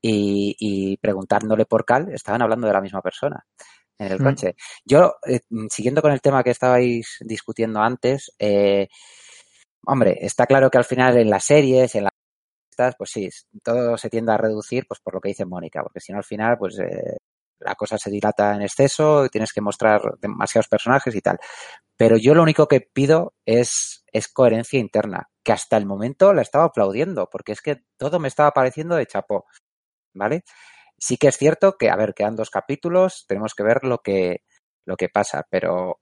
y, y preguntándole por Cal, estaban hablando de la misma persona en el Mm. coche. Yo, eh, siguiendo con el tema que estabais discutiendo antes, eh, hombre, está claro que al final en las series, en las pues sí, todo se tiende a reducir pues por lo que dice Mónica, porque si no al final, pues eh, la cosa se dilata en exceso, tienes que mostrar demasiados personajes y tal. Pero yo lo único que pido es, es coherencia interna, que hasta el momento la estaba aplaudiendo, porque es que todo me estaba pareciendo de chapó, ¿vale? Sí que es cierto que, a ver, quedan dos capítulos, tenemos que ver lo que, lo que pasa, pero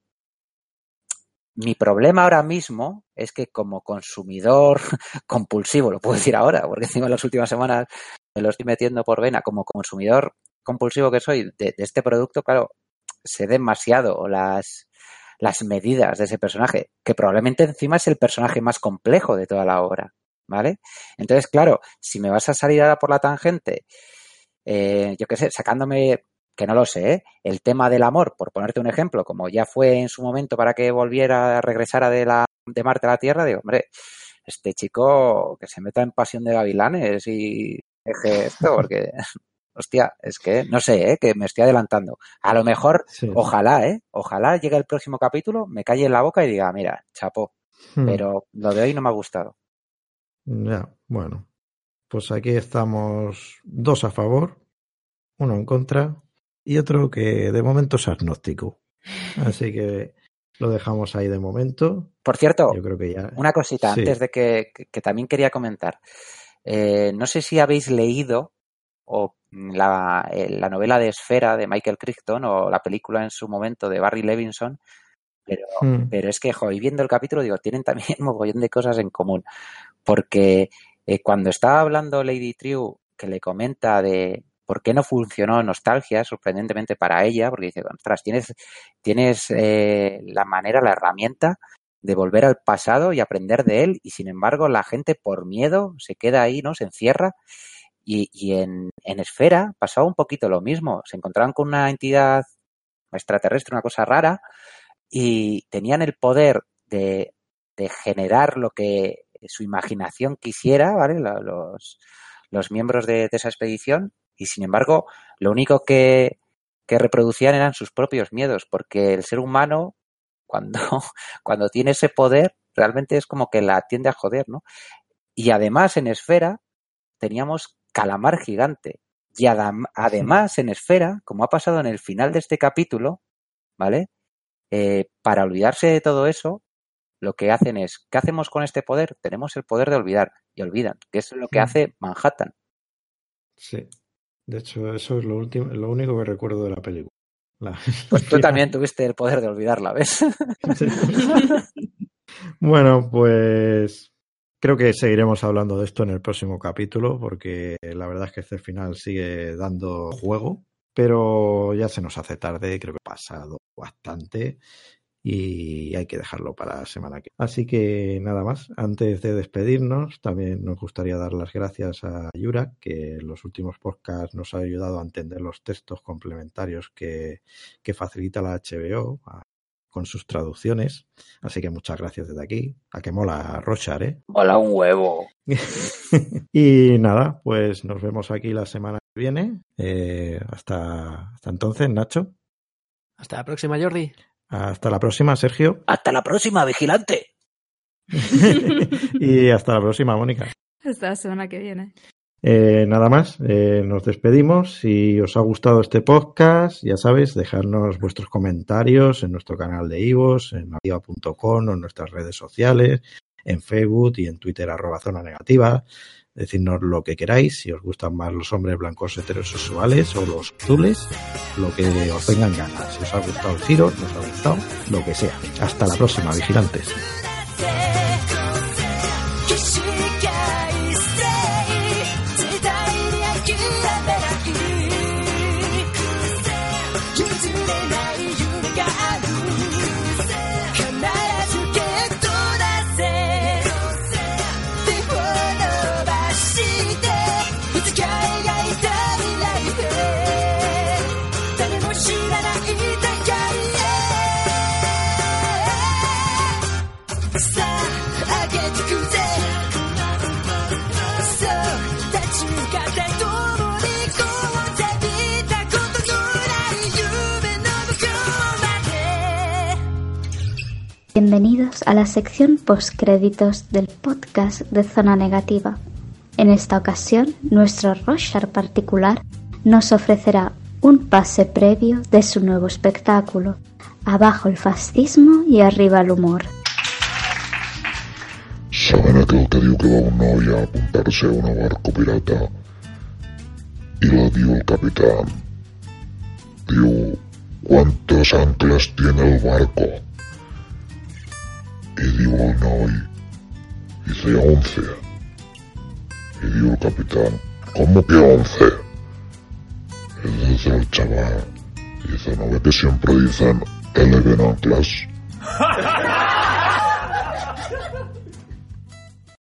mi problema ahora mismo es que como consumidor compulsivo, lo puedo decir ahora, porque encima en las últimas semanas me lo estoy metiendo por vena, como consumidor compulsivo que soy de, este producto, claro, sé demasiado las, las medidas de ese personaje, que probablemente encima es el personaje más complejo de toda la obra, ¿vale? Entonces, claro, si me vas a salir ahora por la tangente, eh, yo qué sé, sacándome, que no lo sé, ¿eh? el tema del amor, por ponerte un ejemplo, como ya fue en su momento para que volviera, regresara de, la, de Marte a la Tierra, digo, hombre, este chico que se meta en pasión de gavilanes y deje esto, porque, hostia, es que, no sé, ¿eh? que me estoy adelantando. A lo mejor, Sí. ojalá, ¿eh? Ojalá llegue el próximo capítulo, me calle en la boca y diga, mira, chapó, Mm. pero lo de hoy no me ha gustado. Ya, bueno. Pues aquí estamos dos a favor, uno en contra y otro que de momento es agnóstico. Así que lo dejamos ahí de momento. Por cierto, Yo creo que ya. Una cosita Sí. antes de que, que- que también quería comentar. Eh, no sé si habéis leído o la, eh, la novela de Esfera de Michael Crichton o la película en su momento de Barry Levinson, pero, Mm. pero es que, jo, y viendo el capítulo, digo, tienen también un mogollón de cosas en común. Porque eh, cuando estaba hablando Lady Triu, que le comenta de por qué no funcionó Nostalgia, sorprendentemente para ella, porque dice, ostras, tienes, tienes eh, la manera, la herramienta de volver al pasado y aprender de él y sin embargo la gente por miedo se queda ahí, ¿no? Se encierra y, en, Esfera pasaba un poquito lo mismo. Se encontraban con una entidad extraterrestre, una cosa rara y tenían el poder de, generar lo que su imaginación quisiera, ¿vale? Los, los miembros de esa expedición y sin embargo lo único que, que reproducían eran sus propios miedos porque el ser humano cuando, cuando tiene ese poder realmente es como que la tiende a joder, ¿no? Y además en Esfera teníamos Calamar Gigante. Y adam- además en Esfera, como ha pasado en el final de este capítulo, ¿vale? Eh, para olvidarse de todo eso, lo que hacen es, ¿qué hacemos con este poder? Tenemos el poder de olvidar. Y olvidan, que es lo que hace Manhattan. Sí. De hecho, eso es lo último, lo único que recuerdo de la película. La- Pues tú también tuviste el poder de olvidarla, ¿ves? Sí. Bueno, pues creo que seguiremos hablando de esto en el próximo capítulo, porque la verdad es que este final sigue dando juego, pero ya se nos hace tarde, creo que ha pasado bastante y hay que dejarlo para la semana que Así que nada más, antes de despedirnos, también nos gustaría dar las gracias a Yura, que en los últimos podcasts nos ha ayudado a entender los textos complementarios que, que facilita la HBO a- con sus traducciones. Así que muchas gracias desde aquí. A que mola Rochar, ¿eh? Hola, un huevo. y nada, pues nos vemos aquí la semana que viene. Eh, hasta, hasta entonces, Nacho. Hasta la próxima, Jordi. Hasta la próxima, Sergio. Hasta la próxima, vigilante. y hasta la próxima, Mónica. Hasta la semana que viene. Eh, nada más, eh, nos despedimos. Si os ha gustado este podcast, ya sabéis, dejadnos vuestros comentarios en nuestro canal de Ivos, en nativa.com o en nuestras redes sociales, en Facebook y en Twitter arroba zona negativa. Decidnos lo que queráis, si os gustan más los hombres blancos heterosexuales o los azules, lo que os vengan ganas. Si os ha gustado el giro, si os ha gustado, lo que sea. Hasta la próxima, vigilantes. Bienvenidos a la sección postcréditos del podcast de Zona Negativa. En esta ocasión, nuestro Roshar particular nos ofrecerá un pase previo de su nuevo espectáculo, Abajo el fascismo y arriba el humor. Saben aquell que diu que va un noi a apuntar-se a un barco pirata i la diu el capitán. Diu, ¿cuántos anclas tiene el barco? Y diu el noi, dice once. Y diu el capitán, ¿cómo que once? Dice el chaval, dice, ¿no ve que siempre dicen eleven anclas?